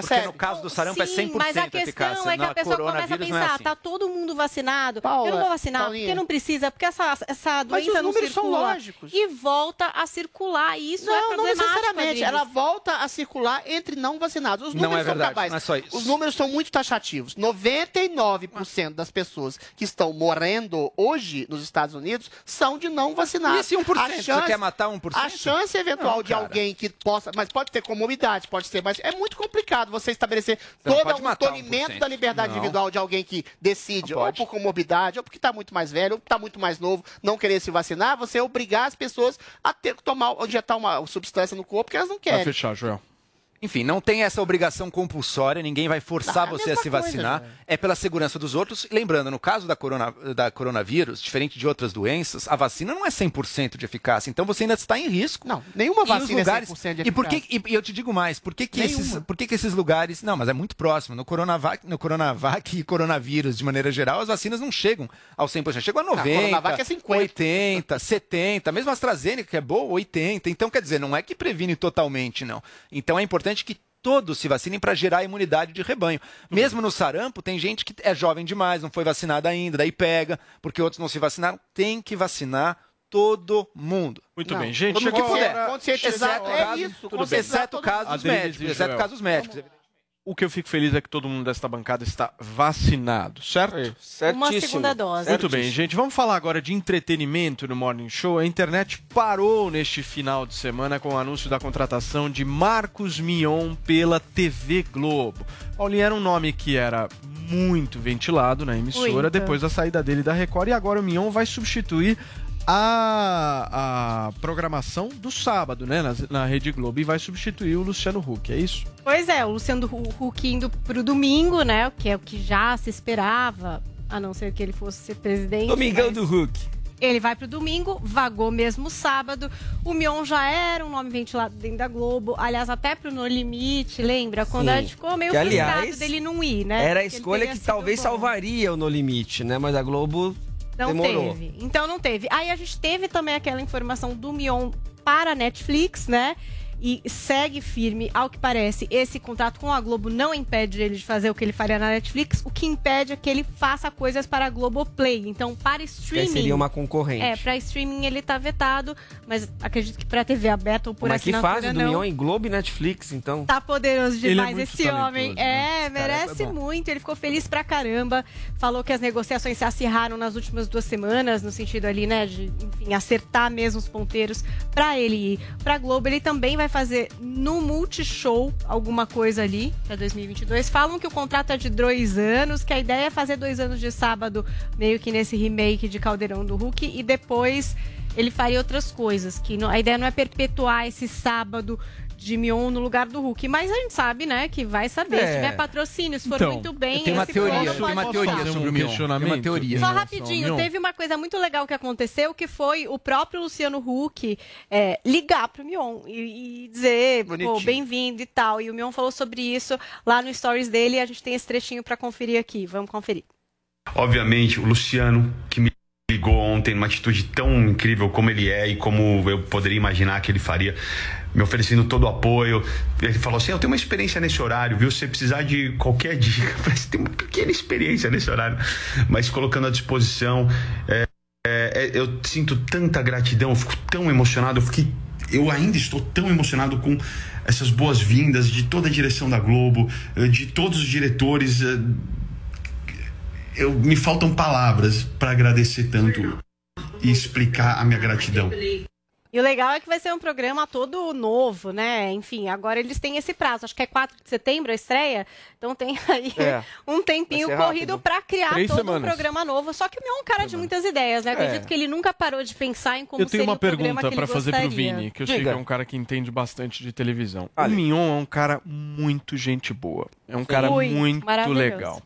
Speaker 7: Percebe?
Speaker 10: Porque no caso do sarampo é
Speaker 11: Sim,
Speaker 10: 100%
Speaker 11: mas a questão
Speaker 10: eficácia.
Speaker 11: é que a pessoa começa a
Speaker 10: não é
Speaker 11: pensar,
Speaker 10: assim.
Speaker 11: tá todo mundo vacinado,
Speaker 7: Paula,
Speaker 11: eu não vou vacinar,
Speaker 7: Paulinha.
Speaker 11: porque não precisa, porque essa, essa
Speaker 7: Mas
Speaker 11: doença
Speaker 7: os
Speaker 11: não
Speaker 7: números são
Speaker 11: circula.
Speaker 7: lógicos.
Speaker 11: E volta a circular, e isso é
Speaker 7: não, não
Speaker 11: problemático,
Speaker 7: necessariamente.
Speaker 11: Adriles.
Speaker 7: Ela volta a circular entre não vacinados. Os
Speaker 10: Não
Speaker 7: números
Speaker 10: é
Speaker 7: são
Speaker 10: verdade,
Speaker 7: cabais.
Speaker 10: não é só isso.
Speaker 7: Os números são muito taxativos. 99% das pessoas que estão morrendo hoje nos Estados Unidos são de não vacinados.
Speaker 10: E esse 1%?
Speaker 7: A
Speaker 10: Você quer matar 1%?
Speaker 7: A chance eventual
Speaker 10: Não,
Speaker 7: de alguém que possa. Mas pode ter comorbidade, pode ser. Mas é muito complicado você estabelecer
Speaker 10: Você
Speaker 7: todo um tolimento
Speaker 10: 1%.
Speaker 7: da liberdade
Speaker 10: Não.
Speaker 7: individual de alguém que decide, ou por comorbidade, ou porque está muito mais velho, ou está muito mais novo, não querer se vacinar, você obrigar as pessoas a ter que tomar, injetar uma substância no corpo que elas não querem.
Speaker 6: fechar, Joel.
Speaker 10: Enfim, não tem essa obrigação compulsória, ninguém vai forçar
Speaker 7: Ah, é a
Speaker 10: você a se
Speaker 7: coisa,
Speaker 10: vacinar.
Speaker 7: Joel.
Speaker 10: é pela segurança dos outros. Lembrando, no caso da, corona, da coronavírus, diferente de outras doenças, a vacina não é 100% de eficácia. Então você ainda está em risco.
Speaker 7: Não, nenhuma
Speaker 10: E
Speaker 7: vacina
Speaker 10: lugares,
Speaker 7: é 100% de
Speaker 10: E, por que,
Speaker 7: eficácia.
Speaker 10: e, e eu te digo mais, por que, que, esses, por que, que esses lugares. Não, mas é muito próximo. No Coronavac, no Coronavac e coronavírus, de maneira geral, as vacinas não chegam ao 100%. Chegam a 90%,
Speaker 7: Coronavac é 50.
Speaker 10: 80%, 70%, mesmo a AstraZeneca, que é boa, 80%. Então, quer dizer, não é que previne totalmente, não. Então é importante que todos se vacinem para gerar imunidade de rebanho. Mesmo no sarampo, tem gente que é jovem demais, não foi vacinada ainda, daí pega, porque outros não se vacinaram. Tem que vacinar todo mundo.
Speaker 6: Muito
Speaker 10: Não,
Speaker 6: bem, gente.
Speaker 10: todo mundo que puder. Exceto
Speaker 7: é isso,
Speaker 10: tudo bem. Exceto casos médicos, exceto casos médicos.
Speaker 6: O que eu fico feliz é que todo mundo desta bancada está vacinado, certo?
Speaker 11: Uma segunda dose.
Speaker 6: Muito bem, gente. Vamos falar agora de entretenimento no Morning Show. A internet parou neste final de semana com o anúncio da contratação de Marcos Mion pela TV Globo. Paulinho era um nome que era muito ventilado na emissora
Speaker 11: Muito.
Speaker 6: depois da saída dele da Record e agora o Mion vai substituir a, a programação do sábado, né, na, na Rede Globo e vai substituir o Luciano Huck, é isso?
Speaker 11: Pois é, o Luciano Hu- Huck indo pro domingo, né? O que é o que já se esperava, a não ser que ele fosse ser presidente.
Speaker 8: Domingão
Speaker 11: mas
Speaker 8: do Hulk.
Speaker 11: Ele vai pro domingo, vagou mesmo sábado. O Mion já era um nome ventilado dentro da Globo. Aliás, até pro No Limite, lembra? Quando
Speaker 8: Sim.
Speaker 11: a gente ficou meio
Speaker 8: Que, aliás,
Speaker 11: dele não ir, né?
Speaker 8: Era a escolha que talvez
Speaker 11: bom.
Speaker 8: salvaria o No Limite, né? Mas a Globo
Speaker 11: Não
Speaker 8: demorou.
Speaker 11: teve. Então não teve. Aí a gente teve também aquela informação do Mion para a Netflix, né? E segue firme. Ao que parece, esse contrato com a Globo não impede ele de fazer o que ele faria na Netflix. O que impede é que ele faça coisas para a Globoplay. Então, para
Speaker 8: Que
Speaker 11: streaming.
Speaker 8: seria uma concorrente.
Speaker 11: É, para streaming ele tá vetado, mas acredito que para TV aberta ou por
Speaker 8: Mas que
Speaker 11: assinatura
Speaker 8: fase do. Mion em Globo e Netflix, então.
Speaker 11: Tá poderoso
Speaker 8: Ele é
Speaker 11: demais
Speaker 8: muito
Speaker 11: esse
Speaker 8: talentoso,
Speaker 11: homem.
Speaker 8: né?
Speaker 11: É,
Speaker 8: Esse
Speaker 11: merece
Speaker 8: é
Speaker 11: muito. Ele ficou feliz pra caramba. Falou que as negociações se acirraram nas últimas duas semanas, no sentido ali, né, de, enfim, acertar mesmo os ponteiros pra ele ir pra Globo. Ele também vai fazer no Multishow alguma coisa ali pra 2022. Falam que o contrato é de dois anos, que a ideia é fazer dois anos de sábado, meio que nesse remake de Caldeirão do Hulk, e depois ele faria outras coisas. Que não- a ideia não é perpetuar esse sábado de Mion no lugar do Hulk. Mas a gente sabe, né, que vai saber.
Speaker 28: É.
Speaker 11: Se tiver patrocínio, se for
Speaker 28: Então,
Speaker 11: muito bem,
Speaker 28: tenho uma
Speaker 11: esse
Speaker 28: teoria,
Speaker 11: pode
Speaker 28: uma teoria sobre o Mion. Tem uma teoria.
Speaker 11: Só rapidinho, teve uma coisa muito legal que aconteceu, que foi o próprio Luciano Huck é, ligar pro Mion e, e dizer, pô,
Speaker 28: Bonitinho.
Speaker 11: bem-vindo e tal. E o Mion falou sobre isso lá no stories dele e a gente tem esse trechinho pra conferir aqui. Vamos conferir.
Speaker 29: Obviamente, o Luciano, que me ligou ontem numa atitude tão incrível como ele é e como eu poderia imaginar que ele faria, me oferecendo todo o apoio. Ele falou assim: Eu tenho uma experiência nesse horário, viu? Se você precisar de qualquer dica, você tem uma pequena experiência nesse horário, mas colocando à disposição. é, é, é, eu sinto tanta gratidão, eu fico tão emocionado, eu fiquei. Eu ainda estou tão emocionado com essas boas-vindas de toda a direção da Globo, de todos os diretores. eh, eu me faltam palavras para agradecer tanto e explicar a minha gratidão.
Speaker 11: E o legal é que vai ser um programa todo novo, né? Enfim, agora eles têm esse prazo. Acho que é 4 de setembro a estreia. Então tem aí
Speaker 6: É.
Speaker 11: um tempinho corrido pra criar
Speaker 6: Três
Speaker 11: todo
Speaker 6: semanas.
Speaker 11: um programa novo. Só que o Mion é um cara de muitas ideias, né? Acredito
Speaker 6: É.
Speaker 11: que ele nunca parou de pensar em como
Speaker 6: eu tenho
Speaker 11: seria
Speaker 6: uma pergunta
Speaker 11: ele
Speaker 6: fazer pro. Vini, que eu sei que
Speaker 8: Diga.
Speaker 6: é um cara que entende bastante de televisão. O Mignon é um cara muito gente boa. É um cara
Speaker 11: Muito,
Speaker 6: muito legal.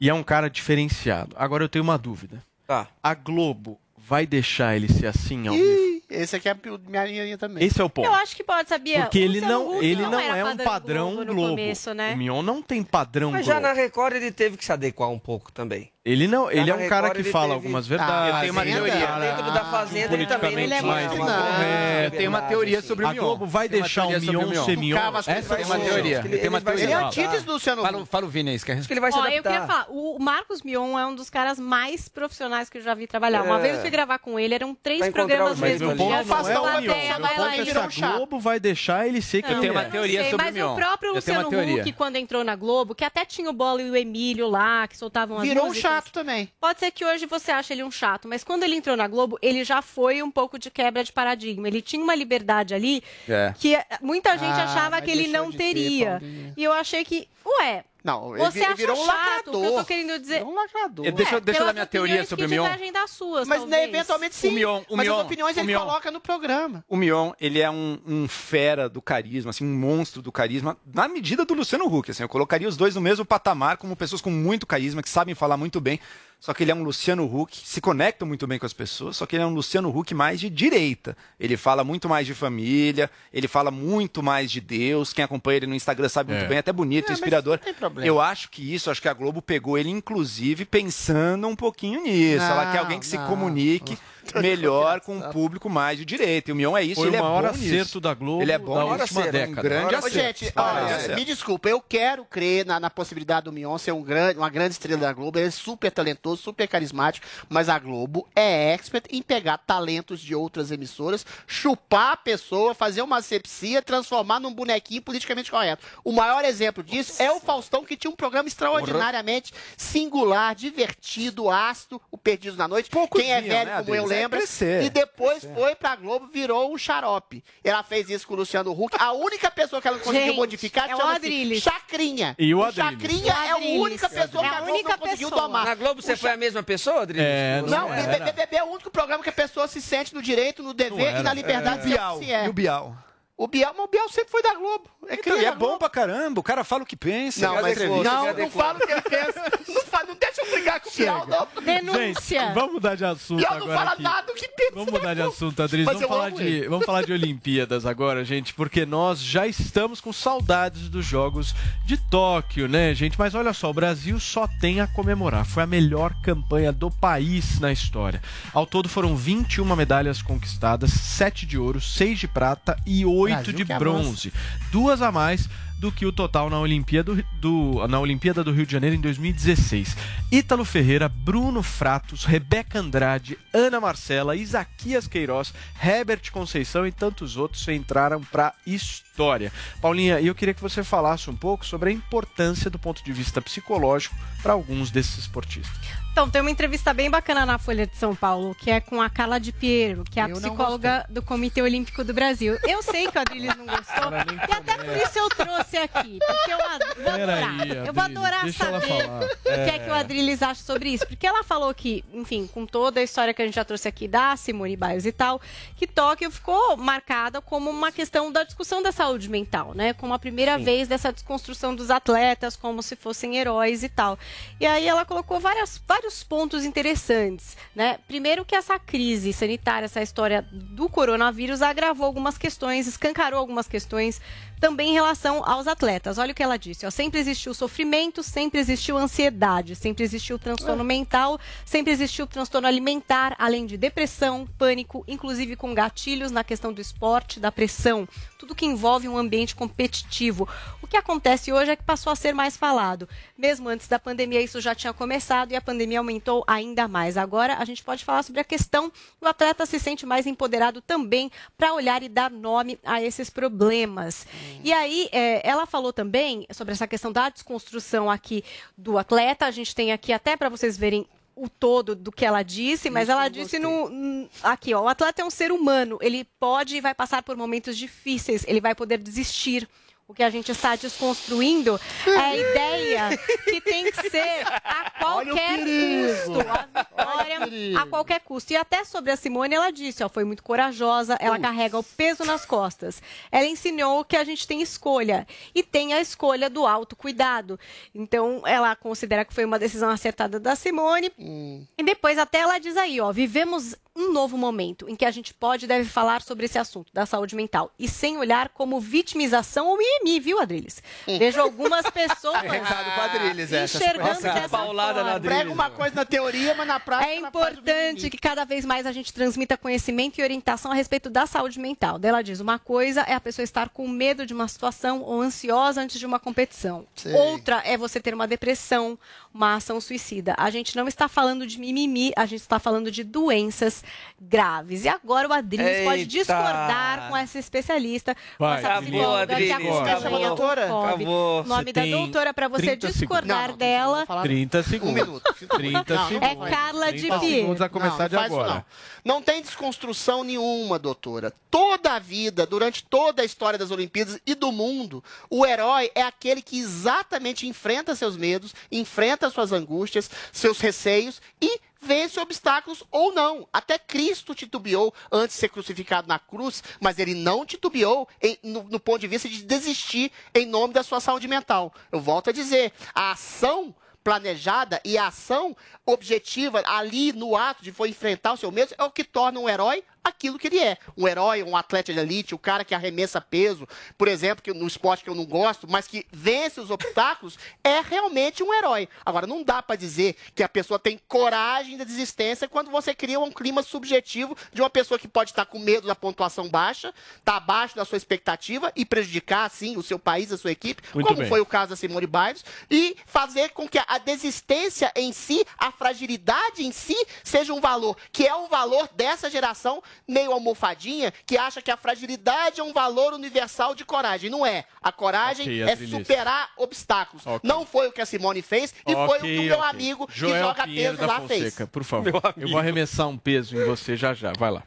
Speaker 6: E é um cara diferenciado. Agora eu tenho uma dúvida.
Speaker 8: Tá.
Speaker 6: A Globo vai deixar ele ser assim ao vivo?
Speaker 7: Ih, esse aqui é a minha linha também.
Speaker 6: Esse é o ponto.
Speaker 11: Eu acho que pode, sabia?
Speaker 6: Porque
Speaker 11: O
Speaker 6: ele não, ele não
Speaker 11: era
Speaker 6: é um padrão
Speaker 11: Globo.
Speaker 6: Globo.
Speaker 11: No começo, né?
Speaker 6: O Mion não tem padrão
Speaker 8: Mas já
Speaker 6: Globo.
Speaker 8: na Record ele teve que se adequar um pouco também.
Speaker 6: Ele não,
Speaker 8: Já
Speaker 6: ele é um cara
Speaker 8: Record
Speaker 6: que
Speaker 8: ele
Speaker 6: fala
Speaker 8: teve-
Speaker 6: algumas
Speaker 8: Ah,
Speaker 6: verdades.
Speaker 8: eu tenho uma
Speaker 6: ele é um
Speaker 8: teoria. Dentro da Fazenda ele também não
Speaker 6: politicamente
Speaker 8: é
Speaker 6: mais incorreto.
Speaker 8: Eu tenho uma teoria sobre o
Speaker 6: A
Speaker 8: Mion.
Speaker 6: Globo vai deixar o Mion
Speaker 8: Mion.
Speaker 6: ser Mion? Essa
Speaker 7: tem
Speaker 6: é
Speaker 7: uma
Speaker 6: a
Speaker 7: teoria.
Speaker 6: Ele
Speaker 7: Tem uma
Speaker 6: vai
Speaker 7: teoria.
Speaker 6: se
Speaker 7: Ele é
Speaker 6: adaptar.
Speaker 7: antíteses do Luciano
Speaker 28: Fala, fala o Vini aí, que
Speaker 8: Acho que ele vai se
Speaker 11: Ó, eu
Speaker 8: adaptar.
Speaker 11: queria falar, o Marcos Mion é um dos caras mais profissionais que eu já vi trabalhar. Uma
Speaker 6: É.
Speaker 11: vez eu fui gravar com ele, eram três programas
Speaker 6: Mas
Speaker 11: mesmo
Speaker 6: meu
Speaker 11: dia.
Speaker 6: ponto não é o Mion. É
Speaker 11: virou
Speaker 6: a
Speaker 11: um.
Speaker 6: Globo vai deixar ele ser
Speaker 11: Não,
Speaker 6: ele
Speaker 28: tenho uma
Speaker 6: é.
Speaker 28: teoria sobre
Speaker 11: mas
Speaker 28: o Mion.
Speaker 11: o próprio
Speaker 28: Eu
Speaker 11: Luciano. Huck, quando entrou na Globo, que até tinha o Bola e o Emílio lá, que soltavam as músicas.
Speaker 7: Chato também.
Speaker 11: Pode ser que hoje você ache ele um chato, mas quando ele entrou na Globo, ele já foi um pouco de quebra de paradigma. Ele tinha uma liberdade ali
Speaker 28: É.
Speaker 11: que muita gente
Speaker 7: Ah,
Speaker 11: achava que ele não
Speaker 7: ter,
Speaker 11: teria.
Speaker 7: Paulinha.
Speaker 11: e eu achei que, ué,
Speaker 7: Não, ele,
Speaker 11: você
Speaker 7: ele
Speaker 11: acha
Speaker 7: virou um
Speaker 11: chato,
Speaker 7: lacrador.
Speaker 11: o que eu tô querendo dizer.
Speaker 7: Um lacrador.
Speaker 28: É, deixa eu-
Speaker 11: É,
Speaker 28: deixa eu dar minha teoria sobre o
Speaker 11: que
Speaker 28: Mion.
Speaker 11: divergem das suas,
Speaker 7: Mas
Speaker 11: talvez.
Speaker 7: eventualmente sim.
Speaker 10: O Mion- o
Speaker 7: mas
Speaker 10: Mion-
Speaker 7: as opiniões
Speaker 10: o
Speaker 7: ele
Speaker 10: Mion-
Speaker 7: coloca no programa.
Speaker 10: O Mion, ele é um, um fera do carisma, assim, um monstro do carisma, na medida do Luciano Huck, assim, eu colocaria os dois no mesmo patamar, como pessoas com muito carisma, que sabem falar muito bem, só que ele é um Luciano Huck, se conecta muito bem com as pessoas, só que ele é um Luciano Huck mais de direita. Ele fala muito mais de família, ele fala muito mais de Deus, quem acompanha ele no Instagram sabe muito
Speaker 6: É.
Speaker 10: bem, até bonito,
Speaker 7: É, mas
Speaker 10: inspirador.
Speaker 7: não tem problema.
Speaker 10: Eu acho que isso, acho que a Globo pegou ele, inclusive, pensando um pouquinho nisso. Ela quer alguém que se
Speaker 7: Não,
Speaker 10: comunique melhor com o público mais de direita. E o Mion é isso,
Speaker 6: Foi
Speaker 10: ele
Speaker 6: o
Speaker 10: é
Speaker 6: maior
Speaker 10: bom
Speaker 6: acerto
Speaker 10: nisso.
Speaker 6: da Globo
Speaker 10: Ele é bom nisso.
Speaker 6: última
Speaker 10: É um
Speaker 6: década.
Speaker 10: grande
Speaker 7: Ô,
Speaker 10: acerto.
Speaker 7: gente,
Speaker 10: Ah,
Speaker 7: olha,
Speaker 10: é acerto.
Speaker 7: me desculpa, eu quero crer na, na possibilidade do Mion ser um grande, uma grande estrela da Globo. Ele é super talentoso, super carismático, mas a Globo é expert em pegar talentos de outras emissoras, chupar a pessoa, fazer uma asepsia, transformar num bonequinho politicamente correto. O maior exemplo disso é o Faustão, que tinha um programa extraordinariamente singular, divertido, ácido, o Perdidos na Noite. Quem é velho
Speaker 10: né,
Speaker 7: como eu
Speaker 10: Adriles? É
Speaker 7: lembro.
Speaker 10: crescer,
Speaker 7: e depois foi pra Globo, virou um xarope. Ela fez isso com o Luciano Huck. A única pessoa que ela não conseguiu
Speaker 11: Gente,
Speaker 7: modificar
Speaker 11: é o Adriles.
Speaker 7: Chacrinha.
Speaker 6: E o Adriles.
Speaker 7: Chacrinha é a
Speaker 11: Adriles.
Speaker 7: única pessoa
Speaker 11: É
Speaker 7: que
Speaker 11: a
Speaker 7: a Globo
Speaker 11: única
Speaker 7: não conseguiu
Speaker 11: pessoa.
Speaker 7: domar.
Speaker 8: Na Globo você foi a mesma pessoa, Adriano?
Speaker 6: É,
Speaker 7: Não,
Speaker 6: era.
Speaker 7: BBB BBB é o único programa que a pessoa se sente no direito, no dever e na liberdade de ser
Speaker 10: Bial.
Speaker 7: o é.
Speaker 10: E o Bial.
Speaker 7: O Bial, mas o Bial sempre foi da Globo. É
Speaker 10: Então, e é bom pra caramba. O cara fala o que pensa.
Speaker 7: Não, mas não, não fala o que ele pensa. Não, fala, não deixa eu brigar com o Bial, não.
Speaker 11: Denúncia.
Speaker 6: Gente, vamos mudar de assunto
Speaker 7: Bial não
Speaker 6: agora
Speaker 7: fala
Speaker 6: aqui.
Speaker 7: nada do que pensa.
Speaker 6: Vamos mudar de assunto, Adriles.
Speaker 7: Mas
Speaker 6: Vamos falar, de,
Speaker 7: ele.
Speaker 6: vamos falar de Olimpíadas agora, gente, porque nós já estamos com saudades dos Jogos de Tóquio, né, gente? Mas olha só, o Brasil só tem a comemorar. Foi a melhor campanha do país na história. Ao todo foram 21 medalhas conquistadas, 7 de ouro, 6 de prata e 8
Speaker 30: Brasil,
Speaker 6: de
Speaker 30: que
Speaker 6: bronze. Duas a mais do que o total na Olimpíada do, do- na Olimpíada do Rio de Janeiro em 2016. Ítalo Ferreira, Bruno Fratos, Rebeca Andrade, Ana Marcela, Isaquias Queiroz, Herbert Conceição e tantos outros entraram para história. Paulinha, eu queria que você falasse um pouco sobre a importância do ponto de vista psicológico para alguns desses esportistas.
Speaker 11: Então, tem uma entrevista bem bacana na Folha de São Paulo, que é com a Carla de Piero, que é a
Speaker 31: Eu
Speaker 11: psicóloga do Comitê Olímpico do Brasil. Eu sei que o Adriles não gostou, e até por isso eu trouxe aqui, porque eu vou adorar. eu vou adorar saber o que é. que o
Speaker 6: É.
Speaker 11: Adriles acha sobre isso. Porque ela falou que, enfim, com toda a história que a gente já trouxe aqui da Simone Biles e tal, que Tóquio ficou marcada como uma questão da discussão da saúde mental, né? Como a primeira
Speaker 32: Sim.
Speaker 11: vez dessa desconstrução dos atletas, como se fossem heróis e tal. E aí ela colocou várias, vários pontos interessantes, né? Primeiro que essa crise sanitária, essa história do coronavírus agravou algumas questões, escancarou algumas questões também em relação aos atletas. Olha o que ela disse, ó, sempre existiu sofrimento, sempre existiu ansiedade, sempre existiu transtorno mental, sempre existiu transtorno alimentar, além de depressão, pânico, inclusive com gatilhos na questão do esporte, da pressão, tudo que envolve um ambiente competitivo. O que acontece hoje é que passou a ser mais falado. Mesmo antes da pandemia, isso já tinha começado e a pandemia aumentou ainda mais. Agora, a gente pode falar sobre a questão do atleta se sente mais empoderado também para olhar e dar nome a esses problemas. E aí, é, ela falou também sobre essa questão da desconstrução aqui do atleta. A gente tem aqui até para vocês verem o todo do que ela disse, mas
Speaker 32: Isso
Speaker 11: ela disse no aqui, ó, o atleta é um ser humano, ele pode e vai passar por momentos difíceis, ele vai poder desistir. O que a gente está desconstruindo é a ideia que tem que ser a qualquer custo. A vitória a qualquer custo. E até sobre a Simone, ela disse, ó, foi muito corajosa, ela carrega o peso nas costas. Ela ensinou que a gente tem escolha. E tem a escolha do autocuidado. Então, ela considera que foi uma decisão acertada da Simone. E depois até ela diz aí, ó, vivemos um novo momento em que a gente pode e deve falar sobre esse assunto da saúde mental e sem olhar como vitimização ou mimimi, viu, Adriles? Vejo algumas pessoas
Speaker 7: pro Adriles, essa.
Speaker 11: enxergando dessa forma.
Speaker 7: Prega uma coisa na teoria, mas na prática...
Speaker 11: É importante que cada vez mais a gente transmita conhecimento e orientação a respeito da saúde mental. Daí Ela diz: uma coisa é a pessoa estar com medo de uma situação ou ansiosa antes de uma competição.
Speaker 32: Sei.
Speaker 11: Outra é você ter uma depressão, uma ação suicida. A gente não está falando de mimimi, a gente está falando de doenças graves. E agora o Adriles pode discordar com essa especialista,
Speaker 8: Vai,
Speaker 11: com essa
Speaker 8: Adriles.
Speaker 11: psicóloga que
Speaker 8: acabou.
Speaker 11: o
Speaker 8: Doutora? Acabou.
Speaker 11: O nome da doutora para você
Speaker 6: 30
Speaker 11: discordar dela.
Speaker 6: 30 segundos.
Speaker 7: Um minuto.
Speaker 6: 30
Speaker 7: Não, não
Speaker 6: segundos.
Speaker 11: É Carla de
Speaker 6: 30
Speaker 11: Piero.
Speaker 6: segundos vai começar de agora.
Speaker 7: Não. não tem desconstrução nenhuma, doutora. Toda a vida, durante toda a história das Olimpíadas e do mundo, o herói é aquele que exatamente enfrenta seus medos, enfrenta suas angústias, seus receios e vence obstáculos ou não. Até Cristo titubeou antes de ser crucificado na cruz, mas ele não titubeou em- no, no ponto de vista de desistir em nome da sua saúde mental. Eu volto a dizer, a ação planejada e a ação objetiva ali no ato de for enfrentar o seu medo é o que torna um herói aquilo que ele é. Um herói, um atleta de elite, o cara que arremessa peso, por exemplo, que no esporte que eu não gosto, mas que vence os obstáculos, é realmente um herói. Agora, não dá pra dizer que a pessoa tem coragem da desistência quando você cria um clima subjetivo de uma pessoa que pode estar com medo da pontuação baixa, tá abaixo da sua expectativa e prejudicar, assim, o seu país, a sua equipe,
Speaker 32: Muito
Speaker 7: como
Speaker 32: bem.
Speaker 7: foi o caso da Simone Biles, e fazer com que a desistência em si, a fragilidade em si, seja um valor, que é um valor dessa geração meio almofadinha, que acha que a fragilidade é um valor universal de coragem. Não é. A coragem
Speaker 6: Ok,
Speaker 7: é
Speaker 6: Adriles.
Speaker 7: superar obstáculos. Não foi o que a Simone fez e foi o que o meu amigo que
Speaker 6: Joel
Speaker 7: joga
Speaker 6: Pinheiro
Speaker 7: peso
Speaker 6: da
Speaker 7: lá fez.
Speaker 6: Fonseca, por favor. Eu vou arremessar um peso em você já já. Vai lá.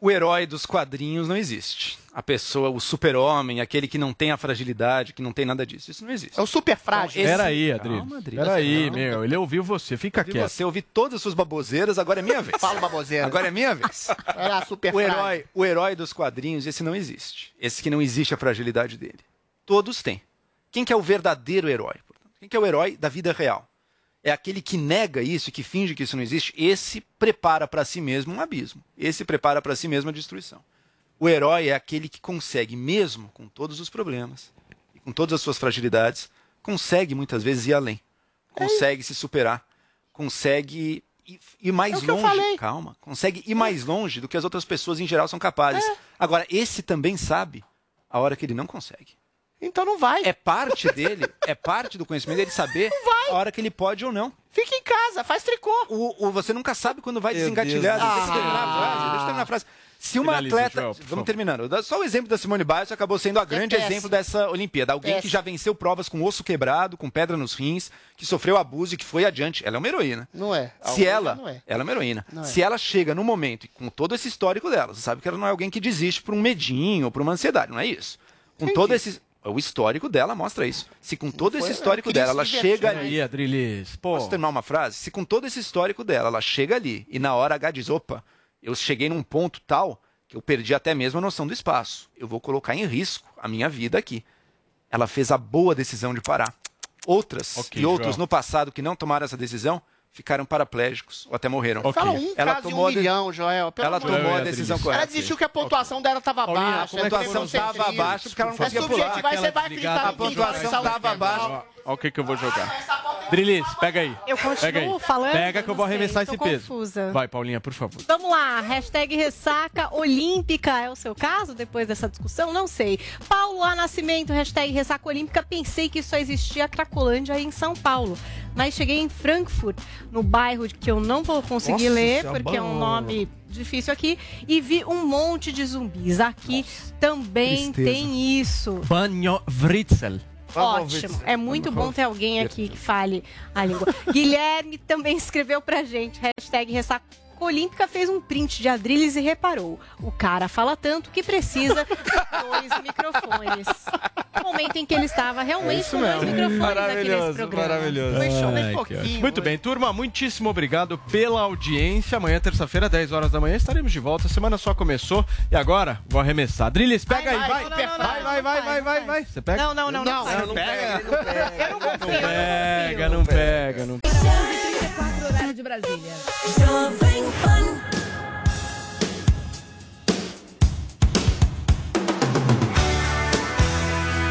Speaker 10: O herói dos quadrinhos não existe. A pessoa, o super-homem, aquele que não tem a fragilidade, que não tem nada disso. Isso não existe.
Speaker 7: É o super frágil.
Speaker 6: Espera aí, Adriles.
Speaker 10: Calma, Adriles.
Speaker 6: Espera aí,
Speaker 10: Calma.
Speaker 6: meu. Ele ouviu você. Fica
Speaker 10: Vi
Speaker 6: quieto.
Speaker 10: você, ouvi todas as suas baboseiras, agora é minha vez.
Speaker 7: Fala, baboseira.
Speaker 10: Agora é minha vez.
Speaker 7: Era super
Speaker 10: o
Speaker 7: frágil.
Speaker 10: herói, o herói dos quadrinhos, esse não existe. Esse que não existe a fragilidade dele. Todos têm. Quem que é o verdadeiro herói? portanto? Quem que é o herói da vida real? É aquele que nega isso e que finge que isso não existe. Esse prepara para si mesmo um abismo. Esse prepara para si mesmo a destruição. O herói é aquele que consegue, mesmo com todos os problemas e com todas as suas fragilidades, consegue muitas vezes ir além. Consegue se superar. Consegue ir, ir mais
Speaker 7: É
Speaker 10: longe. Calma. Consegue ir mais longe do que as outras pessoas em geral são capazes. Agora, esse também sabe a hora que ele não consegue.
Speaker 7: Então não vai.
Speaker 10: É parte dele, é parte do conhecimento dele saber a hora que ele pode ou não.
Speaker 7: Fica em casa, faz tricô.
Speaker 10: O, o- você nunca sabe quando vai
Speaker 7: Meu
Speaker 10: desengatilhar.
Speaker 7: Deus
Speaker 10: Deixa eu terminar a frase. Deixa eu terminar a frase. Se uma
Speaker 8: Finaliza,
Speaker 10: atleta.
Speaker 8: Joel,
Speaker 10: vamos terminando. Só o exemplo da Simone Biles acabou sendo a grande
Speaker 7: péssimo.
Speaker 10: exemplo dessa Olimpíada. Alguém que já venceu provas com osso quebrado, com pedra nos rins, que sofreu abuso e que foi adiante. Ela é uma heroína.
Speaker 7: Não é.
Speaker 10: Se ela,
Speaker 7: Não é.
Speaker 10: ela é uma heroína.
Speaker 7: Não é.
Speaker 10: Se ela chega no momento, e com todo esse histórico dela, você sabe que ela não é alguém que desiste por um medinho ou por uma ansiedade, não é isso. Com todo esse. O histórico dela mostra isso. Se com todo esse
Speaker 8: foi-
Speaker 10: histórico
Speaker 8: eu queria
Speaker 10: dela, ela chega
Speaker 8: né?
Speaker 10: ali.
Speaker 8: Aí, Adriles, pô.
Speaker 10: Posso terminar uma frase? Se com todo esse histórico dela, ela chega ali e na hora H diz: opa, eu cheguei num ponto tal que eu perdi até mesmo a noção do espaço. Eu vou colocar em risco a minha vida aqui. Ela fez a boa decisão de parar. Outras
Speaker 8: Ok,
Speaker 10: e outros
Speaker 8: João.
Speaker 10: no passado que não tomaram essa decisão ficaram paraplégicos ou até morreram.
Speaker 7: Fala um caso em um
Speaker 10: de-
Speaker 7: milhão, Joel. Pelo
Speaker 10: ela tomou a decisão
Speaker 7: Ela
Speaker 10: correta.
Speaker 7: desistiu que a pontuação dela estava baixa.
Speaker 10: a pontuação estava abaixo porque ela não conseguia
Speaker 7: é
Speaker 10: pular.
Speaker 7: subjetivo, aí você vai acreditar
Speaker 10: A pontuação estava abaixo.
Speaker 8: Olha o que, que eu vou jogar. Drilis, pega aí.
Speaker 11: Eu continuo
Speaker 8: pega aí.
Speaker 11: falando?
Speaker 8: Pega que eu vou
Speaker 11: sei,
Speaker 8: arremessar
Speaker 11: tô
Speaker 8: esse peso.
Speaker 11: confusa.
Speaker 8: Vai, Paulinha, por favor.
Speaker 11: Vamos lá, hashtag ressaca olímpica é o seu caso depois dessa discussão? Não sei. Paulo A. Nascimento, hashtag ressaca olímpica, pensei que só existia a Cracolândia em São Paulo. Mas cheguei em Frankfurt, no bairro que eu não vou conseguir
Speaker 33: Nossa,
Speaker 11: ler,
Speaker 33: é
Speaker 11: porque é um nome difícil aqui, e vi um monte de zumbis. Aqui também
Speaker 8: Tristeza.
Speaker 11: tem isso.
Speaker 8: Banho Writzel.
Speaker 11: Ótimo. É muito bom ter alguém aqui que fale a língua. Guilherme também escreveu pra gente. Hashtag ressaca olímpica fez um print de Adrilles e reparou. O cara fala tanto que precisa de dois microfones. No momento em que ele estava realmente com dois microfones aqui nesse programa.
Speaker 6: maravilhoso.
Speaker 11: Foi show.
Speaker 6: Bem pouquinho. Muito bem, turma, muitíssimo obrigado pela audiência. Amanhã, terça-feira, 10 horas da manhã, estaremos de volta. A semana só começou e agora vou arremessar. Drilis, pega aí, vai.
Speaker 11: vai,
Speaker 6: Vai, vai, vai, vai, vai, vai. Você pega?
Speaker 11: Não, não, não, não.
Speaker 6: Não, não pega.
Speaker 11: Eu não confio.
Speaker 6: Pega, não pega, não
Speaker 34: 34 horário de Brasília.